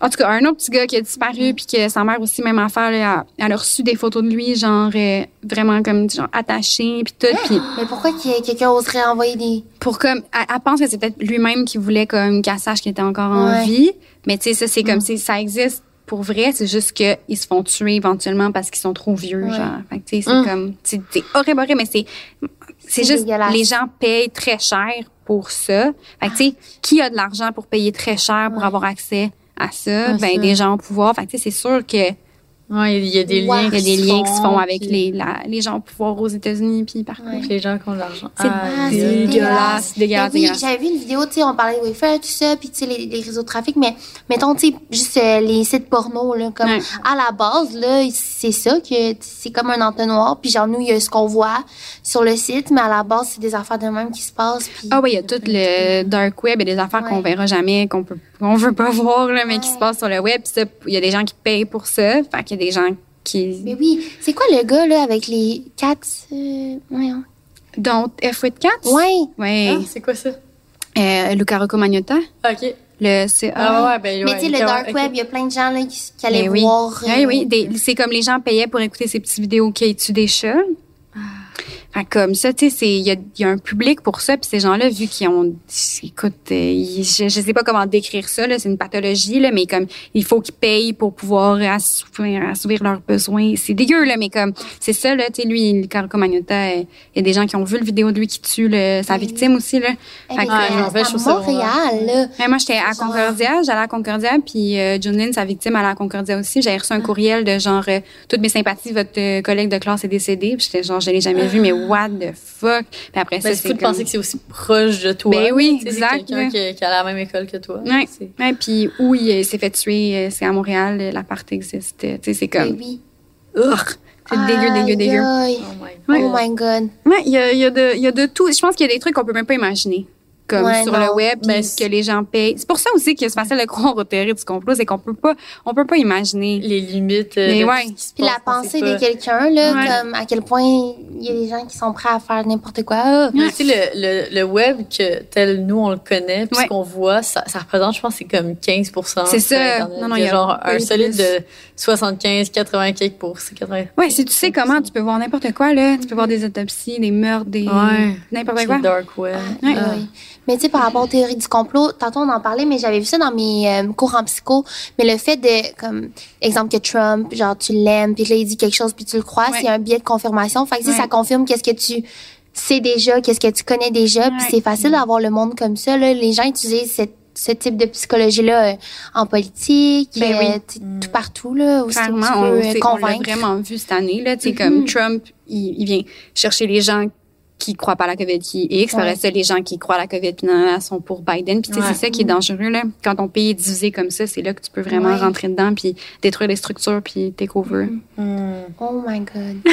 Speaker 2: En tout cas, un autre petit gars qui a disparu puis que sa mère aussi même affaire là, elle, a reçu des photos de lui genre euh, vraiment comme genre attaché puis tout puis
Speaker 4: Mais pourquoi quelqu'un oserait envoyer des.
Speaker 2: pour comme elle, elle pense que c'est peut-être lui-même qui voulait comme qu'elle sache qu'il était encore en vie mais tu sais ça c'est comme si ça existe pour vrai c'est juste que ils se font tuer éventuellement parce qu'ils sont trop vieux
Speaker 4: Ouais.
Speaker 2: genre fait que tu sais c'est
Speaker 3: Mm.
Speaker 2: comme c'est horrible horrible mais c'est c'est juste les gens payent très cher pour ça fait que tu sais qui a de l'argent pour payer très cher pour
Speaker 4: Ouais.
Speaker 2: avoir accès à ça ben
Speaker 3: ça.
Speaker 2: des gens au pouvoir fait que tu sais c'est sûr que
Speaker 3: Ouais, il y a des
Speaker 4: Ouais.
Speaker 3: liens
Speaker 2: il y a
Speaker 3: qui
Speaker 2: des
Speaker 3: se
Speaker 2: liens qui se font avec
Speaker 3: puis
Speaker 2: les la- les gens au pouvoir aux États-Unis puis partout
Speaker 4: Ouais.
Speaker 3: avec les gens qui ont de l'argent.
Speaker 2: C'est
Speaker 4: Ah,
Speaker 2: dégueulasse, dégueulasse,
Speaker 4: oui, j'avais vu une vidéo, tu sais, on parlait de Wayfair, tout ça, puis tu sais, les, les réseaux de trafic, mais mettons, tu sais, juste euh, les sites porno, là, comme
Speaker 2: Ouais.
Speaker 4: à la base, là, c'est ça que c'est comme un entonnoir, puis genre, nous, il y a ce qu'on voit sur le site, mais à la base, c'est des affaires de même qui se passent, puis...
Speaker 2: Ah oui, il y a tout le dark web, il y a des affaires qu'on
Speaker 4: Ouais.
Speaker 2: verra jamais, qu'on peut qu'on veut pas voir là, mais qui
Speaker 4: Ouais.
Speaker 2: se passent sur le web. Puis ça, il y a des gens qui payent pour ça, fait des gens qui
Speaker 4: Mais oui, c'est quoi le gars, là, avec les cats, euh, voyons.
Speaker 2: dont F with Cats.
Speaker 4: Ouais,
Speaker 2: Ouais.
Speaker 3: Ah, c'est quoi ça?
Speaker 2: Euh, Luca Rocco Magnotta,
Speaker 3: OK.
Speaker 2: le c'est
Speaker 3: Ah ouais, ben
Speaker 4: mais
Speaker 3: ouais,
Speaker 4: tu sais, le dark web, il y a plein de gens, là, qui, qui allaient
Speaker 2: Ben oui.
Speaker 4: voir... euh,
Speaker 2: Oui, oui, des- c'est comme les gens payaient pour écouter ces petites vidéos qui tuent des chats. Fait que comme ça, tu sais, c'est il y a, il y a un public pour ça, puis ces gens-là, vu qu'ils ont, écoute, euh, ils- je, je sais pas comment décrire ça, là, c'est une pathologie là, mais comme il faut qu'ils payent pour pouvoir assouvir, assouvir leurs besoins. C'est dégueu là, mais comme c'est ça là, tu sais, lui, le Carco Magnotta, euh, il y a des gens qui ont vu le vidéo de lui qui tue le- sa victime aussi là. Fait que,
Speaker 3: Ah,
Speaker 4: à- à Montréal, là.
Speaker 2: Ouais, moi, j'étais à
Speaker 4: Genre-
Speaker 2: Concordia, j'allais à Concordia, puis euh, Junlin, sa victime, allait à Concordia aussi. J'avais reçu un courriel de genre, euh, toutes mes sympathies, votre euh, collègue de classe est décédé. Puis j'étais genre, je l'ai jamais vu, mais what the fuck? Puis après ça,
Speaker 3: Ben, c'est fou de
Speaker 2: comme...
Speaker 3: penser que c'est aussi proche de toi.
Speaker 2: Ben oui,
Speaker 3: c'est
Speaker 2: exact,
Speaker 3: quelqu'un qui, qui a la même école que toi.
Speaker 2: Ouais.
Speaker 3: C'est-
Speaker 2: Ouais, puis où il euh, s'est fait tuer, euh, c'est à Montréal, euh, l'appart existe. Tu sais, c'est
Speaker 4: Ben
Speaker 2: comme,
Speaker 4: oui.
Speaker 2: c'est dégueu, dégueu, dégueu.
Speaker 3: Oh my
Speaker 4: Oh
Speaker 3: God.
Speaker 4: my god.
Speaker 2: Ouais, il y a, il y, a de- il y a de tout. Je pense qu'il y a des trucs qu'on peut même pas imaginer. Comme
Speaker 4: Ouais,
Speaker 2: sur
Speaker 4: non.
Speaker 2: le web, puis
Speaker 3: Ben,
Speaker 2: que les gens payent. C'est pour ça aussi que c'est facile de croire aux théories du complot, c'est qu'on peut pas, on peut pas imaginer.
Speaker 3: Les limites euh,
Speaker 2: Mais
Speaker 3: de
Speaker 2: ouais.
Speaker 3: tout ce qui se
Speaker 4: Puis la pensée de quelqu'un, là,
Speaker 2: Ouais.
Speaker 4: comme à quel point il y a des gens qui sont prêts à faire n'importe quoi. Ah,
Speaker 3: Mais Tu sais, le, le, le web, que tel nous, on le connaît, puis
Speaker 2: Ouais.
Speaker 3: ce qu'on voit, ça, ça représente, je pense, c'est comme 15
Speaker 2: C'est ça.
Speaker 3: Internet.
Speaker 2: Non, non,
Speaker 3: il y a
Speaker 2: il y a
Speaker 3: genre un
Speaker 2: peu
Speaker 3: solide
Speaker 2: plus.
Speaker 3: de 75, 80 quelques pour 80.
Speaker 2: Ouais, si tu sais comment, tu peux voir n'importe quoi, là. Tu peux voir des autopsies, des meurtres, des.
Speaker 3: Ouais.
Speaker 2: N'importe quoi.
Speaker 3: dark web.
Speaker 2: Ouais.
Speaker 3: Ah.
Speaker 4: oui. Mais tu sais, par rapport aux théories du complot, tantôt on en parlait, mais j'avais vu ça dans mes euh, cours en psycho. Mais le fait de, comme, exemple que Trump, genre, tu l'aimes, puis là, il dit quelque chose, puis tu le crois,
Speaker 2: Ouais.
Speaker 4: c'est un biais de confirmation. Fait que
Speaker 2: Ouais.
Speaker 4: ça confirme qu'est-ce que tu sais déjà, qu'est-ce que tu connais déjà, puis c'est facile d'avoir le monde comme ça, là. Les gens utilisent cette ce type de psychologie-là euh, en politique,
Speaker 2: Ben
Speaker 4: euh,
Speaker 2: oui.
Speaker 4: tout partout, là, où
Speaker 2: Clairement, on,
Speaker 4: euh,
Speaker 2: on l'a vraiment vu cette année, là. Tu sais, comme Trump, il, il vient chercher les gens qui croient pas à la COVID qui X. Par
Speaker 4: Ouais.
Speaker 2: ça, les gens qui croient à la COVID puis nanana, sont pour Biden. Puis tu sais,
Speaker 3: Ouais.
Speaker 2: c'est ça qui est dangereux là. Quand ton pays est divisé comme ça, c'est là que tu peux vraiment
Speaker 4: Ouais.
Speaker 2: rentrer dedans puis détruire les structures puis take over.
Speaker 3: Hmm.
Speaker 4: Oh my God.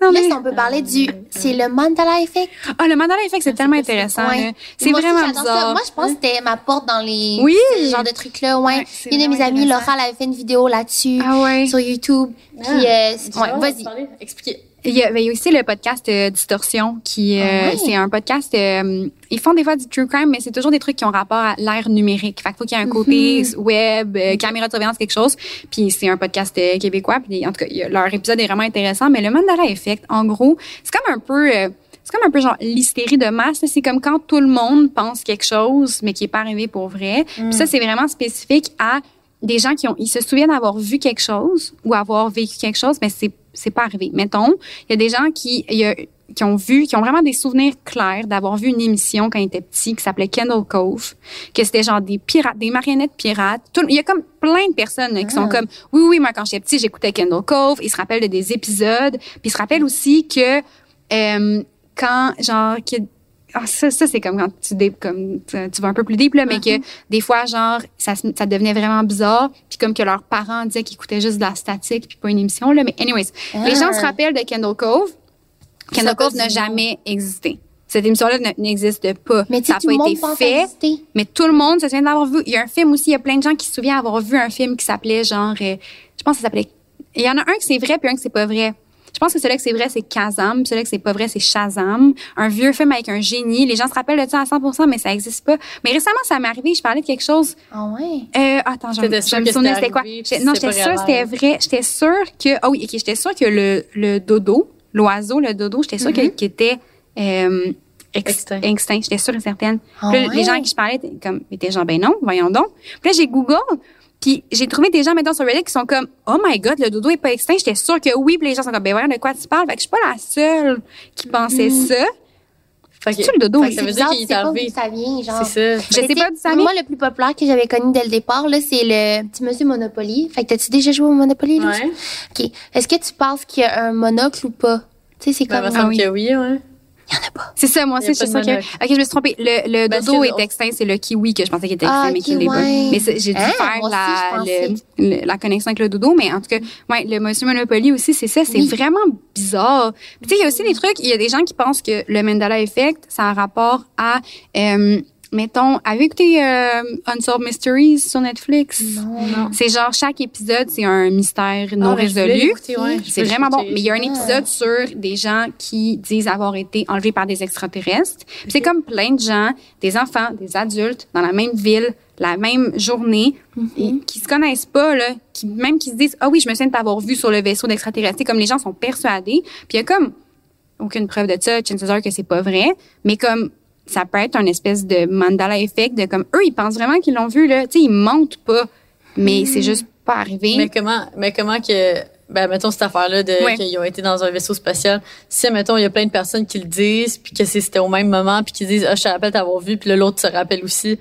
Speaker 2: Non,
Speaker 4: Là,
Speaker 2: mais-
Speaker 4: si on peut parler du... C'est le Mandala Effect.
Speaker 2: Ah, le mandala effect, c'est tellement intéressant.
Speaker 4: Ouais.
Speaker 2: là. C'est vraiment
Speaker 4: ça.
Speaker 2: bizarre.
Speaker 4: Moi, je pense que c'était ma porte dans les...
Speaker 2: Oui.
Speaker 4: Ce genre de trucs-là, ouais.
Speaker 2: Ouais,
Speaker 4: Une de mes amies. Laura, elle avait fait une vidéo là-dessus.
Speaker 2: Ah ouais.
Speaker 4: Sur YouTube. Puis,
Speaker 3: Ah.
Speaker 4: euh,
Speaker 3: Tu
Speaker 4: ouais,
Speaker 3: vas
Speaker 4: vas-y.
Speaker 3: Expliquez.
Speaker 2: Il y, a, ben, il y a aussi le podcast euh, Distorsion qui euh,
Speaker 4: Ah
Speaker 2: c'est un podcast euh, ils font des fois du true crime mais c'est toujours des trucs qui ont rapport à l'ère numérique. Fait qu'il faut qu'il y ait un côté
Speaker 4: Mhm.
Speaker 2: web, euh, caméra de surveillance quelque chose. Puis c'est un podcast euh, québécois puis en tout cas a- leur épisode est vraiment intéressant mais le Mandela Effect en gros, c'est comme un peu euh, c'est comme un peu genre l'hystérie de masse. C'est comme quand tout le monde pense quelque chose, mais qui est pas arrivé pour vrai. Puis ça, c'est vraiment spécifique à des gens qui ont, ils se souviennent avoir vu quelque chose ou avoir vécu quelque chose, mais c'est c'est pas arrivé. Mettons, il y a des gens qui, y a- qui ont vu, qui ont vraiment des souvenirs clairs d'avoir vu une émission quand ils étaient petits qui s'appelait Kendall Cove, que c'était genre des pirates, des marionnettes pirates. Tout- il y a comme plein de personnes là, qui sont comme, oui, oui, moi quand j'étais petit, j'écoutais Kendall Cove. Ils se rappellent de des épisodes. Puis ils se rappellent aussi que euh, quand genre ah, ça, ça c'est comme quand tu comme vas un peu plus deep là, mais que des fois genre ça devenait vraiment bizarre, puis comme que leurs parents disaient qu'ils écoutaient juste de la statique puis pas une émission là, mais anyways, les gens se rappellent de Kendall Cove. Kendall
Speaker 4: Ça
Speaker 2: Cove n'a jamais existé. Cette émission-là n'existe pas.
Speaker 4: Mais
Speaker 2: ça n'a
Speaker 4: tout
Speaker 2: pas
Speaker 4: le monde
Speaker 2: été fait. Mais tout le monde se souvient d'avoir vu. Il y a un film aussi, il y a plein de gens qui se souviennent avoir vu un film qui s'appelait genre, euh, je pense que ça s'appelait. Il y en a un que c'est vrai puis un que c'est pas vrai. Je pense que celui que c'est vrai, c'est Kazam. puis Celui que c'est pas vrai, c'est Shazam. Un vieux film avec un génie. Les gens se rappellent de ça à 100%, mais ça existe pas. Mais récemment, ça m'est arrivé. Je parlais de quelque chose.
Speaker 4: Ah ouais?
Speaker 2: Euh, attends, je, je me
Speaker 3: que
Speaker 2: souvenais
Speaker 3: c'était
Speaker 2: quoi? Non, j'étais sûre que c'était vrai. J'étais sûre que, ah oui, ok, j'étais sûre que le, le dodo, l'oiseau, le dodo, j'étais sûre que- qu'il était, euh, ex-
Speaker 3: Extinct.
Speaker 2: extinct. J'étais sûre et certaine.
Speaker 4: Ah
Speaker 2: Puis là,
Speaker 4: ouais?
Speaker 2: Les gens à qui je parlais étaient comme, étaient genre, ben non, voyons donc. Puis là, j'ai Google, puis j'ai trouvé des gens, maintenant sur Reddit, qui sont comme, oh my god, le dodo est pas extinct. J'étais sûre que oui, puis les gens sont comme, ben voyons de quoi tu parles? Fait que je suis pas la seule qui pensait
Speaker 4: Mm.
Speaker 2: ça.
Speaker 3: Fait que-
Speaker 2: le dodo?
Speaker 3: fait que ça veut dire qu'il est
Speaker 4: sais pas
Speaker 3: arrivé.
Speaker 4: d'où ça vient, genre.
Speaker 3: C'est ça.
Speaker 2: Je sais pas d'où ça vient.
Speaker 4: Moi, le plus populaire que j'avais connu dès le départ, là, c'est le petit monsieur Monopoly. Fait que t'as-tu déjà joué au Monopoly, là?
Speaker 3: Ouais.
Speaker 4: OK. Est-ce que tu penses qu'il y a un monocle ou pas? Tu sais, c'est
Speaker 3: Ben,
Speaker 4: comme...
Speaker 3: il me semble
Speaker 2: oui.
Speaker 3: que oui, ouais.
Speaker 4: Il y en a pas.
Speaker 2: C'est ça, moi aussi, je suis
Speaker 3: pas.
Speaker 2: Ok, je me suis trompée. Le, le
Speaker 3: Parce
Speaker 2: dodo est extinct, c'est le kiwi que je pensais qu'il était extinct,
Speaker 4: Ah,
Speaker 2: mais
Speaker 4: ok,
Speaker 2: qu'il l'est pas. Mais j'ai dû
Speaker 4: Hein,
Speaker 2: faire
Speaker 4: aussi,
Speaker 2: la, le- le- la connexion avec le dodo, mais en tout cas, ouais, le Monsieur Monopoly aussi, c'est ça, c'est
Speaker 4: Oui.
Speaker 2: vraiment bizarre. Puis tu sais, il y a aussi des trucs, il y a des gens qui pensent que le Mandela Effect, ça a un rapport à, euh, mettons, avez-vous écouté euh, Unsolved Mysteries sur Netflix?
Speaker 4: Non.
Speaker 2: C'est genre chaque épisode, c'est un mystère non
Speaker 3: Ah, ben,
Speaker 2: résolu.
Speaker 3: ouais.
Speaker 2: C'est vraiment bon. Mais il y a un
Speaker 4: Ah.
Speaker 2: épisode sur des gens qui disent avoir été enlevés par des extraterrestres. Puis C'est comme plein de gens, des enfants, des adultes, dans la même ville, la même journée, et qui se connaissent pas, là, qui, même qui se disent, ah oui, je me souviens de t'avoir vu sur le vaisseau d'extraterrestres. C'est Comme les gens sont persuadés. Puis il y a comme aucune preuve de ça, chances are que c'est pas vrai, mais comme ça peut être un espèce de Mandela effect de comme eux ils pensent vraiment qu'ils l'ont vu là, tu sais ils mentent pas, mais c'est juste pas arrivé.
Speaker 3: Mais comment, mais comment que, ben, mettons cette affaire-là de,
Speaker 2: Ouais.
Speaker 3: qu'ils ont été dans un vaisseau spatial. Si, mettons, il y a plein de personnes qui le disent, puis que c'était au même moment, puis qui disent, ah, je te rappelle t'avoir vu, puis là, l'autre se rappelle aussi.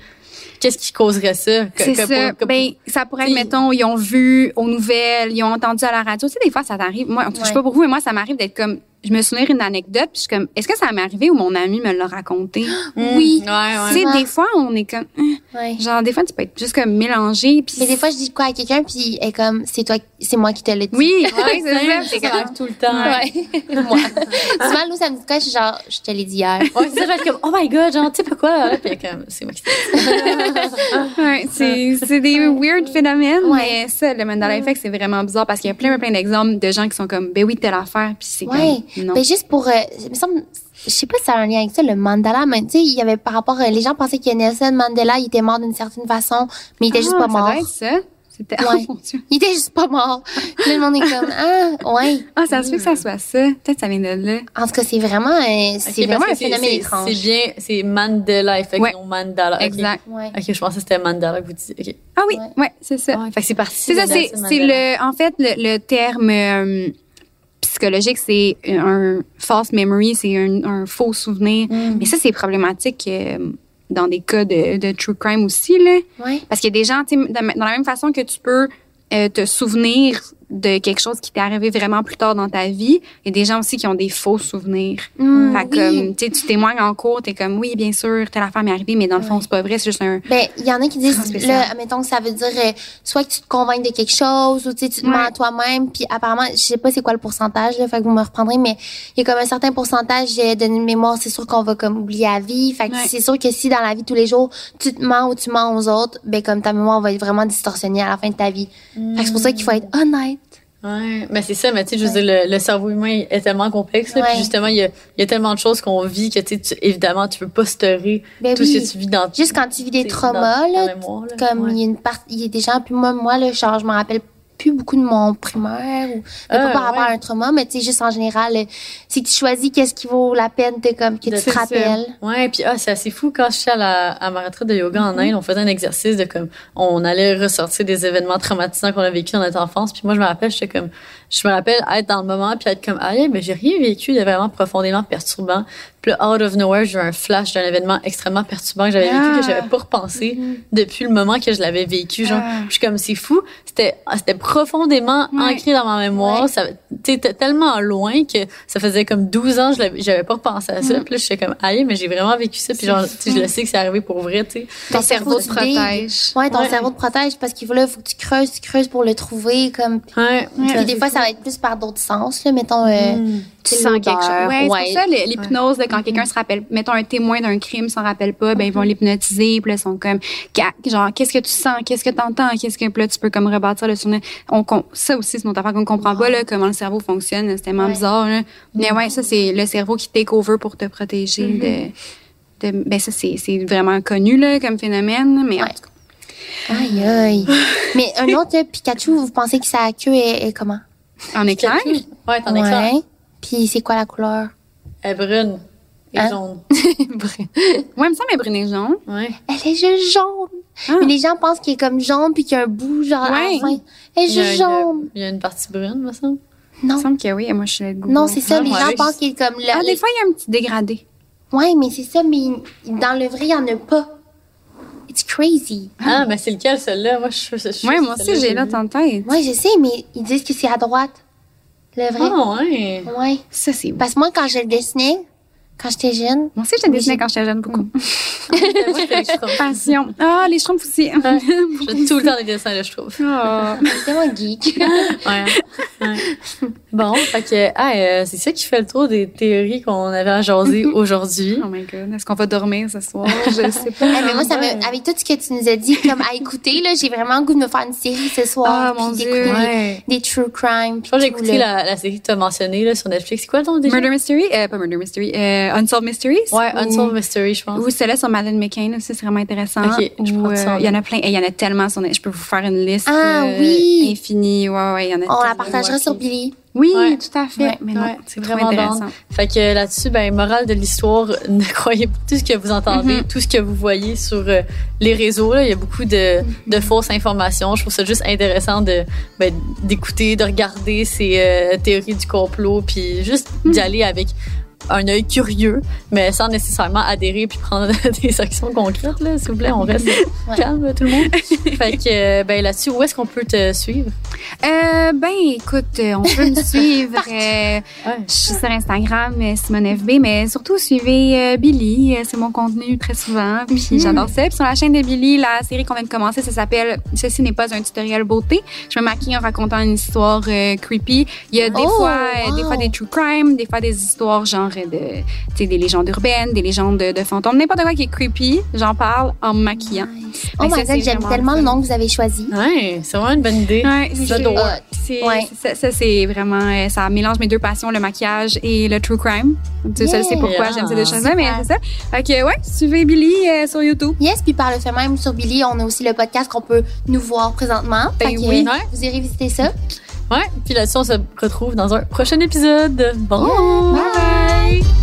Speaker 3: Qu'est-ce qui causerait ça?
Speaker 2: C'est ça.
Speaker 3: pour-
Speaker 2: ben, ça pourrait être, mettons, ils ont vu aux nouvelles, ils ont entendu à la radio. Tu sais, des fois, ça t'arrive. Moi, en tout cas, je sais pas pour vous, mais moi, ça m'arrive d'être comme, je me souviens d'une anecdote, puis je suis comme, est-ce que ça m'est arrivé ou mon ami me l'a raconté?
Speaker 4: Oui.
Speaker 3: Ouais, ouais.
Speaker 2: Tu sais,
Speaker 4: Ouais.
Speaker 2: des fois, on est comme, hein,
Speaker 4: Ouais.
Speaker 2: genre, des fois, tu peux être juste comme mélangé, puis.
Speaker 4: Mais des fois, je dis quoi à quelqu'un, puis elle est comme, c'est toi, c'est moi qui te l'ai dit.
Speaker 2: Oui, oui,
Speaker 3: Ouais,
Speaker 2: c'est ça.
Speaker 3: tout le temps.
Speaker 4: Ouais. moi. Souvent, Lou, ça me dit quoi, je suis genre, je te l'ai dit hier.
Speaker 3: Ouais, c'est ça, je vais être comme, oh my god, genre, tu sais pas quoi, là, puis comme, c'est moi qui t'ai
Speaker 2: Ouais, c'est, c'est des weird phénomènes,
Speaker 4: Ouais.
Speaker 2: mais ça, le Mandela Effect, c'est vraiment bizarre parce qu'il y a plein, plein d'exemples de gens qui sont comme, ben oui, telle affaire, puis c'est
Speaker 4: Ouais.
Speaker 2: comme, non.
Speaker 4: Ben, juste pour, euh, il me semble, je sais pas si ça a un lien avec ça, le mandala, mais tu sais, il y avait par rapport, euh, les gens pensaient que Nelson Mandela, il était mort d'une certaine façon, mais il était juste
Speaker 2: Ah,
Speaker 4: pas mort.
Speaker 2: Ça doit être ça. C'était,
Speaker 4: Ouais.
Speaker 2: oh mon Dieu.
Speaker 4: Il était juste pas mort. Là, le monde est comme, ah, ouais.
Speaker 2: Ah, ça se fait que ça soit ça. Peut-être que ça vient de là.
Speaker 4: En tout cas, c'est vraiment, euh, c'est vraiment un phénomène étrange.
Speaker 3: C'est bien, c'est Mandela effect,
Speaker 2: Ouais.
Speaker 3: non Mandala.
Speaker 2: Exact.
Speaker 4: Ouais.
Speaker 3: Ok, je pensais que c'était Mandela que vous disiez. Ok.
Speaker 2: Ah oui,
Speaker 4: Ouais.
Speaker 2: ouais, c'est ça.
Speaker 3: Ouais, fait que c'est parti.
Speaker 2: C'est ça, c'est, le, en fait, le, le terme euh, psychologique, c'est un false memory, c'est un, un faux souvenir.
Speaker 3: Mm.
Speaker 2: Mais ça, c'est problématique euh, dans des cas de, de true crime aussi, là. Parce qu'il y a des gens, tu sais, dans dans la même façon que tu peux euh, te souvenir de quelque chose qui t'est arrivé vraiment plus tard dans ta vie. Il y a des gens aussi qui ont des faux souvenirs.
Speaker 4: Mm,
Speaker 2: fait que,
Speaker 4: oui.
Speaker 2: tu témoignes en cours, t'es comme, oui, bien sûr, telle affaire m'est arrivée, mais dans le fond,
Speaker 4: Ouais.
Speaker 2: c'est pas vrai, c'est juste un...
Speaker 4: Ben, il y en a qui disent, là, mettons que ça veut dire euh, soit que tu te convaincs de quelque chose ou tu te mens
Speaker 2: Ouais.
Speaker 4: à toi-même. Puis apparemment, je sais pas c'est quoi le pourcentage, là, fait que vous me reprendrez, mais il y a comme un certain pourcentage euh, de mémoire, c'est sûr qu'on va comme oublier à vie. Fait que
Speaker 2: Ouais.
Speaker 4: c'est sûr que si dans la vie tous les jours, tu te mens ou tu mens aux autres, ben comme ta mémoire va être vraiment distorsionnée à la fin de ta vie. Fait que c'est pour ça qu'il faut être honnête.
Speaker 3: Ouais, mais c'est ça, mais tu sais, je veux dire, le, le cerveau humain est tellement complexe, là,
Speaker 4: Ouais.
Speaker 3: puis justement, il y a, y a tellement de choses qu'on vit que, tu sais, tu- évidemment, tu peux pas
Speaker 4: Ben
Speaker 3: tout
Speaker 4: oui.
Speaker 3: ce que tu vis dans
Speaker 4: Juste quand tu vis des traumas,
Speaker 3: dans
Speaker 4: là,
Speaker 3: mémoire, là.
Speaker 4: comme
Speaker 3: Ouais.
Speaker 4: il y a une part, il y a des gens, puis moi, moi, là, genre, je me rappelle plus beaucoup de mon primaire ou mais
Speaker 3: Ah,
Speaker 4: pas par rapport
Speaker 3: ouais.
Speaker 4: à un trauma, mais tu sais, juste en général, euh, c'est que tu choisis qu'est-ce qui vaut la peine de comme que
Speaker 3: De-
Speaker 4: tu te
Speaker 2: c'est ça.
Speaker 4: rappelles.
Speaker 3: Ouais, puis ah, c'est assez fou quand je suis à, la, à ma retraite de yoga
Speaker 4: Mm-hmm.
Speaker 3: en Inde, on faisait un exercice de comme on allait ressortir des événements traumatisants qu'on a vécu dans notre enfance, puis moi je me rappelle, j'étais comme je me rappelle être dans le moment puis être comme ah yeah, ben j'ai rien vécu de vraiment profondément perturbant. Puis là, out of nowhere, j'ai eu un flash d'un événement extrêmement perturbant que j'avais vécu que
Speaker 2: Ah.
Speaker 3: j'avais pas repensé depuis le moment que je l'avais vécu, genre
Speaker 2: Ah.
Speaker 3: je suis comme c'est fou, c'était ah, c'était profondément
Speaker 2: Ouais.
Speaker 3: ancré dans ma mémoire,
Speaker 4: Ouais.
Speaker 3: ça tu sais, t- tellement loin que ça faisait comme 12 ans je j'avais pas repensé à ça,
Speaker 2: Mm.
Speaker 3: puis là j'étais comme aïe mais j'ai vraiment vécu ça puis genre tu sais, je le sais que c'est arrivé pour vrai, tu sais.
Speaker 2: Ton cerveau te protège.
Speaker 4: Ouais, ton
Speaker 3: Ouais.
Speaker 4: cerveau te protège parce qu'il faut là, faut que tu creuses, tu creuses pour le trouver, comme.
Speaker 3: Ouais.
Speaker 4: Puis des fois, ça va être plus par d'autres sens, là, mettons. euh,
Speaker 3: Mm.
Speaker 2: Tu sens quelque chose. Ouais,
Speaker 4: ouais.
Speaker 2: c'est ça l'hypnose, quand quelqu'un se rappelle, mettons un témoin d'un crime s'en rappelle pas, ben ils vont l'hypnotiser, puis là ils sont comme genre qu'est-ce que tu sens, qu'est-ce que tu entends, qu'est-ce que puis là tu peux comme rebâtir le souvenir. On ça aussi c'est une autre affaire qu'on comprend pas là comment le cerveau fonctionne, c'est tellement
Speaker 4: Ouais.
Speaker 2: bizarre là. Mais ouais, ça c'est le cerveau qui take over pour te protéger de de ben ça c'est c'est vraiment connu là comme phénomène, mais en
Speaker 4: Ouais.
Speaker 2: tout cas,
Speaker 4: Aïe, aïe. mais un autre, là, Pikachu, vous pensez que sa queue est, est comment?
Speaker 2: En éclair?
Speaker 3: Ouais, t'en es clair.
Speaker 4: Ouais. Puis c'est quoi la couleur?
Speaker 3: Elle est brune et
Speaker 4: Hein?
Speaker 3: jaune.
Speaker 2: Ouais, il me semble est brune et jaune.
Speaker 3: Ouais.
Speaker 4: Elle est juste jaune.
Speaker 2: Ah.
Speaker 4: Mais les gens pensent qu'il est comme jaune puis qu'il y a un bout genre à
Speaker 2: Ouais.
Speaker 4: la fin. Elle est juste
Speaker 3: il y a-
Speaker 4: jaune.
Speaker 3: Il y a une partie brune, me semble.
Speaker 2: Il me
Speaker 4: Non.
Speaker 2: semble que oui, moi je suis là de Google.
Speaker 4: Non, c'est ça.
Speaker 3: Ah,
Speaker 4: les
Speaker 3: ouais.
Speaker 4: gens pensent qu'il est comme là.
Speaker 2: Ah, des fois il y a un petit dégradé.
Speaker 4: Ouais, mais c'est ça. Mais dans le vrai, il y en a pas. It's crazy.
Speaker 3: Ah, mais c'est lequel, celle-là? Moi, je suis je suis
Speaker 2: Ouais, moi aussi j'ai là en tête.
Speaker 4: Ouais, je sais, mais ils disent que c'est à droite. Le vrai.
Speaker 3: Ah, ouais.
Speaker 4: Ouais.
Speaker 2: Ça c'est
Speaker 4: Parce que moi, quand je le dessinais, quand j'étais jeune,
Speaker 2: Moi aussi, je
Speaker 4: Oui,
Speaker 2: dessinais
Speaker 4: j'ai-
Speaker 2: quand j'étais jeune beaucoup.
Speaker 3: C'était les Schtroumpfs.
Speaker 2: Passion. Ah, les schtroumpfs aussi.
Speaker 3: J'ai tout le temps des dessins de Schtroumpfs.
Speaker 2: Ah.
Speaker 4: j'étais tellement geek.
Speaker 3: Ouais. ouais. Bon, fait que, ah, euh, c'est ça qui fait le tour des théories qu'on avait à jaser aujourd'hui.
Speaker 2: Oh my god. Est-ce qu'on va dormir ce soir? Je sais pas.
Speaker 4: Eh, mais moi, ça me, avec tout ce que tu nous as dit, comme à écouter, là, j'ai vraiment le goût de me faire une série ce soir.
Speaker 2: Ah, mon Dieu.
Speaker 4: des-
Speaker 3: Ouais.
Speaker 4: Des, true crime.
Speaker 3: Je que j'ai écouté la, la série que tu as mentionnée là, sur Netflix. C'est quoi le nom déjà?
Speaker 2: Murder Mystery? Euh, pas Murder Mystery. Euh, Unsolved Mysteries?
Speaker 3: Ouais,
Speaker 2: Ou-
Speaker 3: Unsolved Mystery, je pense.
Speaker 2: Ou celle-là sur Madeleine McCain aussi, c'est vraiment intéressant.
Speaker 3: Ok, je
Speaker 2: Ou,
Speaker 3: prends ça
Speaker 2: euh, Il y en a plein. Et Il y en a tellement sur Je peux vous faire une liste.
Speaker 4: Ah,
Speaker 2: euh,
Speaker 4: oui.
Speaker 2: Infinie. Ouais, ouais, il y en a
Speaker 4: On la partagera sur Billy.
Speaker 2: Oui,
Speaker 3: Ouais.
Speaker 2: tout à fait.
Speaker 4: Ouais,
Speaker 2: Mais non,
Speaker 3: ouais,
Speaker 2: c'est vraiment intéressant.
Speaker 3: Fait que là-dessus, ben, morale de l'histoire, ne croyez pas tout ce que vous entendez,
Speaker 2: Mhm.
Speaker 3: tout ce que vous voyez sur euh, les réseaux. Là. Il y a beaucoup de, de fausses informations. Je trouve ça juste intéressant de ben, d'écouter, de regarder ces euh, théories du complot, puis juste d'y aller avec un œil curieux, mais sans nécessairement adhérer puis prendre des actions concrètes. Là, s'il vous plaît, on reste calme, tout le monde. fait que euh, ben, là-dessus, où est-ce qu'on peut te suivre?
Speaker 2: Euh, ben, écoute, euh, on peut me suivre. euh,
Speaker 3: Ouais.
Speaker 2: je suis sur Instagram, euh, Simone FB, mais surtout suivez euh, Billy. c'est mon contenu très souvent. Puis j'adore ça. Puis sur la chaîne de Billy, la série qu'on vient de commencer, ça s'appelle Ceci n'est pas un tutoriel beauté. Je me maquille en racontant une histoire creepy. Il y a des
Speaker 4: Oh,
Speaker 2: fois,
Speaker 4: wow.
Speaker 2: des fois des true crime, des fois des histoires genre de, tu sais, des légendes urbaines, des légendes de, de fantômes, n'importe quoi qui est creepy. J'en parle en me maquillant.
Speaker 4: Oh
Speaker 2: Fait
Speaker 4: my god, j'aime tellement
Speaker 2: le
Speaker 4: nom que vous avez choisi.
Speaker 3: Ouais, c'est vraiment une bonne idée.
Speaker 2: Ouais, c'est-
Speaker 4: Ouais.
Speaker 2: ça, ça, c'est vraiment, euh, ça mélange mes deux passions, le maquillage et le true crime. Tu sais,
Speaker 4: Yeah.
Speaker 2: sais pourquoi
Speaker 3: Yeah.
Speaker 2: j'aime ces deux choses-là, mais
Speaker 4: Super.
Speaker 2: c'est ça. Fait que, ouais, suivez Billy euh, sur YouTube.
Speaker 4: Yes, puis par le fait même, sur Billy, on a aussi le podcast qu'on peut nous voir présentement.
Speaker 2: Ben
Speaker 4: Fait que,
Speaker 2: oui.
Speaker 4: euh, Vous irez visiter ça.
Speaker 3: Ouais, puis là-dessus, on se retrouve dans un prochain épisode. Bon!
Speaker 2: Bye bye!